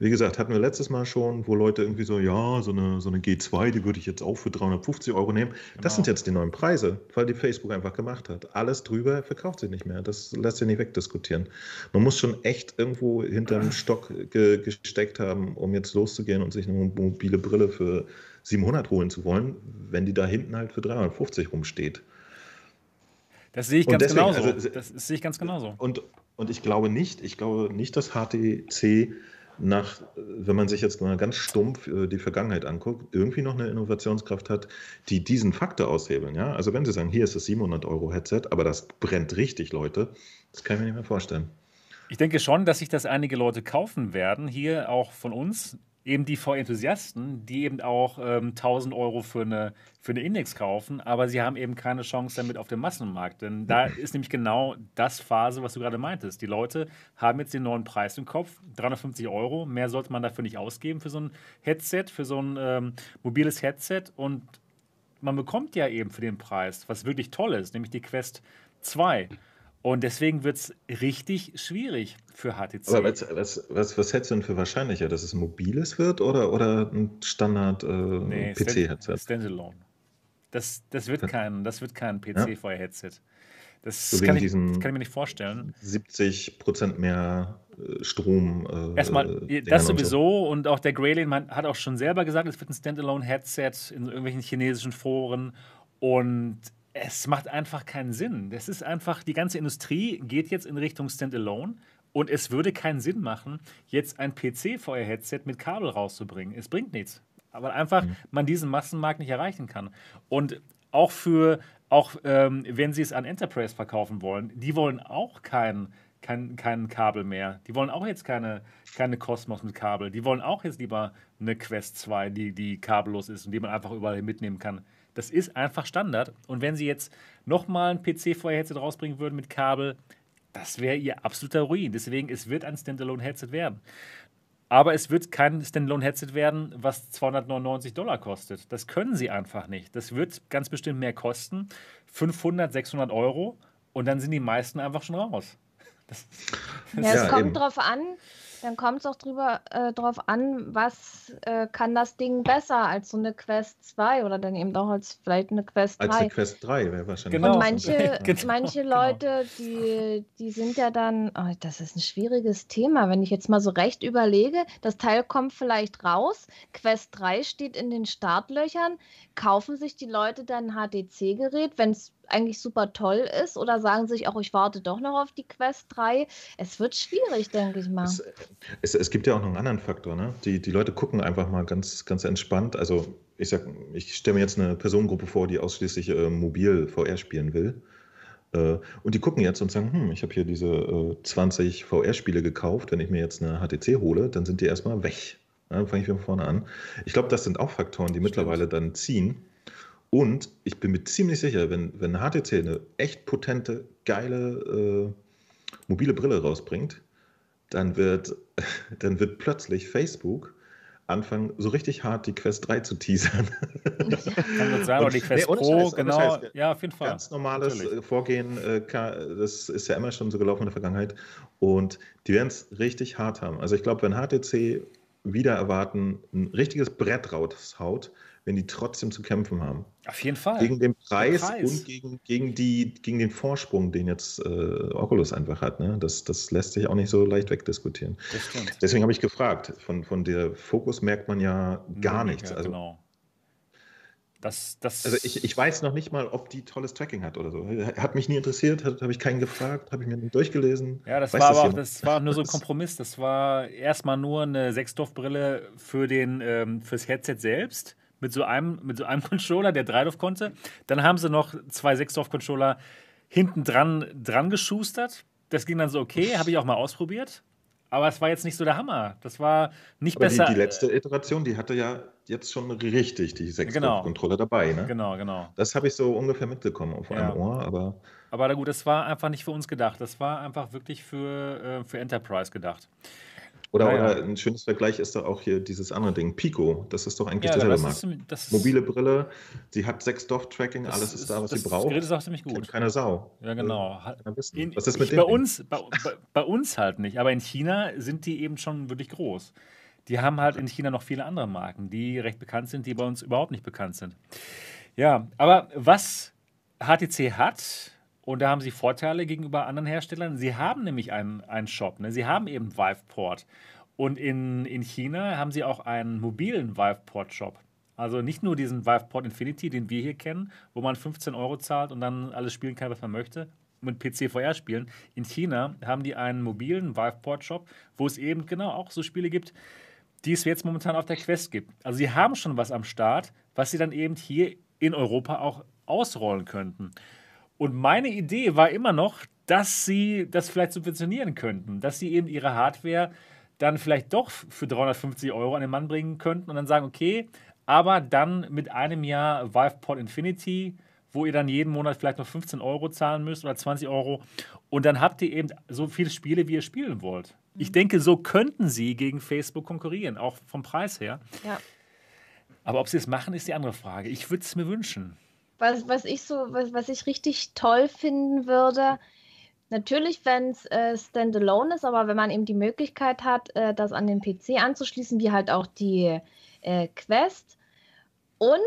Wie gesagt, hatten wir letztes Mal schon, wo Leute irgendwie so, ja, so eine, so eine G2, die würde ich jetzt auch für 350 Euro nehmen. Genau. Das sind jetzt die neuen Preise, weil die Facebook einfach gemacht hat. Alles drüber verkauft sich nicht mehr. Das lässt sich nicht wegdiskutieren. Man muss schon echt irgendwo hinterm Stock ge gesteckt haben, um jetzt loszugehen und sich eine mobile Brille für 700 holen zu wollen, wenn die da hinten halt für 350 rumsteht. Das sehe ich ganz deswegen, genauso. Also, das sehe ich ganz genauso. Und, und ich glaube nicht, ich glaube nicht, dass HTC nach, wenn man sich jetzt mal ganz stumpf äh, die Vergangenheit anguckt, irgendwie noch eine Innovationskraft hat, die diesen Faktor aushebeln. Ja? Also wenn Sie sagen, hier ist das 700 Euro Headset, aber das brennt richtig, Leute, das kann ich mir nicht mehr vorstellen. Ich denke schon, dass sich das einige Leute kaufen werden, hier auch von uns, eben die VR-Enthusiasten, die eben auch ähm, 1000 Euro für eine, für eine Index kaufen, aber sie haben eben keine Chance damit auf dem Massenmarkt. Denn da ist nämlich genau das Phase, was du gerade meintest. Die Leute haben jetzt den neuen Preis im Kopf, 350 Euro. Mehr sollte man dafür nicht ausgeben für so ein Headset, für so ein ähm, mobiles Headset. Und man bekommt ja eben für den Preis, was wirklich toll ist, nämlich die Quest 2. Und deswegen wird es richtig schwierig für HTC. Aber was, was, was, was hältst du denn für wahrscheinlicher, dass es ein mobiles wird oder, oder ein Standard-PC-Headset? Äh, nee, Standalone. Das, das, wird kein, das wird kein PC-Feuer-Headset. Das, so kann ich, das kann ich mir nicht vorstellen. 70 Prozent mehr äh, Strom. Äh, Erstmal, das sowieso so. und auch der Graylin hat auch schon selber gesagt, es wird ein Standalone-Headset in irgendwelchen chinesischen Foren und es macht einfach keinen Sinn. Das ist einfach, die ganze Industrie geht jetzt in Richtung Standalone und es würde keinen Sinn machen, jetzt ein PC-VR-Headset mit Kabel rauszubringen. Es bringt nichts. Aber einfach mhm. man diesen Massenmarkt nicht erreichen kann. Und auch für, auch ähm, wenn sie es an Enterprise verkaufen wollen, die wollen auch kein, kein, kein Kabel mehr. Die wollen auch jetzt keine, keine Cosmos mit Kabel. Die wollen auch jetzt lieber eine Quest 2, die, die kabellos ist und die man einfach überall mitnehmen kann. Das ist einfach Standard. Und wenn sie jetzt nochmal ein PC-Feuer-Headset rausbringen würden mit Kabel, das wäre ihr absoluter Ruin. Deswegen, es wird ein Standalone-Headset werden. Aber es wird kein Standalone-Headset werden, was 299 Dollar kostet. Das können sie einfach nicht. Das wird ganz bestimmt mehr kosten. 500, 600 Euro. Und dann sind die meisten einfach schon raus. Das, das ja, es kommt eben. drauf an, dann kommt es auch drüber, äh, drauf an, was äh, kann das Ding besser als so eine Quest 2 oder dann eben auch als vielleicht eine Quest 3. Als eine Quest 3 wäre wahrscheinlich. Genau. Und manche, genau. manche genau. Leute, die, die sind ja dann, oh, das ist ein schwieriges Thema, wenn ich jetzt mal so recht überlege, das Teil kommt vielleicht raus, Quest 3 steht in den Startlöchern, kaufen sich die Leute dann ein HTC-Gerät, wenn es eigentlich super toll ist oder sagen sich auch, ich warte doch noch auf die Quest 3. Es wird schwierig, denke ich mal. Es, es, es, gibt ja auch noch einen anderen Faktor. Ne? Die, die Leute gucken einfach mal ganz, ganz entspannt. Also ich sag, ich stelle mir jetzt eine Personengruppe vor, die ausschließlich äh, mobil VR spielen will. Äh, und die gucken jetzt und sagen, hm, ich habe hier diese äh, 20 VR-Spiele gekauft. Wenn ich mir jetzt eine HTC hole, dann sind die erstmal weg. Dann fange ich wieder vorne an. Ich glaube, das sind auch Faktoren, die Stimmt. mittlerweile dann ziehen und ich bin mir ziemlich sicher, wenn, wenn HTC eine echt potente, geile äh, mobile Brille rausbringt, dann wird, dann wird plötzlich Facebook anfangen, so richtig hart die Quest 3 zu teasern. Kann das sein, oder die Quest nee, Pro, Scheiß, genau. Scheiß, ja, auf jeden Fall. Ganz normales Natürlich. Äh, Vorgehen, äh, das ist ja immer schon so gelaufen in der Vergangenheit. Und die werden es richtig hart haben. Also ich glaube, wenn HTC wieder erwarten, ein richtiges Brett raushaut, wenn die trotzdem zu kämpfen haben. Auf jeden Fall. Gegen den Preis, Preis. und gegen, gegen, die, gegen den Vorsprung, den jetzt äh, Oculus einfach hat. Ne? Das, das lässt sich auch nicht so leicht wegdiskutieren. Deswegen habe ich gefragt. Von, von der Fokus merkt man ja gar ja, nichts. Also, genau. Das, das also ich, ich weiß noch nicht mal, ob die tolles Tracking hat oder so. Hat mich nie interessiert, habe ich keinen gefragt, habe ich mir nicht durchgelesen. Ja, das weiß war aber auch, das war nur so ein Kompromiss. Das war erstmal nur eine Sechsdorf-Brille für ähm, fürs Headset selbst mit so einem, mit so einem Controller, der Dreidorf konnte. Dann haben sie noch zwei Sechsdorf-Controller hinten dran, dran geschustert. Das ging dann so okay, habe ich auch mal ausprobiert. Aber es war jetzt nicht so der Hammer. Das war nicht Aber besser. Die, die letzte Iteration, die hatte ja jetzt schon richtig die Sechsdorf-Controller genau. dabei. Ne? Genau, genau. Das habe ich so ungefähr mitbekommen auf ja. einem Ohr. Aber, aber gut, das war einfach nicht für uns gedacht. Das war einfach wirklich für, äh, für Enterprise gedacht. Oder, Ja, ja. oder ein schönes Vergleich ist doch auch hier dieses andere Ding, Pico. Das ist doch eigentlich Ja, derselbe das Markt. ist, das ist, Mobile Brille, sie hat sechs Dorf-Tracking, das alles ist da, was das sie braucht. Gerät ist auch ziemlich Kennt gut. keine Sau. Ja, genau. Keiner wissen. In, was ist mit ich, dem bei, uns, bei, bei uns halt nicht, aber in China sind die eben schon wirklich groß. Die haben halt in China noch viele andere Marken, die recht bekannt sind, die bei uns überhaupt nicht bekannt sind. Ja, aber was HTC hat, und da haben sie Vorteile gegenüber anderen Herstellern, sie haben nämlich einen, einen Shop, ne? sie haben eben Viveport. Und in, in China haben sie auch einen mobilen Viveport-Shop. Also nicht nur diesen Viveport Infinity, den wir hier kennen, wo man 15 Euro zahlt und dann alles spielen kann, was man möchte, mit PC VR spielen. In China haben die einen mobilen Viveport-Shop, wo es eben genau auch so Spiele gibt, die es jetzt momentan auf der Quest gibt. Also sie haben schon was am Start, was sie dann eben hier in Europa auch ausrollen könnten. Und meine Idee war immer noch, dass sie das vielleicht subventionieren könnten, dass sie eben ihre Hardware dann vielleicht doch für 350 Euro an den Mann bringen könnten und dann sagen, okay, aber dann mit einem Jahr Viveport Infinity, wo ihr dann jeden Monat vielleicht noch 15 Euro zahlen müsst oder 20 Euro und dann habt ihr eben so viele Spiele, wie ihr spielen wollt. Ich denke, so könnten sie gegen Facebook konkurrieren, auch vom Preis her. Ja. Aber ob sie es machen, ist die andere Frage. Ich würde es mir wünschen. Was, was ich so, was, was ich richtig toll finden würde, natürlich, wenn es äh, standalone ist, aber wenn man eben die Möglichkeit hat, äh, das an den PC anzuschließen, wie halt auch die äh, Quest. Und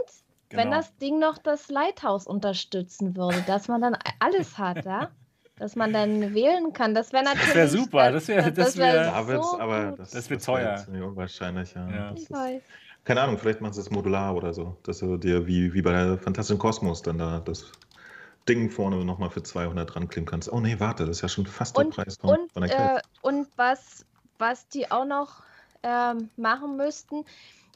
wenn Genau. das Ding noch das Lighthouse unterstützen würde, dass man dann alles hat, ja? Dass man dann wählen kann. Das wäre natürlich. wär super, das wär- das wär wär- Da wird's so aber, gut. das, Das wird das wär teuer. ja. Ja. Das Ich weiß. Keine Ahnung, vielleicht machen sie es modular oder so. Dass du dir wie, wie bei der Fantastischen Kosmos dann da das Ding vorne nochmal für 200 ranklimmen kannst. Oh nee, warte, das ist ja schon fast der Und, Preis von, und, von der äh, und was, was die auch noch ähm, machen müssten,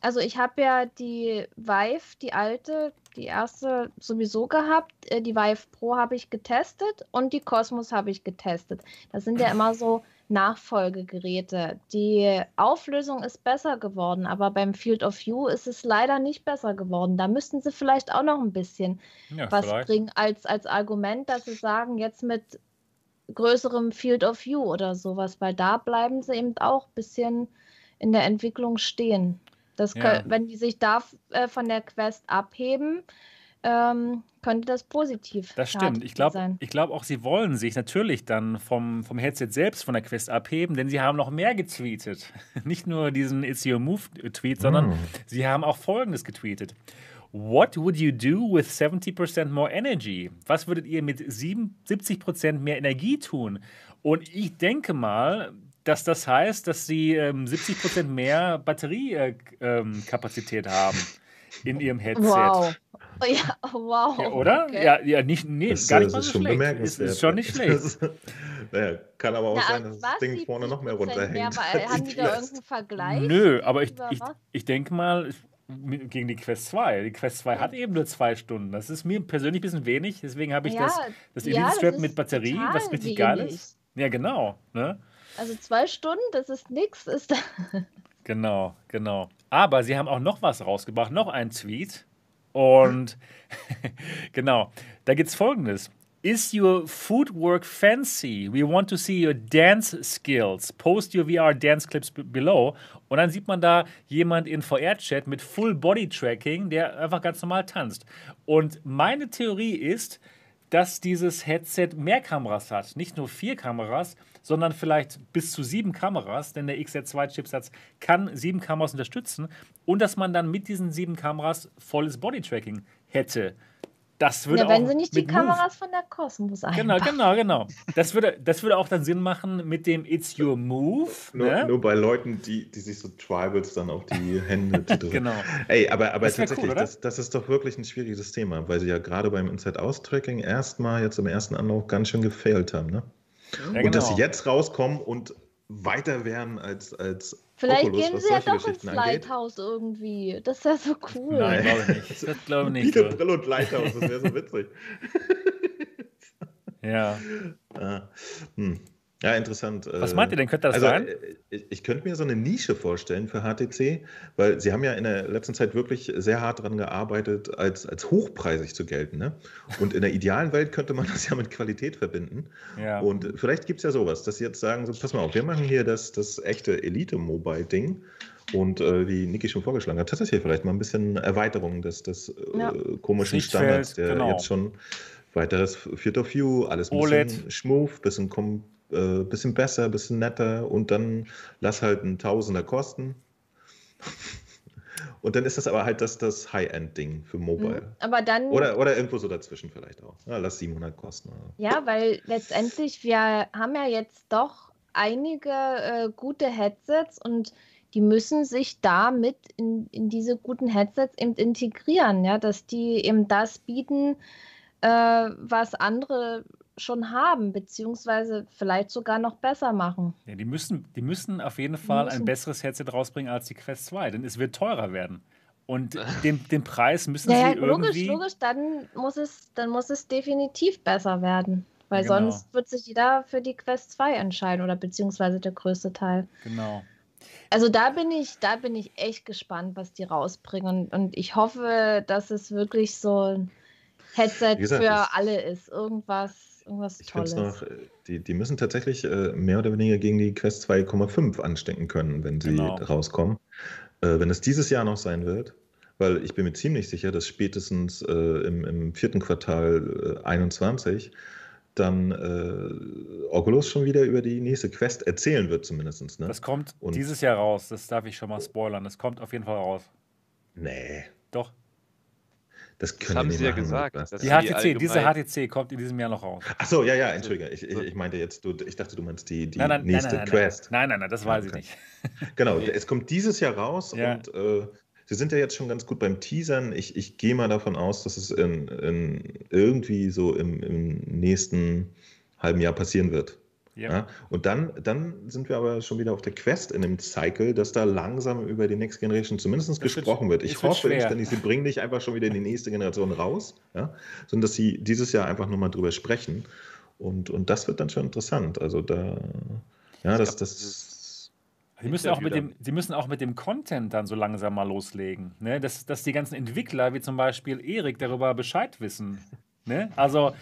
also ich habe ja die Vive, die alte, die erste sowieso gehabt. Äh, Die Vive Pro habe ich getestet und die Cosmos habe ich getestet. Das sind ja immer so Nachfolgegeräte. Die Auflösung ist besser geworden, aber beim Field of View ist es leider nicht besser geworden. Da müssten sie vielleicht auch noch ein bisschen Ja, was vielleicht. bringen als, als Argument, dass sie sagen, jetzt mit größerem Field of View oder sowas, weil da bleiben sie eben auch ein bisschen in der Entwicklung stehen. Das Ja. kö- Wenn die sich da äh, von der Quest abheben, ähm, könnte das positiv Das für stimmt. Ich glaube sein. ich glaub auch, sie wollen sich natürlich dann vom, vom Headset selbst von der Quest abheben, denn sie haben noch mehr getweetet. Nicht nur diesen It's Your Move-Tweet, sondern Hm. sie haben auch Folgendes getweetet. What would you do with 70% more energy? Was würdet ihr mit 77% mehr Energie tun? Und ich denke mal, dass das heißt, dass sie ähm, 70% mehr Batteriekapazität ähm, Kapazität haben in ihrem Headset. Wow. Ja, wow. Ja, oder? Okay. Ja, ja, nicht, nee, Das, gar nicht mal das so ist schon schlecht. Ist, bemerkenswert. ist schon nicht schlecht. Das- naja, kann aber auch Na, sein, dass das Ding vorne noch mehr 70% runterhängt. Mehr, haben die die da irgendeinen Vergleich? Nö, aber ich, ich, ich denke mal, gegen die Quest 2. Die Quest 2 hat eben nur zwei Stunden. Das ist mir persönlich ein bisschen wenig, deswegen habe ich Ja, das, das ja, Elite das Strap mit Batterie, was richtig geil ist. Ja, genau. Ne? Also zwei Stunden, das ist nix. Ist da Genau, genau. Aber sie haben auch noch was rausgebracht, noch einen Tweet. Und genau, da gibt es folgendes. Is your footwork fancy? We want to see your dance skills. Post your VR dance clips below. Und dann sieht man da jemand in VR-Chat mit Full Body Tracking, der einfach ganz normal tanzt. Und meine Theorie ist, dass dieses Headset mehr Kameras hat. Nicht nur vier Kameras, sondern vielleicht bis zu sieben Kameras, denn der XZ2-Chipsatz kann sieben Kameras unterstützen und dass man dann mit diesen sieben Kameras volles Bodytracking hätte. Das würde ja, wenn auch sie nicht die mit Move- Kameras von der Cosmos Genau, einbauen. genau, genau. Das würde, das würde auch dann Sinn machen mit dem It's Your Move. Nur, Ne? nur bei Leuten, die, die sich so Tribals dann auf die Hände tätowieren. Genau. Ey, aber, aber Das tatsächlich, cool, das, das ist doch wirklich ein schwieriges Thema, weil sie ja gerade beim Inside-Out-Tracking erstmal jetzt im ersten Anlauf ganz schön gefailt haben. Ne? Ja, Und dass sie genau. jetzt rauskommen und weiter werden als, als Vielleicht Oculus, gehen sie ja doch ins angeht. Lighthouse irgendwie. Das wäre so cool. Nein, glaube ich nicht. Das glaube ich nicht. Biete So. Brille und Lighthouse, das wäre so witzig. Ja. Ah, hm. Ja, interessant. Was meint ihr denn? Könnte das also, sein? äh, Ich könnte mir so eine Nische vorstellen für HTC, weil sie haben ja in der letzten Zeit wirklich sehr hart daran gearbeitet, als, als hochpreisig zu gelten. Ne? Und in der idealen Welt könnte man das ja mit Qualität verbinden. Ja. Und vielleicht gibt es ja sowas, dass sie jetzt sagen, so, pass mal auf, wir machen hier das, das echte Elite-Mobile-Ding. Und äh, wie Niki schon vorgeschlagen hat, tatsächlich vielleicht mal ein bisschen Erweiterung des, des Ja. äh, komischen Sichtfeld, Standards, der genau. jetzt schon weiteres Field of View, alles ein OLED. bisschen smooth, bisschen, kom äh, bisschen besser, bisschen netter und dann lass halt ein Tausender kosten. Und dann ist das aber halt das, das High-End-Ding für Mobile. Mhm. Aber dann, Oder, oder irgendwo so dazwischen vielleicht auch. Ja, lass 700 kosten. ja, weil letztendlich, wir haben ja jetzt doch einige äh, gute Headsets und die müssen sich damit in, in diese guten Headsets eben integrieren, ja, dass die eben das bieten, äh, was andere schon haben, beziehungsweise vielleicht sogar noch besser machen. Ja, die, müssen, die müssen auf jeden Fall ein besseres Headset rausbringen als die Quest 2, denn es wird teurer werden. Und den, den Preis müssen Ja, ja, sie logisch, irgendwie. logisch, dann muss es, dann muss es definitiv besser werden. Weil Genau. sonst wird sich jeder für die Quest 2 entscheiden oder beziehungsweise der größte Teil. Genau. Also da bin ich, da bin ich echt gespannt, was die rausbringen. Und, und ich hoffe, dass es wirklich so ein Headset gesagt, für alle ist. Irgendwas, irgendwas Ich Tolles. es noch, äh, die, die müssen tatsächlich äh, mehr oder weniger gegen die Quest 2,5 anstecken können, wenn sie Genau. rauskommen. Äh, wenn es dieses Jahr noch sein wird, weil ich bin mir ziemlich sicher, dass spätestens äh, im, im vierten Quartal äh, 21 dann äh, Oculus schon wieder über die nächste Quest erzählen wird, zumindest. Ne? Das kommt Und- dieses Jahr raus. Das darf ich schon mal spoilern. Das kommt auf jeden Fall raus. Nee, Doch. Das Das haben sie ja gesagt. Die HTC, diese HTC kommt in diesem Jahr noch raus. Achso, ja, ja, entschuldige. Ich, ich, So. ich meinte jetzt, du, ich dachte, du meinst die, die nein, nein, nächste nein, nein, Quest. Nein, nein, nein, das weiß ich Okay. nicht. Genau, Nee. es kommt dieses Jahr raus Ja. und äh, sie sind ja jetzt schon ganz gut beim Teasern. Ich, ich gehe mal davon aus, dass es in, in irgendwie so im, im nächsten halben Jahr passieren wird. Ja. Ja? Und dann, dann sind wir aber schon wieder auf der Quest in dem Cycle, dass da langsam über die Next Generation zumindest Das wird- gesprochen wird. Ich wird hoffe schwer. inständig, sie bringen nicht einfach schon wieder in die nächste Generation raus, ja? sondern dass sie dieses Jahr einfach nur mal drüber sprechen. Und, und das wird dann schon interessant. Also da, ja, das, das dieses Sie müssen, auch mit dem, sie müssen auch mit dem Content dann so langsam mal loslegen. Ne? Dass, dass die ganzen Entwickler, wie zum Beispiel Erik, darüber Bescheid wissen. Ne? Also,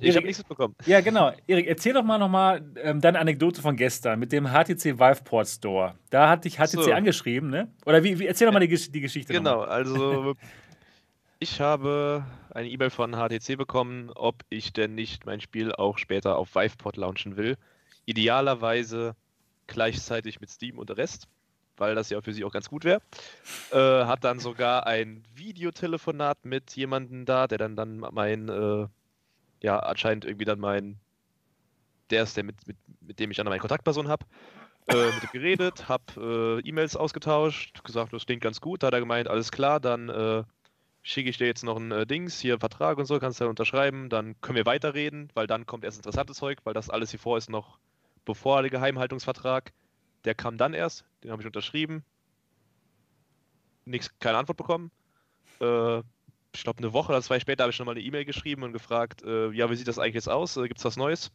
Ich habe nichts mitbekommen. ja, genau. Erik, erzähl doch mal nochmal ähm, deine Anekdote von gestern mit dem HTC Viveport Store. Da hat dich HTC So. angeschrieben, ne? Oder wie, wie erzähl doch mal die, die Geschichte. Genau, also ich habe eine E-Mail von HTC bekommen, ob ich denn nicht mein Spiel auch später auf Viveport launchen will. Idealerweise gleichzeitig mit Steam und der Rest, weil das ja für sie auch ganz gut wäre. Äh, hat dann sogar ein Videotelefonat mit jemandem da, der dann, dann mein, äh, ja, anscheinend irgendwie dann mein, der ist der, mit, mit, mit dem ich dann meine Kontaktperson habe. Äh, mit ihm geredet, habe äh, E-Mails ausgetauscht, gesagt, das klingt ganz gut. Da hat er gemeint, alles klar, dann äh, schicke ich dir jetzt noch ein äh, Dings, hier Vertrag und so, kannst du dann unterschreiben, dann können wir weiterreden, weil dann kommt erst interessantes Zeug, weil das alles hier vor ist noch bevor der Geheimhaltungsvertrag. Der kam dann erst, den habe ich unterschrieben. Nix, keine Antwort bekommen. Äh, ich glaube, eine Woche oder zwei später habe ich nochmal eine E-Mail geschrieben und gefragt, äh, ja, wie sieht das eigentlich jetzt aus? Äh, Gibt es was Neues?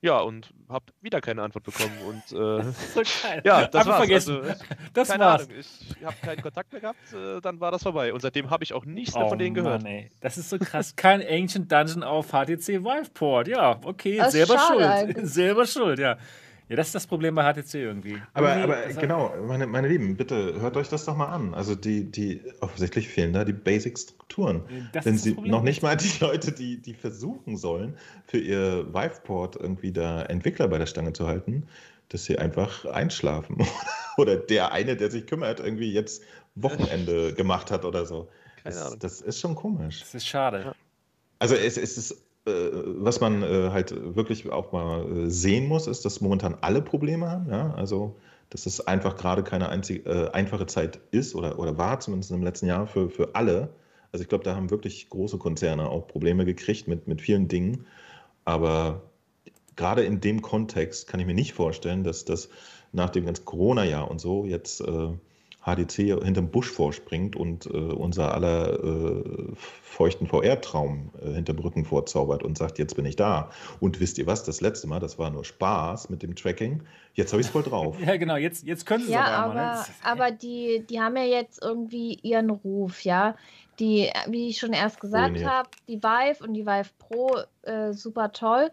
Ja, und habe wieder keine Antwort bekommen. Und äh, So geil. ja, das ich war's. vergessen. Also, das keine war's. Ahnung, ich habe keinen Kontakt mehr gehabt, äh, dann war das vorbei. Und seitdem habe ich auch nichts mehr Oh von denen gehört. Mann, ey. Das ist so krass. Kein Ancient Dungeon auf HTC Viveport. Ja, okay, Das ist selber schade schuld. Selber schuld, ja. Ja, das ist das Problem bei HTC irgendwie. Aber, Irgendwie- aber das- genau, meine, meine Lieben, bitte hört euch das doch mal an. Also die, die offensichtlich fehlen da die Basic-Strukturen. Das Wenn ist das sie Problem. noch nicht mal die Leute, die, die versuchen sollen, für ihr Viveport irgendwie da Entwickler bei der Stange zu halten, dass sie einfach einschlafen. oder der eine, der sich kümmert, irgendwie jetzt Wochenende gemacht hat oder so. Keine Das, Ahnung. das ist schon komisch. Das ist schade. Also es, es ist, was man äh, halt wirklich auch mal äh, sehen muss, ist, dass momentan alle Probleme haben. Ja? Also dass es einfach gerade keine einzige, äh, einfache Zeit ist oder, oder war, zumindest im letzten Jahr für, für alle. Also ich glaube, da haben wirklich große Konzerne auch Probleme gekriegt mit, mit vielen Dingen. Aber gerade in dem Kontext kann ich mir nicht vorstellen, dass das nach dem ganzen Corona-Jahr und so jetzt äh, HDC hinterm Busch vorspringt und äh, unser aller äh, feuchten VR-Traum äh, hinterm Rücken vorzaubert und sagt, jetzt bin ich da. Und wisst ihr was, das letzte Mal, das war nur Spaß mit dem Tracking. Jetzt habe ich es voll drauf. ja, genau, jetzt, jetzt können sie Ja, es aber, aber, ne? aber die, die haben ja jetzt irgendwie ihren Ruf, ja. Die, wie ich schon erst gesagt habe, die Vive und die Vive Pro, äh, super toll.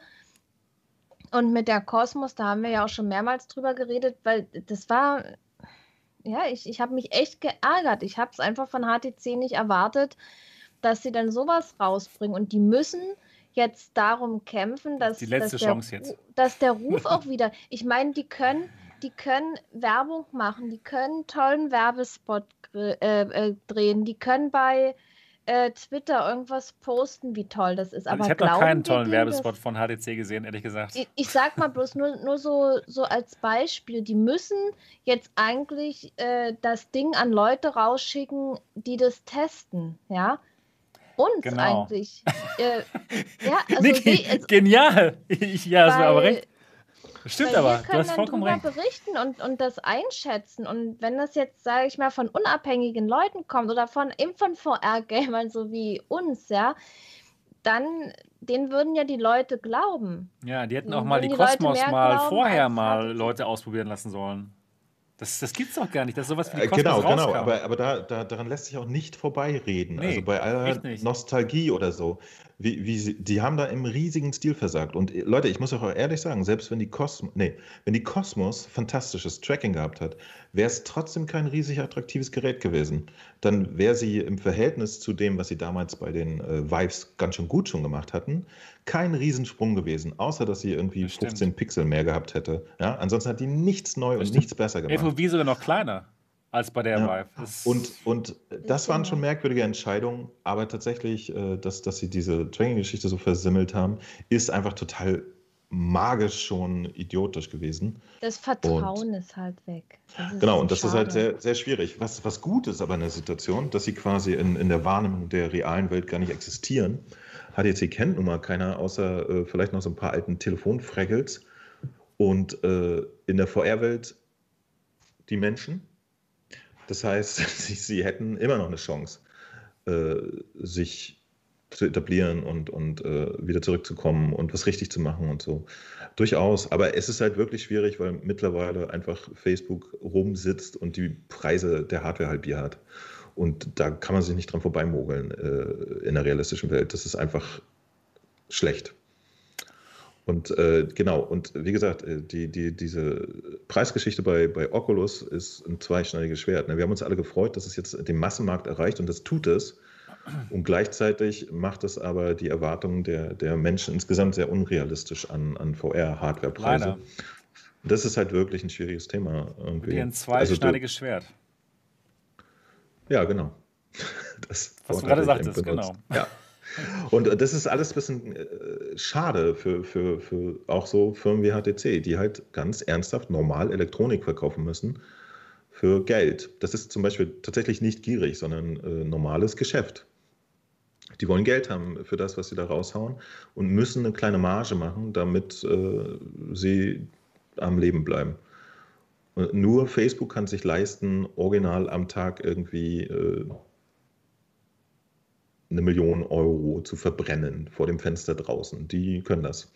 Und mit der Cosmos, da haben wir ja auch schon mehrmals drüber geredet, weil das war, ja, ich, ich habe mich echt geärgert. Ich habe es einfach von HTC nicht erwartet, dass sie dann sowas rausbringen. Und die müssen jetzt darum kämpfen, dass, Die letzte dass, der, Chance jetzt. Dass der Ruf auch wieder. Ich meine, die können, die können Werbung machen, die können tollen Werbespot äh, äh, drehen, die können bei äh, Twitter irgendwas posten, wie toll das ist. Aber Also ich habe noch keinen tollen Werbespot von HDC gesehen, ehrlich gesagt. Ich, ich sag mal bloß nur, nur so, so als Beispiel, die müssen jetzt eigentlich äh, das Ding an Leute rausschicken, die das testen, ja? Uns Genau. eigentlich. Äh, ja, also, Niki, die, also genial! Ich, ja, hast du aber recht. Stimmt weil aber, wir du können hast dann vollkommen drüber recht. berichten und, und das einschätzen. Und wenn das jetzt, sage ich mal, von unabhängigen Leuten kommt oder von eben von VR-Gamern so wie uns, ja, dann denen würden ja die Leute glauben. Ja, die hätten Dann auch mal die die Kosmos mal glauben vorher mal. Leute ausprobieren lassen sollen. Das, das gibt's doch gar nicht, dass sowas wie die Äh, Kosmos genau, genau, rauskam. aber, aber da, da, daran lässt sich auch nicht vorbeireden. Nee, also bei aller. Nostalgie oder so. Wie, wie sie, die haben da im riesigen Stil versagt. Und äh, Leute, ich muss auch ehrlich sagen, selbst wenn die Kosmos, nee, wenn die Cosmos fantastisches Tracking gehabt hat, wäre es trotzdem kein riesig attraktives Gerät gewesen. Dann wäre sie im Verhältnis zu dem, was sie damals bei den äh, Vives ganz schön gut schon gemacht hatten, kein Riesensprung gewesen, außer dass sie irgendwie Das stimmt. 15 Pixel mehr gehabt hätte. Ja, ansonsten hat die nichts neu und nichts besser gemacht. FOV sogar noch kleiner als bei der Ja. Vive. Das- Und, und das waren schon merkwürdige Entscheidungen, aber tatsächlich, äh, dass, dass sie diese Training-Geschichte so versimmelt haben, ist einfach total magisch schon idiotisch gewesen. Das Vertrauen ist halt weg. Ist Genau, so und das ist halt schade. sehr, sehr schwierig. Was, was gut ist aber in der Situation, dass sie quasi in, in der Wahrnehmung der realen Welt gar nicht existieren. HTC kennt nun mal keiner, außer äh, vielleicht noch so ein paar alten Telefonfraggles. Und äh, in der VR-Welt die Menschen. Das heißt, sie, sie hätten immer noch eine Chance, äh, sich zu etablieren und, und äh, wieder zurückzukommen und was richtig zu machen und so. Durchaus. Aber es ist halt wirklich schwierig, weil mittlerweile einfach Facebook rumsitzt und die Preise der Hardware halbiert hat. Und da kann man sich nicht dran vorbeimogeln äh, in der realistischen Welt. Das ist einfach schlecht. Und äh, genau, und wie gesagt, äh, die, die, diese Preisgeschichte bei, bei Oculus ist ein zweischneidiges Schwert. Ne? Wir haben uns alle gefreut, dass es jetzt den Massenmarkt erreicht und das tut es. Und gleichzeitig macht es aber die Erwartungen der, der Menschen insgesamt sehr unrealistisch an, an VR-Hardware-Preise. Das ist halt wirklich ein schwieriges Thema. Irgendwie. Wie ein Also, zweischneidiges Schwert. Ja, genau. Das Was du gerade sagtest, genau. Ja. Und das ist alles ein bisschen äh, schade für, für, für auch so Firmen wie HTC, die halt ganz ernsthaft normal Elektronik verkaufen müssen für Geld. Das ist zum Beispiel tatsächlich nicht gierig, sondern äh, normales Geschäft. Die wollen Geld haben für das, was sie da raushauen und müssen eine kleine Marge machen, damit äh, sie am Leben bleiben. Und nur Facebook kann sich leisten, original am Tag irgendwie äh, eine Million Euro zu verbrennen vor dem Fenster draußen. Die können das.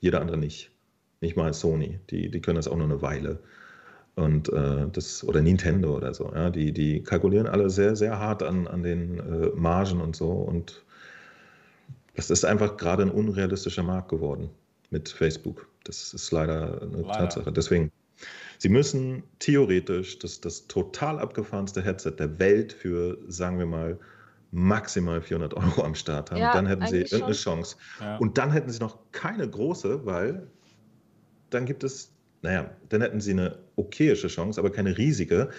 Jeder andere nicht. Nicht mal Sony. Die, die können das auch nur eine Weile. Und äh, das, oder Nintendo oder so. Ja, die, die kalkulieren alle sehr, sehr hart an, an den äh, Margen und so. Und das ist einfach gerade ein unrealistischer Markt geworden mit Facebook. Das ist leider eine Leider. Tatsache. Deswegen, sie müssen theoretisch das, das total abgefahrenste Headset der Welt für, sagen wir mal, maximal 400 Euro am Start haben. Ja, dann hätten sie irgendeine schon. Chance. Ja. Und dann hätten sie noch keine große, weil dann gibt es, naja, dann hätten sie eine okayische Chance, aber keine riesige,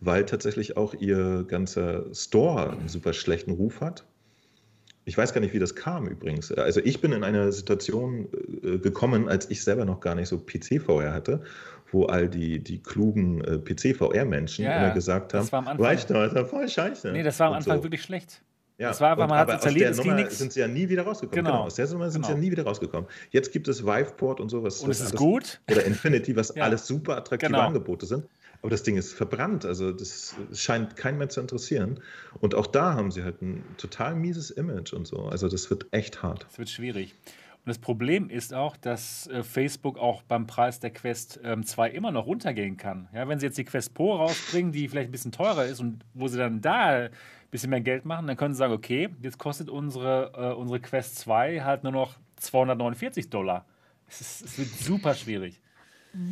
weil tatsächlich auch ihr ganzer Store einen super schlechten Ruf hat. Ich weiß gar nicht, wie das kam übrigens. Also ich bin in eine Situation äh, gekommen, als ich selber noch gar nicht so PC-VR hatte, wo all die, die klugen äh, PC-VR-Menschen Ja, immer gesagt haben, das war am Anfang- weißt du, das ist voll scheiße. Nee, das war am Anfang so. wirklich schlecht. Ja, Das war und- man hat installiert, aus es der Nummer nix. sind sie ja nie wieder rausgekommen. Genau. Genau. Aus der Nummer sind sie ja Genau. nie wieder rausgekommen. Jetzt gibt es Viveport und sowas. Und es ist alles- gut. Oder Infinity, was Ja. alles super attraktive Genau. Angebote sind. Aber das Ding ist verbrannt, also das scheint keinen mehr zu interessieren. Und auch da haben sie halt ein total mieses Image und so. Also das wird echt hart. Das wird schwierig. Das Problem ist auch, dass äh, Facebook auch beim Preis der Quest ähm, 2 immer noch runtergehen kann. Ja, wenn sie jetzt die Quest Pro rausbringen, die vielleicht ein bisschen teurer ist und wo sie dann da ein bisschen mehr Geld machen, dann können sie sagen, okay, jetzt kostet unsere, äh, unsere Quest 2 halt nur noch 249 Dollar. Es, ist, es wird super schwierig.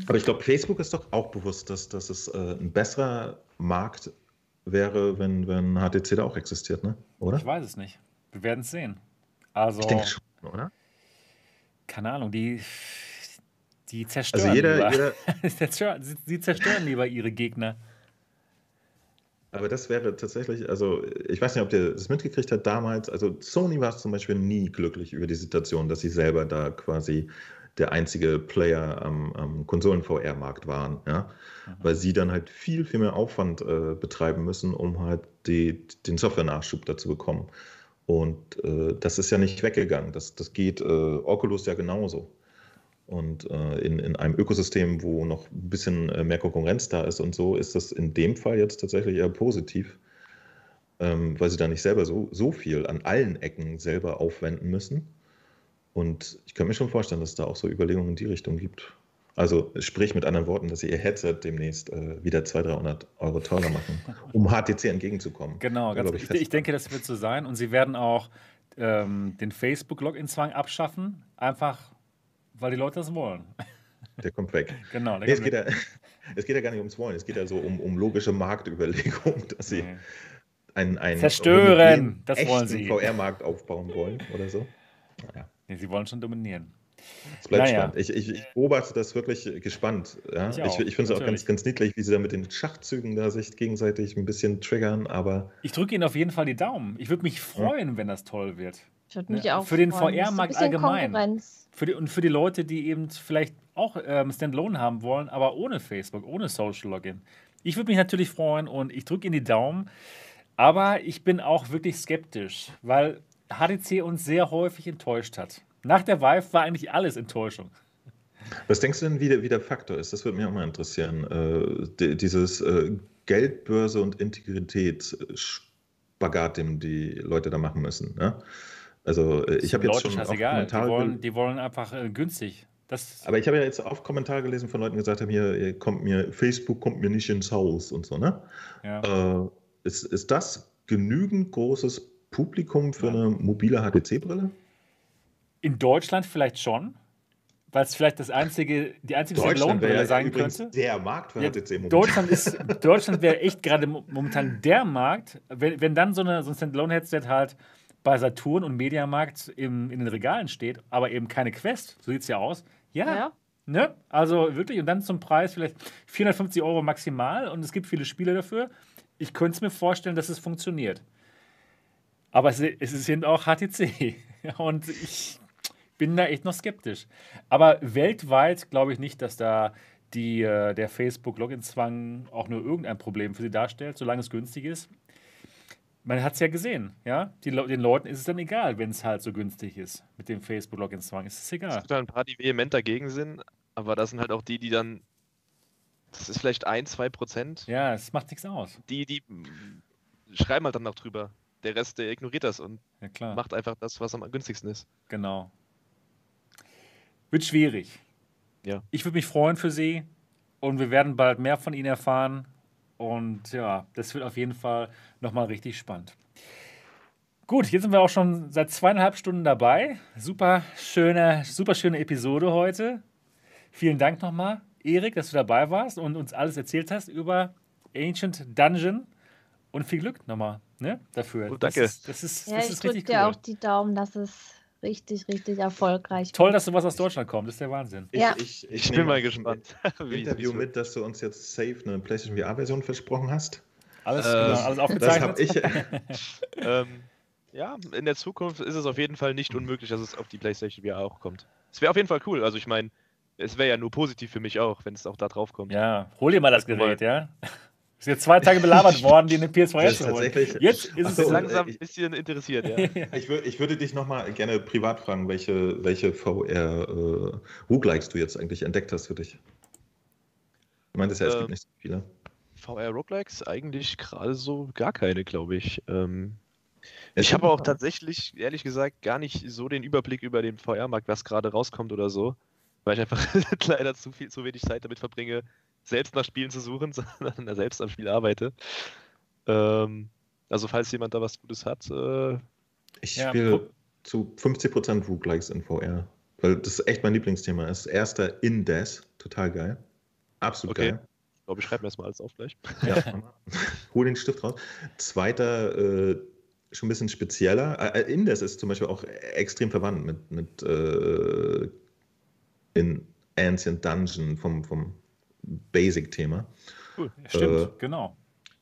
Aber ich glaube, Facebook ist doch auch bewusst, dass, dass es äh, ein besserer Markt wäre, wenn, wenn HTC da auch existiert, ne? oder? Ich weiß es nicht. Wir werden es sehen. Also, Ich denke schon, oder? Keine Ahnung, die, die zerstören Also jeder, lieber. jeder, sie, zerstören lieber ihre Gegner. aber das wäre tatsächlich, also ich weiß nicht, ob ihr das mitgekriegt habt damals, also Sony war zum Beispiel nie glücklich über die Situation, dass sie selber da quasi der einzige Player am, am Konsolen-VR-Markt waren, ja, weil sie dann halt viel, viel mehr Aufwand äh, betreiben müssen, um halt die, den Software-Nachschub dazu bekommen. Und äh, das ist ja nicht weggegangen. Das, das geht äh, Oculus ja genauso. Und äh, in, in einem Ökosystem, wo noch ein bisschen äh, mehr Konkurrenz da ist und so, ist das in dem Fall jetzt tatsächlich eher positiv, ähm, weil sie da nicht selber so, so viel an allen Ecken selber aufwenden müssen. Und ich kann mir schon vorstellen, dass es da auch so Überlegungen in die Richtung gibt. Also sprich mit anderen Worten, dass sie ihr Headset demnächst äh, wieder 200, 300 Euro teurer machen, um HTC entgegenzukommen. Genau, ganz, ich, fest ich denke, das wird so sein. Und sie werden auch ähm, den Facebook-Login-Zwang abschaffen, einfach weil die Leute das wollen. Der kommt weg. genau. der Nee, es, kommt geht ja, es geht ja gar nicht ums Wollen, es geht ja so um, um logische Marktüberlegung, dass sie Nee. einen, einen Zerstören, das wollen sie. VR-Markt aufbauen wollen oder so. Naja, Nee, sie wollen schon dominieren. Es bleibt Naja. spannend. Ich, ich, ich beobachte das wirklich gespannt. Ja? Ich Ich, ich, finde es auch ganz, ganz niedlich, wie sie da mit den Schachzügen da sich gegenseitig ein bisschen triggern, aber Ich drücke Ihnen auf jeden Fall die Daumen. Ich würde mich freuen, wenn das toll wird. Ich würde mich Ja, auch für den freuen. VR-Markt allgemein. Konkurrenz. Für die, und für die Leute, die eben vielleicht auch ähm, Standalone haben wollen, aber ohne Facebook, ohne Social Login. Ich würde mich natürlich freuen und ich drücke Ihnen die Daumen. Aber ich bin auch wirklich skeptisch, weil HTC uns sehr häufig enttäuscht hat. Nach der Vive war eigentlich alles Enttäuschung. was denkst du denn, wie der, wie der Faktor ist? Das würde mich auch mal interessieren. Äh, di- dieses äh, Geldbörse und Integrität-Spagat, den die Leute da machen müssen. Ne? Also äh, ich habe jetzt Leute schon auch scheißegal. Die Kommentare wollen, die wollen einfach äh, günstig. Das, Aber ich habe ja jetzt auch Kommentare gelesen von Leuten, die gesagt haben, hier kommt mir, Facebook kommt mir nicht ins Haus und so, ne? ja. Äh, ist, ist das genügend großes Publikum für Ja. eine mobile HTC-Brille? In Deutschland vielleicht schon, weil es vielleicht das einzige, die einzige Standalone-Brille sein übrigens könnte. der Markt für Ja, HTC momentan. Deutschland ist, Deutschland wäre echt gerade mo- momentan der Markt, wenn, wenn dann so, eine, so ein Standalone-Headset halt bei Saturn und Mediamarkt im, in den Regalen steht, aber eben keine Quest, so sieht es ja aus. Ja, Ja. ne? Also wirklich, und dann zum Preis vielleicht 450 Euro maximal und es gibt viele Spiele dafür. Ich könnte es mir vorstellen, dass es funktioniert. Aber es, es ist eben auch HTC. Und ich bin da echt noch skeptisch. Aber weltweit glaube ich nicht, dass da die, äh, der Facebook-Login-Zwang auch nur irgendein Problem für sie darstellt, solange es günstig ist. Man hat es ja gesehen, ja. Die, den Leuten ist es dann egal, wenn es halt so günstig ist mit dem Facebook-Login-Zwang. Ist es Es egal. gibt halt ein paar, die vehement dagegen sind, aber das sind halt auch die, die dann. Das ist vielleicht ein, zwei Prozent. Ja, es macht nichts aus. Die, die schreiben halt dann noch drüber. Der Rest, der ignoriert das und Ja, macht einfach das, was am günstigsten ist. Genau. Wird schwierig. Ja. Ich würde mich freuen für Sie und wir werden bald mehr von Ihnen erfahren. Und ja, das wird auf jeden Fall nochmal richtig spannend. Gut, jetzt sind wir auch schon seit zweieinhalb Stunden dabei. Super schöne, super schöne Episode heute. Vielen Dank nochmal, Erik, dass du dabei warst und uns alles erzählt hast über Ancient Dungeon. Und viel Glück nochmal ne, dafür. Oh, Das danke. ist, das ist, Ja, das ich ist drücke richtig dir cool. auch die Daumen, dass es richtig, richtig erfolgreich Toll, dass sowas aus Deutschland kommt. Das ist der Wahnsinn. Ich, Ja. ich, Ich nehme bin mal gespannt. Interview mit, dass du uns jetzt safe eine PlayStation VR-Version versprochen hast. Alles, Äh, genau, alles Das aufgezeichnet. habe ich. ähm, ja, in der Zukunft ist es auf jeden Fall nicht unmöglich, dass es auf die PlayStation VR auch kommt. Es wäre auf jeden Fall cool. Also ich meine, es wäre ja nur positiv für mich auch, wenn es auch da drauf kommt. Ja, hol dir mal das Gerät, ja. Ist jetzt zwei Tage belabert worden, die eine PS4 Das ist zu holen. tatsächlich- Jetzt ist Ach es und, langsam äh, ein bisschen interessiert, ja. Ich, wür, ich würde dich nochmal gerne privat fragen, welche, welche VR-Roguelikes du jetzt eigentlich entdeckt hast für dich. Du meintest ja, es Ähm, gibt nicht so viele. VR-Roguelikes eigentlich gerade so gar keine, glaube ich. Ähm, ich habe auch tatsächlich, ehrlich gesagt, gar nicht so den Überblick über den VR-Markt, was gerade rauskommt oder so, weil ich einfach leider zu viel, zu wenig Zeit damit verbringe, selbst nach Spielen zu suchen, sondern selbst am Spiel arbeite. Ähm, also falls jemand da was Gutes hat. Äh, ich ja, spiele zu 50% Roguelikes in VR, weil das echt mein Lieblingsthema ist. Erster in Death, total geil. Absolut okay. geil. Ich glaube, ich schreibe mir das mal alles auf gleich. Ja, hol den Stift raus. Zweiter, äh, schon ein bisschen spezieller. Äh, Indes ist zum Beispiel auch extrem verwandt mit, mit äh, in Ancient Dungeon vom, vom Basic-Thema. Cool, stimmt, äh, genau.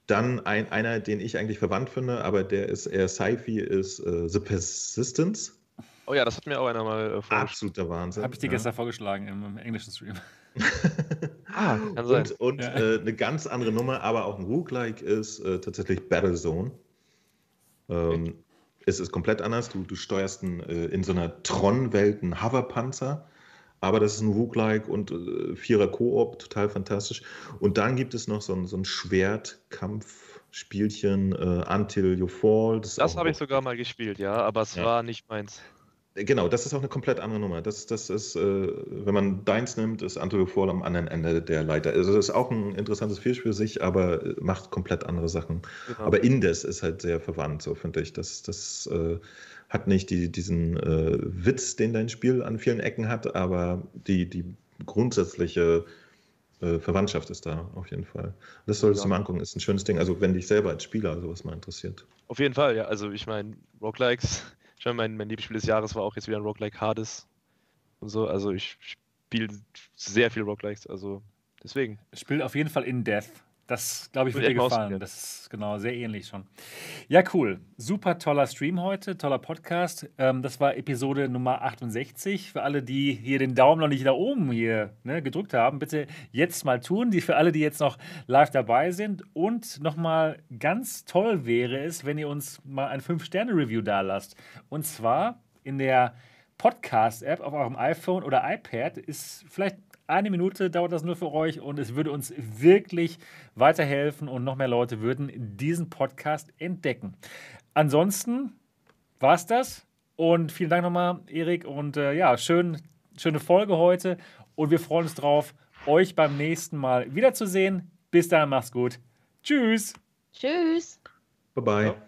Dann ein, einer, den ich eigentlich verwandt finde, aber der ist eher Sci-Fi, ist äh, The Persistence. Oh ja, das hat mir auch einer mal äh, vorgeschlagen. Absoluter Wahnsinn. Habe ich dir ja. gestern vorgeschlagen im, im englischen Stream. ah, kann sein. Und, und ja. äh, eine ganz andere Nummer, aber auch ein Roguelike ist äh, tatsächlich Battlezone. Ähm, es ist komplett anders. Du, du steuerst ein, äh, in so einer Tron-Welt einen Hoverpanzer aber das ist ein Roguelike und äh, Vierer Koop, total fantastisch. Und dann gibt es noch so ein, so ein Schwertkampfspielchen, äh, Until You Fall. Das, das habe ich sogar mal gespielt, ja, aber es ja. war nicht meins. Genau, das ist auch eine komplett andere Nummer. Das, das ist, äh, wenn man deins nimmt, ist Until You Fall am anderen Ende der Leiter. Also das ist auch ein interessantes Spiel für sich, aber äh, macht komplett andere Sachen. Genau. Aber Indes ist halt sehr verwandt, so finde ich. Das, das äh, hat nicht die, diesen äh, Witz, den dein Spiel an vielen Ecken hat, aber die, die grundsätzliche äh, Verwandtschaft ist da auf jeden Fall. Das solltest ja. du mal angucken, ist ein schönes Ding. Also wenn dich selber als Spieler sowas mal interessiert. Auf jeden Fall, ja. Also ich meine, Roguelikes, schon mein, mein Lieblingsspiel des Jahres war auch jetzt wieder ein Roguelike Hades und so. Also ich spiele sehr viel Roguelikes, also deswegen. Spielt auf jeden Fall in Death. Das, glaube ich, wird dir gefallen. Das ist genau sehr ähnlich schon. Ja, cool. Super toller Stream heute, toller Podcast. Ähm, das war Episode Nummer 68. Für alle, die hier den Daumen noch nicht da oben hier ne, gedrückt haben, bitte jetzt mal tun. Die für alle, die jetzt noch live dabei sind. Und nochmal ganz toll wäre es, wenn ihr uns mal ein 5-Sterne-Review da lasst. Und zwar in der Podcast-App auf eurem iPhone oder iPad ist vielleicht eine Minute dauert das nur für euch und es würde uns wirklich weiterhelfen und noch mehr Leute würden diesen Podcast entdecken. Ansonsten war es das und vielen Dank nochmal, Erik. Und äh, ja, schön, schöne Folge heute und wir freuen uns drauf, euch beim nächsten Mal wiederzusehen. Bis dahin, macht's gut. Tschüss. Tschüss. Bye bye.